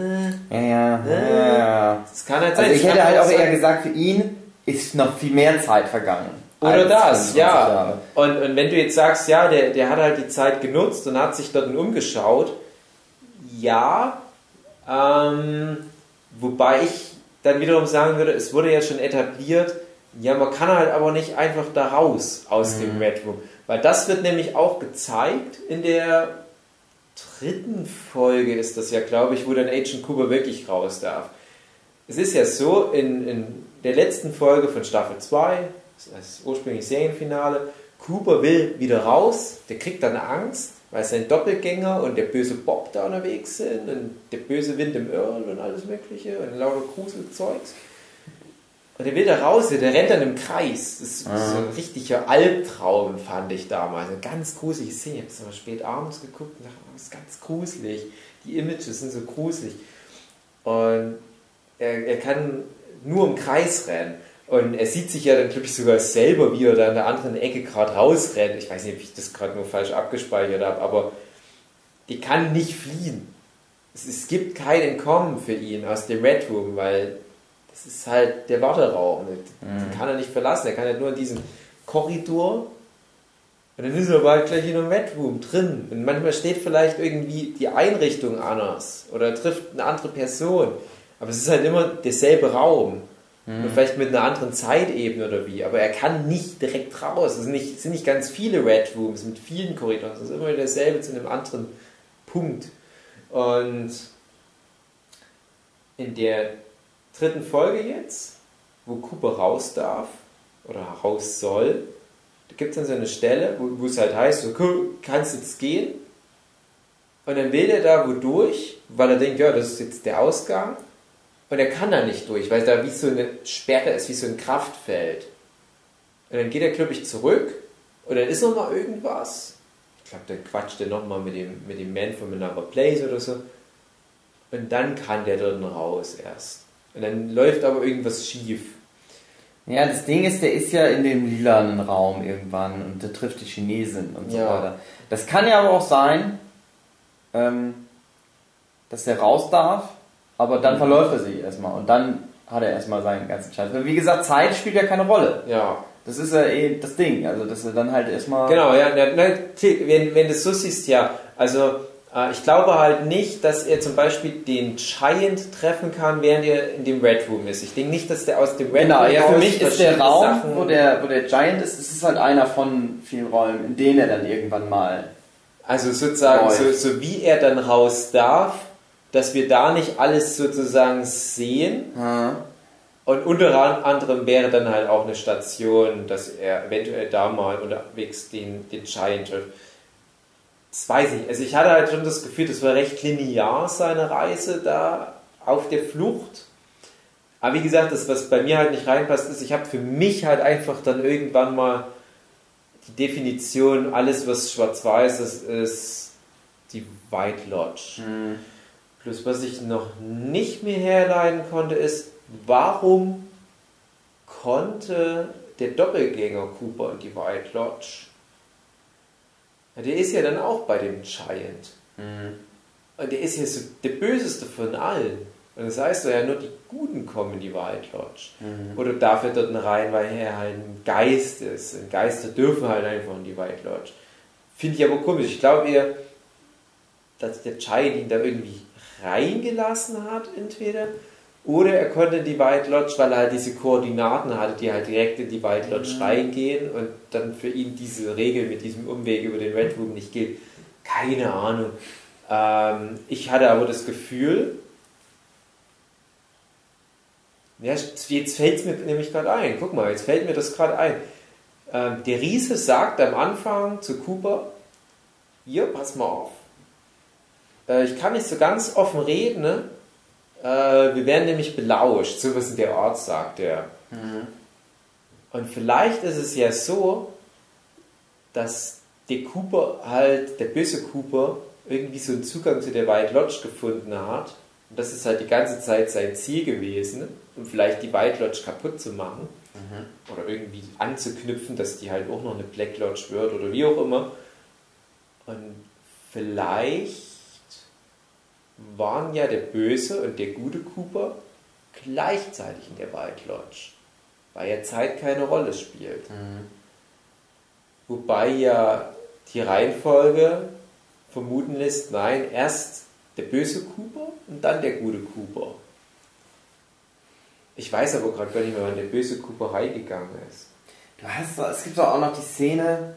Ja, ja, ja, ja. das kann halt sein. Also ich hätte halt auch sein- eher gesagt, für ihn ist noch viel mehr Zeit vergangen. Oder das, 25 ja. Jahre. Und, und wenn du jetzt sagst, ja, der, der hat halt die Zeit genutzt und hat sich dort umgeschaut, ja, ähm, wobei ich dann wiederum sagen würde, es wurde ja schon etabliert, ja, man kann halt aber nicht einfach da raus aus dem Red Room. Weil das wird nämlich auch gezeigt in der dritten Folge ist das ja, glaube ich, wo dann Agent Cooper wirklich raus darf. Es ist ja so, in, in der letzten Folge von Staffel 2, das ursprüngliche Serienfinale, Cooper will wieder raus, der kriegt dann Angst, weil sein Doppelgänger und der böse Bob da unterwegs sind und der böse Wind im Earl und alles mögliche und lauter Gruselzeugs. Und der will da raus, der rennt dann im Kreis. Das ist so ein richtiger Albtraum, fand ich damals. Eine ganz gruselige Szene. Ich habe es aber spät abends geguckt und dachte, oh, das ist ganz gruselig. Die Images sind so gruselig. Und er, er kann nur im Kreis rennen. Und er sieht sich ja dann, glaube ich, sogar selber, wie er da in der anderen Ecke gerade rausrennt. Ich weiß nicht, ob ich das gerade nur falsch abgespeichert habe, aber die kann nicht fliehen. Es, es gibt kein Entkommen für ihn aus dem Red Room, weil das ist halt der Warteraum. Den kann er nicht verlassen. Er kann halt nur in diesen Korridor und dann ist er aber halt gleich in einem Red Room drin. Und manchmal steht vielleicht irgendwie die Einrichtung anders oder er trifft eine andere Person. Aber es ist halt immer derselbe Raum. Nur vielleicht mit einer anderen Zeitebene oder wie. Aber er kann nicht direkt raus. Es sind nicht, es sind nicht ganz viele Red Rooms mit vielen Korridoren. Es ist immer derselbe zu einem anderen Punkt. Und in der dritten Folge jetzt, wo Cooper raus darf oder raus soll, da gibt es dann so eine Stelle, wo, wo es halt heißt, so, "Cool, kannst jetzt gehen. Und dann will er da wodurch, weil er denkt, ja, das ist jetzt der Ausgang. Und er kann da nicht durch, weil da wie so eine Sperre ist, wie so ein Kraftfeld. Und dann geht er, glaube ich, zurück und dann ist noch mal irgendwas. Ich glaube, dann quatscht er nochmal mit dem, mit dem Man from Another Place oder so. Und dann kann der dort raus erst. Und dann läuft aber irgendwas schief. Ja, das Ding ist, der ist ja in dem lilanen Raum irgendwann und der trifft die Chinesin und so Ja. weiter. Das kann ja aber auch sein, ähm, dass der raus darf, aber dann verläuft er sich erstmal und dann hat er erstmal seinen ganzen Scheiß. Wie gesagt, Zeit spielt ja keine Rolle. Ja. Das ist ja eh das Ding, also dass er dann halt erstmal. Genau, ja, na, na, wenn, wenn du es so siehst, ja. Also ich glaube halt nicht, dass er zum Beispiel den Giant treffen kann, während er in dem Red Room ist. Ich denke nicht, dass der aus dem Red Genau, Room ja, für mich ist der Raum, Sachen- wo der, wo der Giant ist, das ist halt einer von vielen Räumen, in denen er dann irgendwann mal. Also sozusagen, so, so wie er dann raus darf, dass wir da nicht alles sozusagen sehen. Und unter anderem wäre dann halt auch eine Station, dass er eventuell da mal unterwegs den, den Giant trifft. Das weiß ich. Also ich hatte halt schon das Gefühl, das war recht linear, seine Reise da auf der Flucht. Aber wie gesagt, das, was bei mir halt nicht reinpasst, ist, ich habe für mich halt einfach dann irgendwann mal die Definition, alles was schwarz-weiß ist, ist die White Lodge. Plus was ich noch nicht mehr herleiten konnte, ist, warum konnte der Doppelgänger Cooper in die White Lodge? Ja, der ist ja dann auch bei dem Giant. Und der ist ja so der böseste von allen. Und das heißt ja nur, die Guten kommen in die White Lodge. Oder darf er dort rein, weil er halt ein Geist ist. Und Geister dürfen halt einfach in die White Lodge. Finde ich aber komisch. Ich glaube eher, dass der Giant ihn da irgendwie reingelassen hat, entweder. Oder er konnte in die White Lodge, weil er halt diese Koordinaten hatte, die halt direkt in die White Lodge reingehen und dann für ihn diese Regel mit diesem Umweg über den Red Room nicht gilt. Keine Ahnung. Ähm, ich hatte aber das Gefühl, ja, jetzt fällt es mir nämlich gerade ein. Guck mal, jetzt fällt mir das gerade ein. Ähm, der Riese sagt am Anfang zu Cooper, hier, pass mal auf. Äh, ich kann nicht so ganz offen reden, ne? Äh, wir werden nämlich belauscht, so was der Ort sagt, der. Und vielleicht ist es ja so, dass der Cooper halt, der böse Cooper, irgendwie so einen Zugang zu der White Lodge gefunden hat. Und das ist halt die ganze Zeit sein Ziel gewesen, um vielleicht die White Lodge kaputt zu machen. Oder irgendwie anzuknüpfen, dass die halt auch noch eine Black Lodge wird oder wie auch immer. Und vielleicht waren ja der böse und der gute Cooper gleichzeitig in der White Lodge, weil ja Zeit keine Rolle spielt. Mhm. Wobei ja die Reihenfolge vermuten lässt, nein, erst der böse Cooper und dann der gute Cooper. Ich weiß aber gerade gar nicht mehr, wann der böse Cooper heimgegangen ist. Du hast, doch- es gibt doch auch noch die Szene,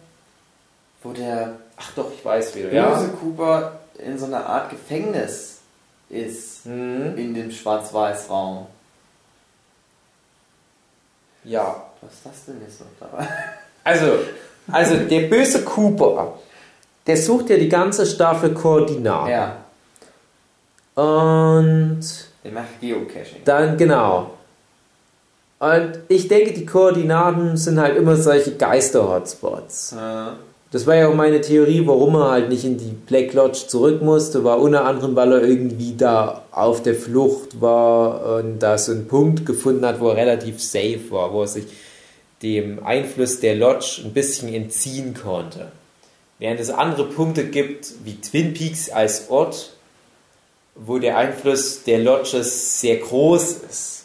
wo der Ach doch, ich weiß wieder. böse Ja. Cooper in so einer Art Gefängnis ist. Mhm. In dem Schwarz-Weiß-Raum. ja. Was ist das denn jetzt noch dabei? Also, also der böse Cooper, der sucht ja die ganze Staffel Koordinaten. Ja, Und der macht Geocaching. dann, genau. Und ich denke, die Koordinaten sind halt immer solche Geister-Hotspots. Äh, Das war ja auch meine Theorie, warum er halt nicht in die Black Lodge zurück musste, war unter anderem, weil er irgendwie da auf der Flucht war und da so einen Punkt gefunden hat, wo er relativ safe war, wo er sich dem Einfluss der Lodge ein bisschen entziehen konnte. Während es andere Punkte gibt, wie Twin Peaks als Ort, wo der Einfluss der Lodges sehr groß ist.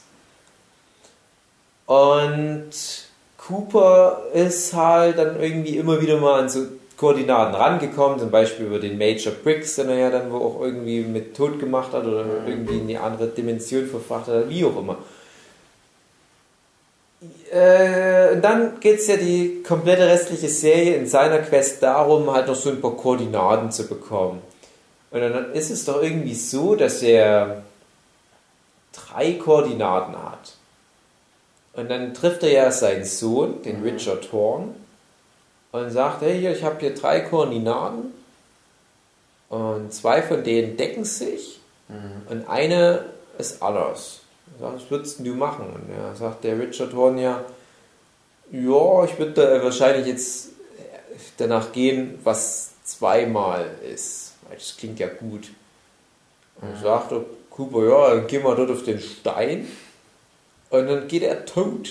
Und Cooper ist halt dann irgendwie immer wieder mal an so Koordinaten rangekommen, zum Beispiel über den Major Briggs, den er ja dann wo auch irgendwie mit tot gemacht hat oder irgendwie in die andere Dimension verfrachtet hat, wie auch immer. Äh, und dann geht es ja die komplette restliche Serie in seiner Quest darum, halt noch so ein paar Koordinaten zu bekommen. Und dann ist es doch irgendwie so, dass er drei Koordinaten hat. Und dann trifft er ja seinen Sohn, den Richard Horn, und sagt, hey, hier, ich habe hier drei Koordinaten. Und zwei von denen decken sich und eine ist anders. Er sagt, was würdest du machen? Und er sagt der Richard Horn ja, ja, ich würde wahrscheinlich jetzt danach gehen, was zweimal ist. Das klingt ja gut. Und dann sagt der Cooper, ja, dann gehen wir dort auf den Stein. Und dann geht er tot.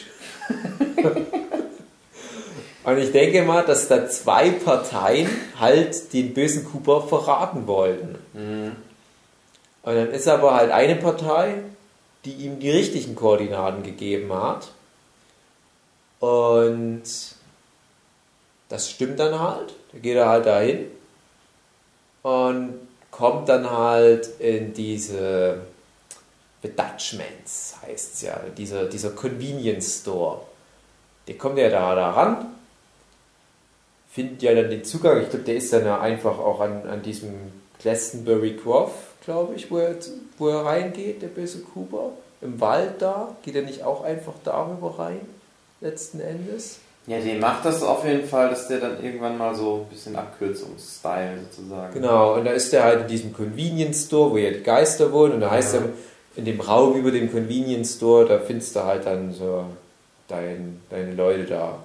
Und ich denke mal, dass da zwei Parteien halt den bösen Cooper verraten wollten. Und dann ist aber halt eine Partei, die ihm die richtigen Koordinaten gegeben hat. Und das stimmt dann halt. Da geht er halt dahin und kommt dann halt in diese The Dutchmans, heißt es ja, dieser, dieser Convenience Store. Der kommt ja da, da ran, findet ja dann den Zugang. Ich glaube, der ist dann ja einfach auch an, an diesem Glastonbury Grove, glaube ich, wo er, wo er reingeht, der böse Cooper. Im Wald da. Geht er nicht auch einfach darüber rein, letzten Endes? Ja, den macht das auf jeden Fall, dass der dann irgendwann mal so ein bisschen Abkürzungsstyle sozusagen. Genau, und da ist er halt in diesem Convenience Store, wo ja die Geister wohnen, und da heißt Ja. er, in dem Raum über dem Convenience Store, da findest du halt dann so dein, deine Leute da.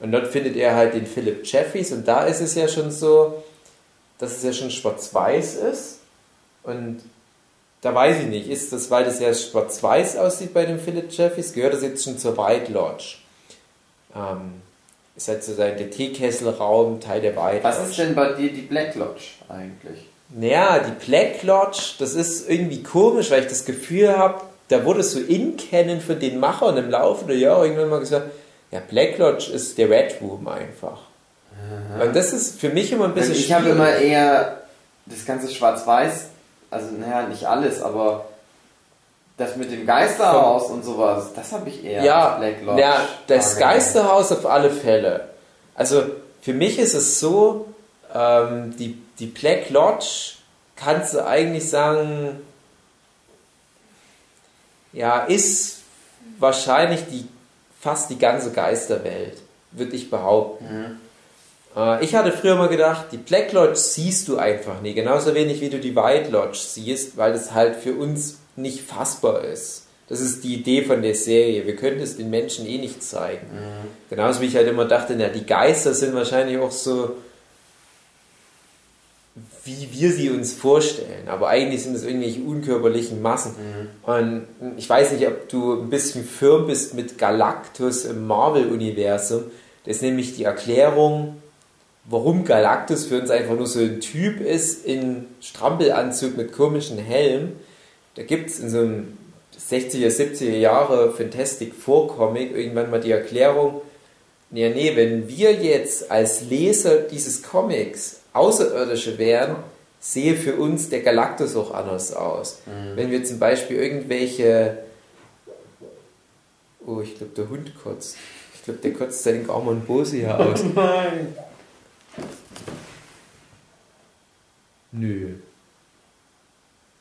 Und dort findet er halt den Philip Jeffries, und da ist es ja schon so, dass es ja schon schwarz-weiß ist. Und da weiß ich nicht, ist das, weil das ja schwarz-weiß aussieht bei dem Philip Jeffries, gehört das jetzt schon zur White Lodge? Ähm, ist halt so der Teekesselraum, Teil der White Was Lodge. ist denn bei dir die Black Lodge eigentlich? Naja, die Black Lodge, das ist irgendwie komisch, weil ich das Gefühl habe, da wurde so in Kennen von den Machern im Laufe der Jahre irgendwann mal gesagt, ja, Black Lodge ist der Red Room einfach. Und das ist für mich immer ein bisschen ich habe immer eher das ganze Schwarz-Weiß, also naja, nicht alles, aber das mit dem Geisterhaus und sowas, das habe ich eher ja, Black Lodge. ja, das. Geisterhaus auf alle Fälle. Also für mich ist es so, ähm, die, die Black Lodge kannst du eigentlich sagen, ja, ist wahrscheinlich die, fast die ganze Geisterwelt, würde ich behaupten. Äh, Ich hatte früher mal gedacht, die Black Lodge siehst du einfach nie, genauso wenig wie du die White Lodge siehst, weil das halt für uns nicht fassbar ist. Das ist die Idee von der Serie. Wir können es den Menschen eh nicht zeigen. Genauso wie ich halt immer dachte, na, die Geister sind wahrscheinlich auch so, wie wir sie uns vorstellen. Aber eigentlich sind es irgendwelche unkörperlichen Massen. Und ich weiß nicht, ob du ein bisschen firm bist mit Galactus im Marvel-Universum. Das ist nämlich die Erklärung warum Galactus für uns einfach nur so ein Typ ist in Strampelanzug mit komischen Helm. Da gibt es in so einem 60er, 70er Jahre Fantastic Four Comic irgendwann mal die Erklärung, ja, nee, wenn wir jetzt als Leser dieses Comics Außerirdische wären, sehe für uns der Galactus auch anders aus. Mhm. Wenn wir zum Beispiel irgendwelche. Oh, ich glaube, der Hund kotzt. Ich glaube, der kotzt seinen Garmon Bose hier aus. Nein! Nö.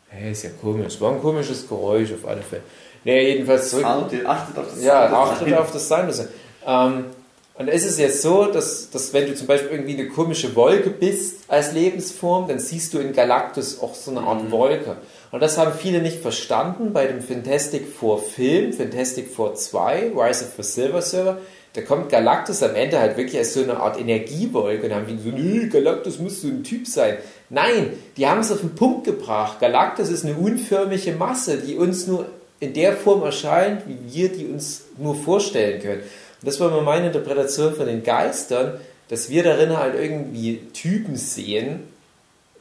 Hey, ist ja komisch. War ein komisches Geräusch auf alle Fälle. Nee, jedenfalls zurück. Achtet auf das Ja, achtet auf das Sein müssen. Ähm, und es ist jetzt so, dass, dass wenn du zum Beispiel irgendwie eine komische Wolke bist als Lebensform, dann siehst du in Galactus auch so eine Art mhm. Wolke. Und das haben viele nicht verstanden bei dem Fantastic Four Film, Fantastic Four 2, Rise of the Silver Server. Da kommt Galactus am Ende halt wirklich als so eine Art Energiewolke und haben die so, nö, Galactus muss so ein Typ sein. Nein, die haben es auf den Punkt gebracht. Galactus ist eine unförmige Masse, die uns nur in der Form erscheint, wie wir die uns nur vorstellen können. Das war immer meine Interpretation von den Geistern, dass wir darin halt irgendwie Typen sehen,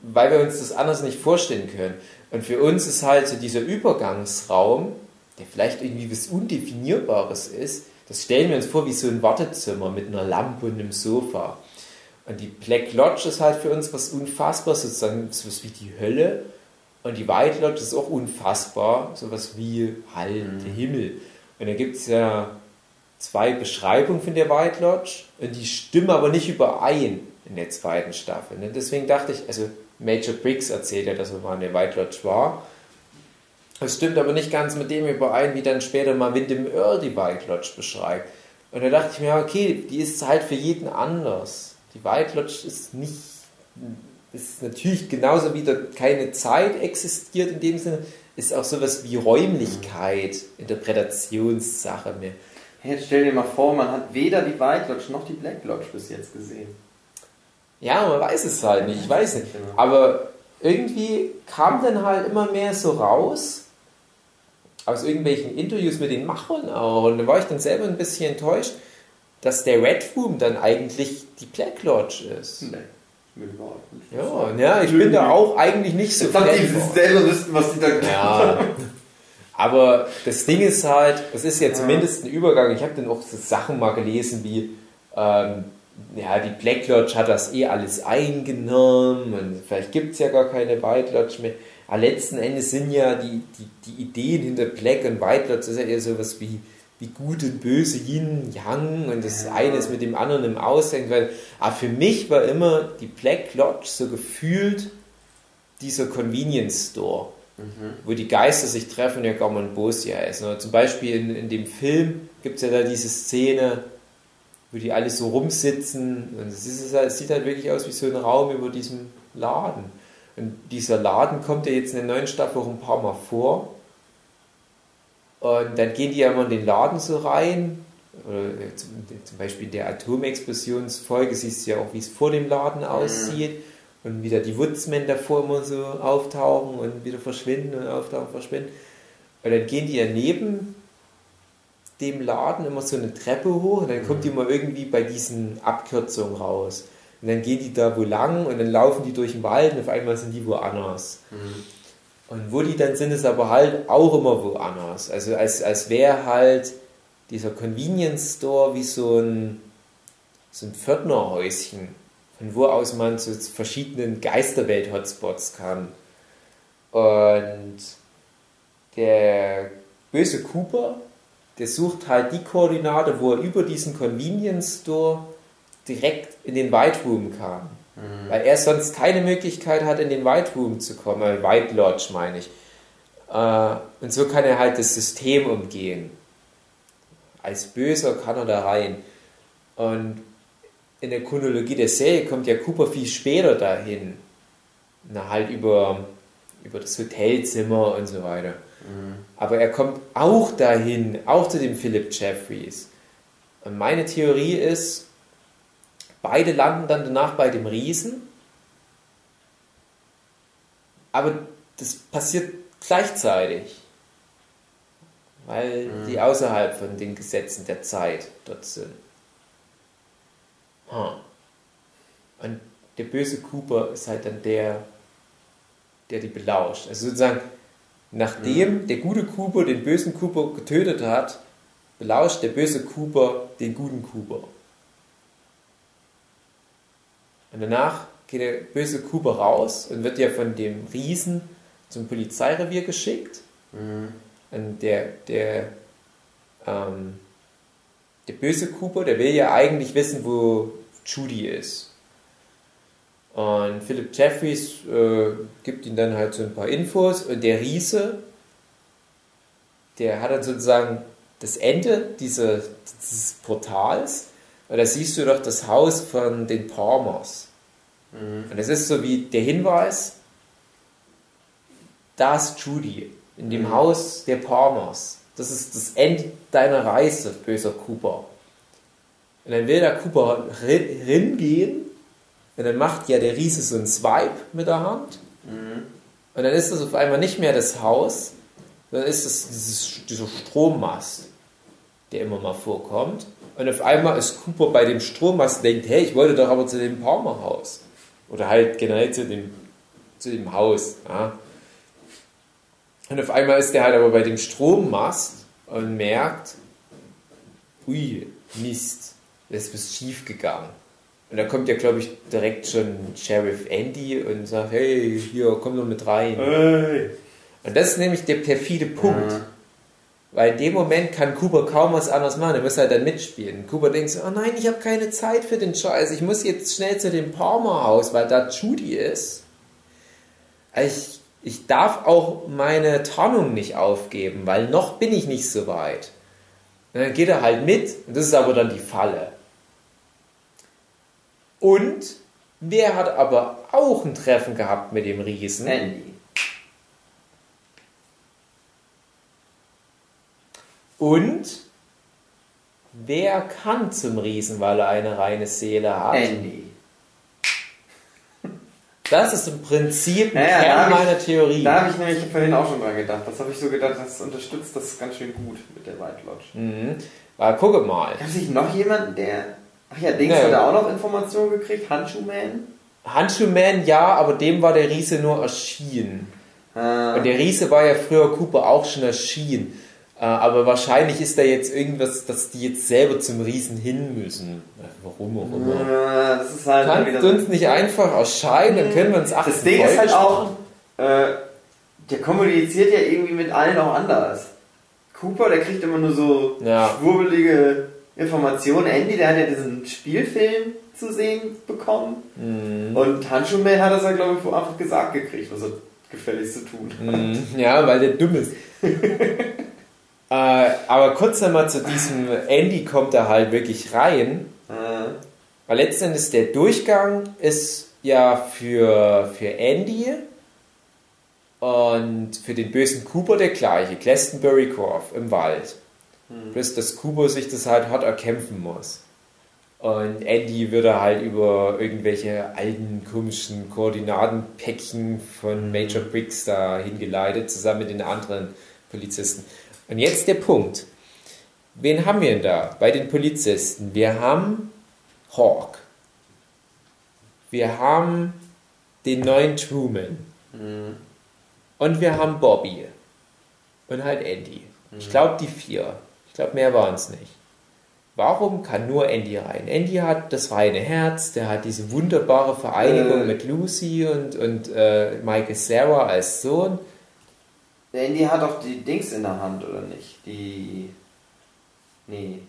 weil wir uns das anders nicht vorstellen können. Und für uns ist halt so dieser Übergangsraum, der vielleicht irgendwie was Undefinierbares ist, das stellen wir uns vor wie so ein Wartezimmer mit einer Lampe und einem Sofa. Und die Black Lodge ist halt für uns was unfassbar, sozusagen sowas wie die Hölle. Und die White Lodge ist auch unfassbar, sowas wie halt mhm. der Himmel. Und da gibt es ja zwei Beschreibungen von der White Lodge und die stimmen aber nicht überein in der zweiten Staffel. Ne? Deswegen dachte ich, also Major Briggs erzählt ja, dass er mal in der White Lodge war. Es stimmt aber nicht ganz mit dem überein, wie dann später mal Windham Earl die White Lodge beschreibt. Und da dachte ich mir, okay, die ist halt für jeden anders. Die White Lodge ist nicht, ist natürlich genauso wie da keine Zeit existiert in dem Sinne, ist auch sowas wie Räumlichkeit, Interpretationssache mehr. Jetzt stell dir mal vor, man hat weder die White Lodge noch die Black Lodge bis jetzt gesehen. Ja, man weiß es halt nicht, ich weiß nicht. Aber irgendwie kam dann halt immer mehr so raus, aus irgendwelchen Interviews mit den Machern auch, und da war ich dann selber ein bisschen enttäuscht, dass der Red Room dann eigentlich die Black Lodge ist. Nee. Ja, ja, ich bin da auch eigentlich nicht so. Jetzt die selber wissen, was die da ja. Aber das Ding ist halt, es ist ja zumindest ein Übergang. Ich habe dann auch so Sachen mal gelesen wie, ähm, ja, die Black Lodge hat das eh alles eingenommen und vielleicht gibt es ja gar keine White Lodge mehr. Aber letzten Endes sind ja die, die, die Ideen hinter Black und White Lodge, das ist ja eher sowas wie, wie gut und böse, Yin, Yang und das ja. eine ist mit dem anderen im Aushängen. Weil, aber für mich war immer die Black Lodge so gefühlt dieser Convenience Store mhm. wo die Geister sich treffen, ja Gaumon Bosia ist. Ne? Zum Beispiel in, in dem Film gibt es ja da diese Szene, wo die alle so rumsitzen. Und es, es sieht halt wirklich aus wie so ein Raum über diesem Laden. Und dieser Laden kommt ja jetzt in der neuen Staffel auch ein paar Mal vor. Und dann gehen die ja immer in den Laden so rein. Oder zum, Beispiel in der Atomexplosionsfolge siehst du ja auch, wie es vor dem Laden mhm. aussieht. Mhm und wieder die Woodsmen davor immer so auftauchen und wieder verschwinden und auftauchen, verschwinden. Und dann gehen die ja neben dem Laden immer so eine Treppe hoch und dann kommt die mhm. mal irgendwie bei diesen Abkürzungen raus. Und dann gehen die da wo lang und dann laufen die durch den Wald und auf einmal sind die woanders. Mhm. Und wo die dann sind, ist aber halt auch immer woanders. Also als, als wäre halt dieser Convenience Store wie so ein, so ein Pförtnerhäuschen von wo aus man zu verschiedenen Geisterwelt-Hotspots kann. Und der böse Cooper, der sucht halt die Koordinate, wo er über diesen Convenience Store direkt in den White Room kam. Mhm. Weil er sonst keine Möglichkeit hat, in den White Room zu kommen, äh, White Lodge meine ich. Äh, und so kann er halt das System umgehen. Als Böser kann er da rein. Und in der Chronologie der Serie kommt ja Cooper viel später dahin. Na, halt über, über das Hotelzimmer und so weiter. Mhm. Aber er kommt auch dahin, auch zu dem Philip Jeffries. Und meine Theorie ist, beide landen dann danach bei dem Riesen. Aber das passiert gleichzeitig. Weil mhm. die außerhalb von den Gesetzen der Zeit dort sind. Und der böse Cooper ist halt dann der, der die belauscht. Also sozusagen, nachdem der gute Cooper den bösen Cooper getötet hat, belauscht der böse Cooper den guten Cooper. Und danach geht der böse Cooper raus und wird ja von dem Riesen zum Polizeirevier geschickt. Und der, der, ähm, der böse Cooper, der will ja eigentlich wissen, wo Judy ist. Und Philip Jeffries äh, gibt ihm dann halt so ein paar Infos und der Riese, der hat dann sozusagen das Ende diese, dieses Portals und da siehst du doch das Haus von den Palmers. Und das ist so wie der Hinweis, da ist Judy, in dem Haus der Palmers. Das ist das Ende deiner Reise, böser Cooper. Und dann will der Cooper rin- ringehen und dann macht ja der Riese so einen Swipe mit der Hand. Und dann ist das auf einmal nicht mehr das Haus, sondern ist das dieses, dieser Strommast, der immer mal vorkommt. Und auf einmal ist Cooper bei dem Strommast und denkt, hey, ich wollte doch aber zu dem Palmer-Haus. Oder halt generell zu dem, zu dem Haus. Ja. Und auf einmal ist der halt aber bei dem Strommast und merkt, ui, Mist, da ist schief gegangen. Und da kommt ja, glaube ich, direkt schon Sheriff Andy und sagt, hey, hier, komm doch mit rein. Hey. Und das ist nämlich der perfide Punkt. Weil in dem Moment kann Cooper kaum was anderes machen. Er muss halt dann mitspielen. Cooper denkt so, oh nein, ich habe keine Zeit für den Scheiß. Ich muss jetzt schnell zu dem Palmer-Haus, weil da Judy ist. Ich, ich darf auch meine Tarnung nicht aufgeben, weil noch bin ich nicht so weit. Und dann geht er halt mit. Und das ist aber dann die Falle. Und wer hat aber auch ein Treffen gehabt mit dem Riesen? Andy. Und wer kann zum Riesen, weil er eine reine Seele hat? Andy. Das ist im Prinzip ein Ja, ja, da Kern hab ich- meiner Theorie. Da habe ich nämlich vorhin auch schon dran gedacht. Das habe ich so gedacht, das unterstützt das ganz schön gut mit der White Lodge. Mhm. Weil gucke mal, Gab es nicht noch jemanden, der. Ach ja, Dings Nee. hat er auch noch Informationen gekriegt? Handschuhman? Handschuhman ja, aber dem war der Riese nur erschienen. Äh, Und der Riese war ja früher Cooper auch schon erschienen. Äh, Aber wahrscheinlich ist da jetzt irgendwas, dass die jetzt selber zum Riesen hin müssen. Äh, Warum auch immer. äh, das ist halt Kannst du uns nicht einfach erscheinen, dann können wir uns achten. Das Ding ist halt auch, äh, der kommuniziert ja irgendwie mit allen auch anders. Cooper, der kriegt immer nur so Ja. schwurbelige Informationen. Andy, der hat ja diesen Spielfilm zu sehen bekommen. Mhm. Und Handschuhman hat das ja, glaube ich, einfach gesagt gekriegt, was er gefälligst zu tun hat. Mhm, Ja, weil der dumm ist. äh, aber kurz einmal zu diesem Andy kommt da halt wirklich rein. Äh, Weil letztendlich der Durchgang ist ja für, für Andy und für den bösen Cooper der gleiche. Glastonbury Cove im Wald. Bloß, dass Cooper sich das halt hart erkämpfen muss. Und Andy würde halt über irgendwelche alten, komischen Koordinatenpäckchen von Major Briggs da hingeleitet, zusammen mit den anderen Polizisten. Und jetzt der Punkt. Wen haben wir denn da bei den Polizisten? Wir haben Hawk. Wir haben den neuen Truman. Und wir haben Bobby. Und halt Andy. Ich glaube, die vier. Ich glaube, mehr waren es nicht. Warum kann nur Andy rein? Andy hat das reine Herz, der hat diese wunderbare Vereinigung Äh. mit Lucy und, und äh, Michael Sarah als Sohn. der Andy hat auch die Dings in der Hand, oder nicht? Die. Nee.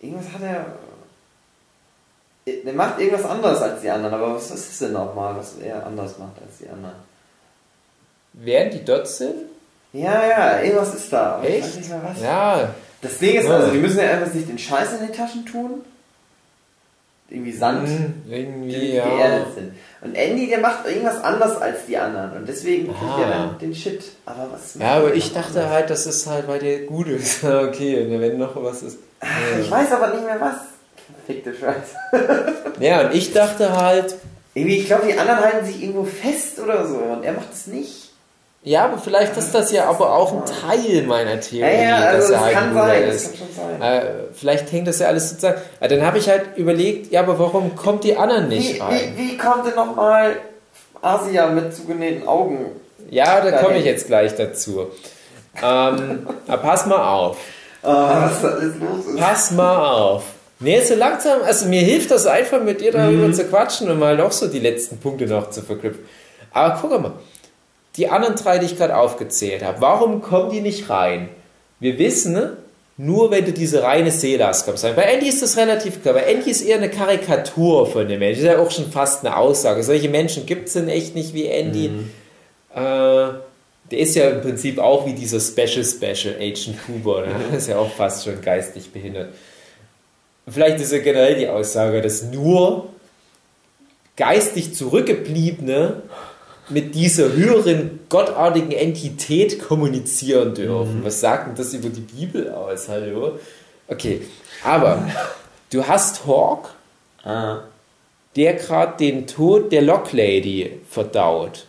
Irgendwas hat er. Der macht irgendwas anderes als die anderen, aber was ist es denn nochmal, was er anders macht als die anderen? Während die dort sind? Ja, ja, irgendwas ist da. aber Ich weiß Echt? nicht mehr was. Ja. Das Ding ist Ja. also, die müssen ja einfach nicht den Scheiß in den Taschen tun. Irgendwie Sand, Hm, die irgendwie, ja. geerdet sind. Und Andy, der macht irgendwas anders als die anderen. Und deswegen kriegt Ah. er dann den Shit. Aber was Ja, aber er ich dachte anders? halt, das ist halt, weil der gut ist. okay, wenn noch was ist. Ich weiß aber nicht mehr was. Verfickte Scheiße. Ja, und ich dachte halt, Irgendwie, ich glaube, die anderen halten sich irgendwo fest oder so. Und er macht es nicht. Ja, aber vielleicht ist das ja aber auch ein Teil meiner Theorie. Ja, ja, also dass er das halt kann Bruder sein, ist. Äh, vielleicht hängt das ja alles sozusagen. Ja, dann habe ich halt überlegt, ja, aber warum kommt die anderen nicht Wie, rein? wie, wie kommt denn nochmal Asia mit zugenähten Augen? Ja, da komme ich jetzt gleich dazu. Ähm, pass mal auf. Ah, was da alles los ist. Pass mal auf. Nee, so langsam, also mir hilft das einfach mit dir darüber Mhm. zu quatschen und mal noch so die letzten Punkte noch zu verknüpfen. Aber guck mal, die anderen drei, die ich gerade aufgezählt habe, warum kommen die nicht rein? Wir wissen, ne, nur wenn du diese reine Seele hast, kommst du rein. Bei Andy ist das relativ klar. Bei Andy ist eher eine Karikatur von dem Menschen. Das ist ja auch schon fast eine Aussage. Solche Menschen gibt es denn echt nicht wie Andy. Äh, der ist ja im Prinzip auch wie dieser Special Special Agent Huber. Ne? Der ist ja auch fast schon geistig behindert. Vielleicht ist ja generell die Aussage, dass nur geistig Zurückgebliebene mit dieser höheren gottartigen Entität kommunizieren dürfen. Was sagt denn das über die Bibel aus? Hallo? Okay, aber du hast Hawk, Ah, der gerade den Tod der Locklady verdaut.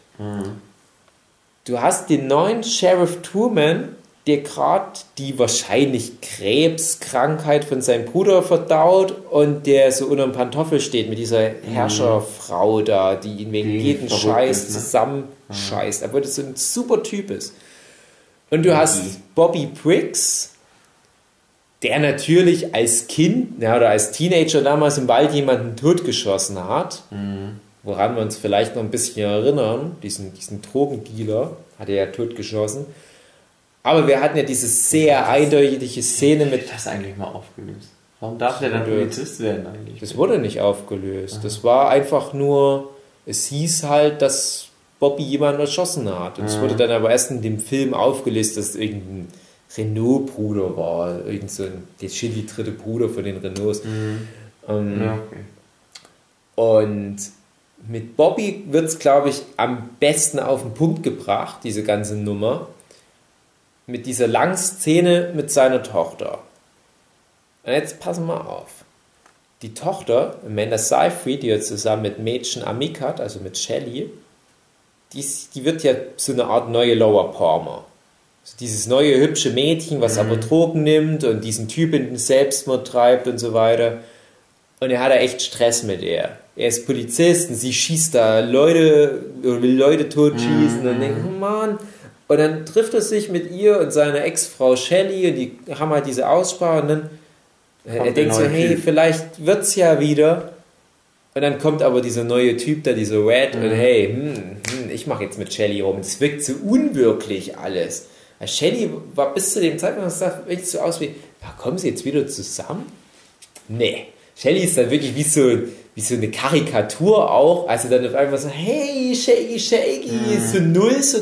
Du hast den neuen Sheriff Truman, der gerade die wahrscheinlich Krebskrankheit von seinem Bruder verdaut und der so unter dem Pantoffel steht mit dieser Herrscherfrau da, die ihn wegen Die jeden Scheiß ist, ne? zusammenscheißt. Obwohl das so ein super Typ ist. Und du hast Bobby Briggs, der natürlich als Kind ja, oder als Teenager damals im Wald jemanden totgeschossen hat, woran wir uns vielleicht noch ein bisschen erinnern, diesen, diesen Drogendealer hat er ja totgeschossen. Aber wir hatten ja diese sehr eindeutige Szene mit, das eigentlich mal aufgelöst. Warum darf der dann Polizist werden eigentlich? das wurde nicht aufgelöst. Das war einfach nur, es hieß halt, dass Bobby jemanden erschossen hat. Und es wurde dann aber erst in dem Film aufgelöst, dass es irgendein Renault-Bruder war, irgend so ein, der Chili dritte Bruder von den Renaults. Ähm, Ja, okay. Und mit Bobby wird es, glaube ich, am besten auf den Punkt gebracht, diese ganze Nummer. Mit dieser langen Szene mit seiner Tochter. Und jetzt passen wir auf. Die Tochter, Amanda Seyfried, die jetzt zusammen mit Mädchen Amik hat, also mit Shelley, die, die wird ja so eine Art neue Lower Palmer. So dieses neue hübsche Mädchen, was aber Drogen nimmt und diesen Typ in den Selbstmord treibt und so weiter. Und er hat da echt Stress mit ihr. Er ist Polizist und sie schießt da Leute, will Leute totschießen und denkt, oh Mann. Und dann trifft er sich mit ihr und seiner Ex-Frau Shelley und die haben halt diese Aussprache und dann er der denkt so, hey, Typ. vielleicht wird's ja wieder. Und dann kommt aber dieser neue Typ da, dieser Red, Mhm. und hey, hm, hm, ich mache jetzt mit Shelly rum. Es wirkt so unwirklich alles. Weil Shelly war bis zu dem Zeitpunkt, das sah echt so aus wie, ja, kommen sie jetzt wieder zusammen? Nee. Shelly ist dann wirklich wie so, wie so eine Karikatur auch, also dann auf einmal so, hey, Shaggy, Shaggy, Mhm. so null so,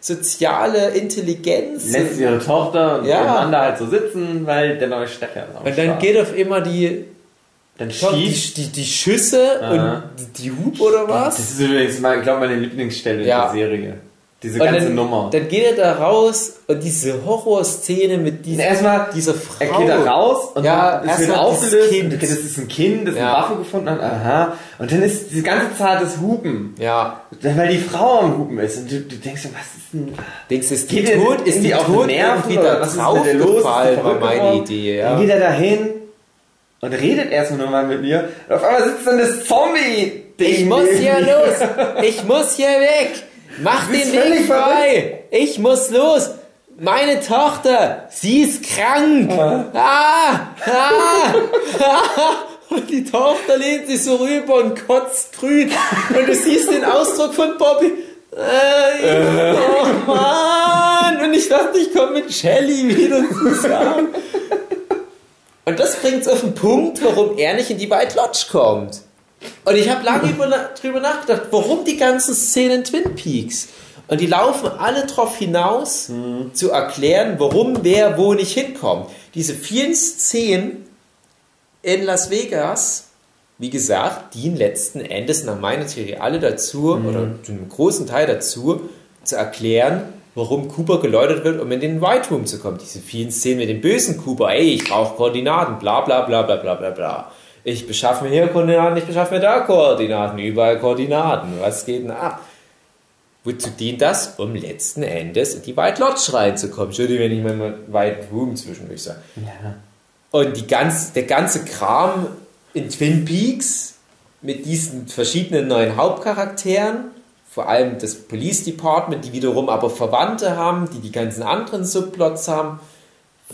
soziale Intelligenz. Lässt ihre Tochter und Ja. ihren Mann da halt so sitzen, weil der neue Stecker ist und dann Start. geht auf immer die, dann die, schießt. die, die Schüsse Aha. und die, Hub oder was? Das ist übrigens, ich glaube, meine Lieblingsstelle Ja. in der Serie. Diese Und ganze dann, Nummer. Dann geht er da raus und diese Horrorszene mit dieser, Erstmal, dieser Frau. er geht da raus und Ja, dann ist wird aufgelöst. Kind. Okay, das ist ein Kind, das Ja. eine Waffe gefunden hat. Aha. Und dann ist die ganze Zeit das Hupen. Ja. Weil die Frau am Hupen ist. Und du, du denkst so, was ist denn. Denkst du, ist die tot? Ist die tot Nerven oder da was ist der los? Draufgefallen, war meine? Idee. Dann Ja. geht er da hin und redet erstmal nur mal mit mir. Und auf einmal sitzt dann das Zombie-Ding. Ich muss hier los. Ich muss hier weg. Mach den Weg frei. Ich muss los. Meine Tochter, sie ist krank. Ah, ah, ah. Und die Tochter lehnt sich so rüber und kotzt grün. Und du siehst den Ausdruck von Bobby. Äh, oh Mann. Und ich dachte, ich komme mit Shelly wieder zusammen. Und das bringt es auf den Punkt, warum er nicht in die White Lodge kommt. Und ich habe lange über, drüber nachgedacht, warum die ganzen Szenen in Twin Peaks. Und die laufen alle darauf hinaus, zu erklären, warum wer wo nicht hinkommt. Diese vielen Szenen in Las Vegas, wie gesagt, dienen letzten Endes nach meiner Theorie alle dazu, oder zu einem großen Teil dazu, zu erklären, warum Cooper geläutert wird, um in den White Room zu kommen. Diese vielen Szenen mit dem bösen Cooper, ey, ich brauche Koordinaten, bla bla bla bla bla bla bla. Ich beschaffe mir hier Koordinaten, ich beschaffe mir da Koordinaten, überall Koordinaten. Was geht denn ab? Wozu dient das? Um letzten Endes in die White Lodge reinzukommen. Entschuldigung, wenn ich mal White Room zwischendurch sage. Ja. Und die ganz, der ganze Kram in Twin Peaks mit diesen verschiedenen neuen Hauptcharakteren, vor allem das Police Department, die wiederum aber Verwandte haben, die die ganzen anderen Subplots haben,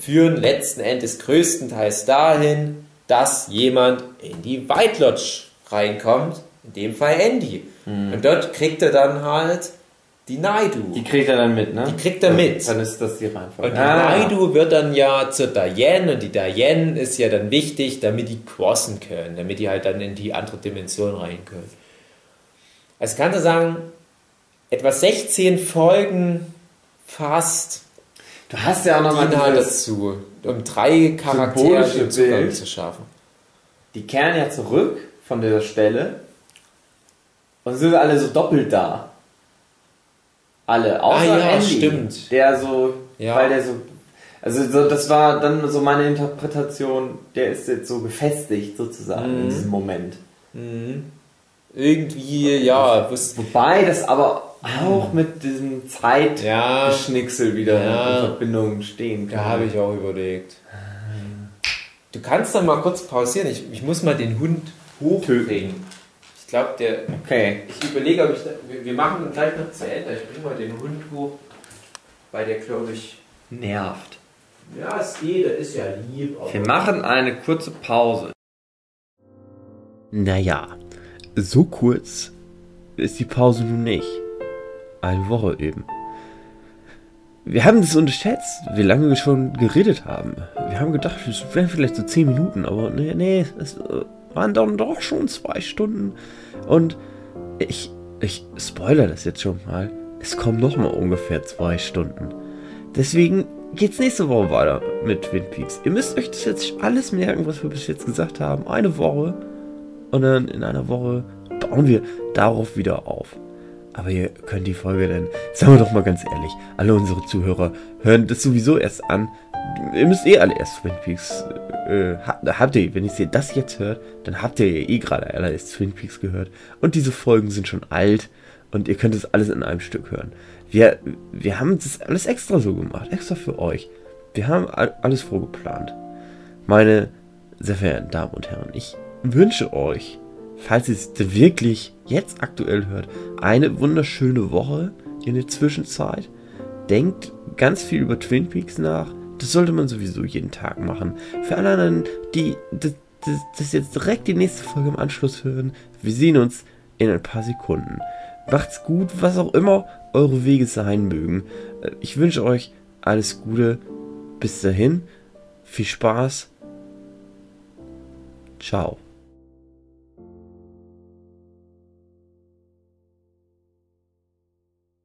führen letzten Endes größtenteils dahin, dass jemand in die White Lodge reinkommt, in dem Fall Andy. Und dort kriegt er dann halt die Naidu. Die kriegt er dann mit, ne? Die kriegt er mit. Dann ist das die Reihenfolge. Und die Ah. Naidu wird dann ja zur Diane und die Diane ist ja dann wichtig, damit die crossen können, damit die halt dann in die andere Dimension rein können. Also kannst du sagen, etwa 16 Folgen fast Du hast ja auch nochmal halt dieses, dazu, um drei Charaktere den Zugang zu schaffen. die kehren ja zurück von dieser Stelle und sind alle so doppelt da. Alle, außer Ah ja, Andy, stimmt. der so, Ja. weil der so, also so, das war dann so meine Interpretation, der ist jetzt so gefestigt sozusagen Mhm. in diesem Moment. Irgendwie, ja, Wobei das aber auch mit diesem Ja. Zeitgeschnicksel wieder Ja. in Verbindung stehen kann. da habe ich auch überlegt. Du kannst dann mal kurz pausieren. Ich, ich muss mal den Hund hochbringen. Ich glaube, der, Okay. Ich überlege, ob ich. Da, wir, wir machen gleich noch zu Ende. Ich bringe mal den Hund hoch, weil der, glaube ich. Nervt. Ja, es geht, der ist ja lieb. aber- Wir machen eine kurze Pause. Naja, so kurz ist die Pause nun nicht. Eine Woche eben. Wir haben das unterschätzt, wie lange wir schon geredet haben. Wir haben gedacht, es wären vielleicht so 10 Minuten, aber nee, nee, es äh, waren dann doch schon zwei Stunden. Und ich, ich spoiler das jetzt schon mal. Es kommen noch mal ungefähr zwei Stunden. Deswegen geht's nächste Woche weiter mit Twin Peaks. Ihr müsst euch das jetzt alles merken, was wir bis jetzt gesagt haben. Eine Woche. Und dann in einer Woche bauen wir darauf wieder auf. Aber ihr könnt die Folge dann, sagen wir doch mal ganz ehrlich, alle unsere Zuhörer hören das sowieso erst an. Ihr müsst eh alle erst Twin Peaks, äh, ha- habt ihr, wenn ihr das jetzt hört, dann habt ihr ja eh gerade alle erst Twin Peaks gehört. Und diese Folgen sind schon alt und ihr könnt es alles in einem Stück hören. Wir, wir haben das alles extra so gemacht, extra für euch. Wir haben all- alles vorgeplant. Meine sehr verehrten Damen und Herren, ich wünsche euch, falls ihr es wirklich jetzt aktuell hört, eine wunderschöne Woche in der Zwischenzeit. Denkt ganz viel über Twin Peaks nach. Das sollte man sowieso jeden Tag machen. Für alle anderen, die das, das, das jetzt direkt die nächste Folge im Anschluss hören, wir sehen uns in ein paar Sekunden. Macht's gut, was auch immer eure Wege sein mögen. Äh, Ich wünsche euch alles Gute. Bis dahin, viel Spaß. Ciao.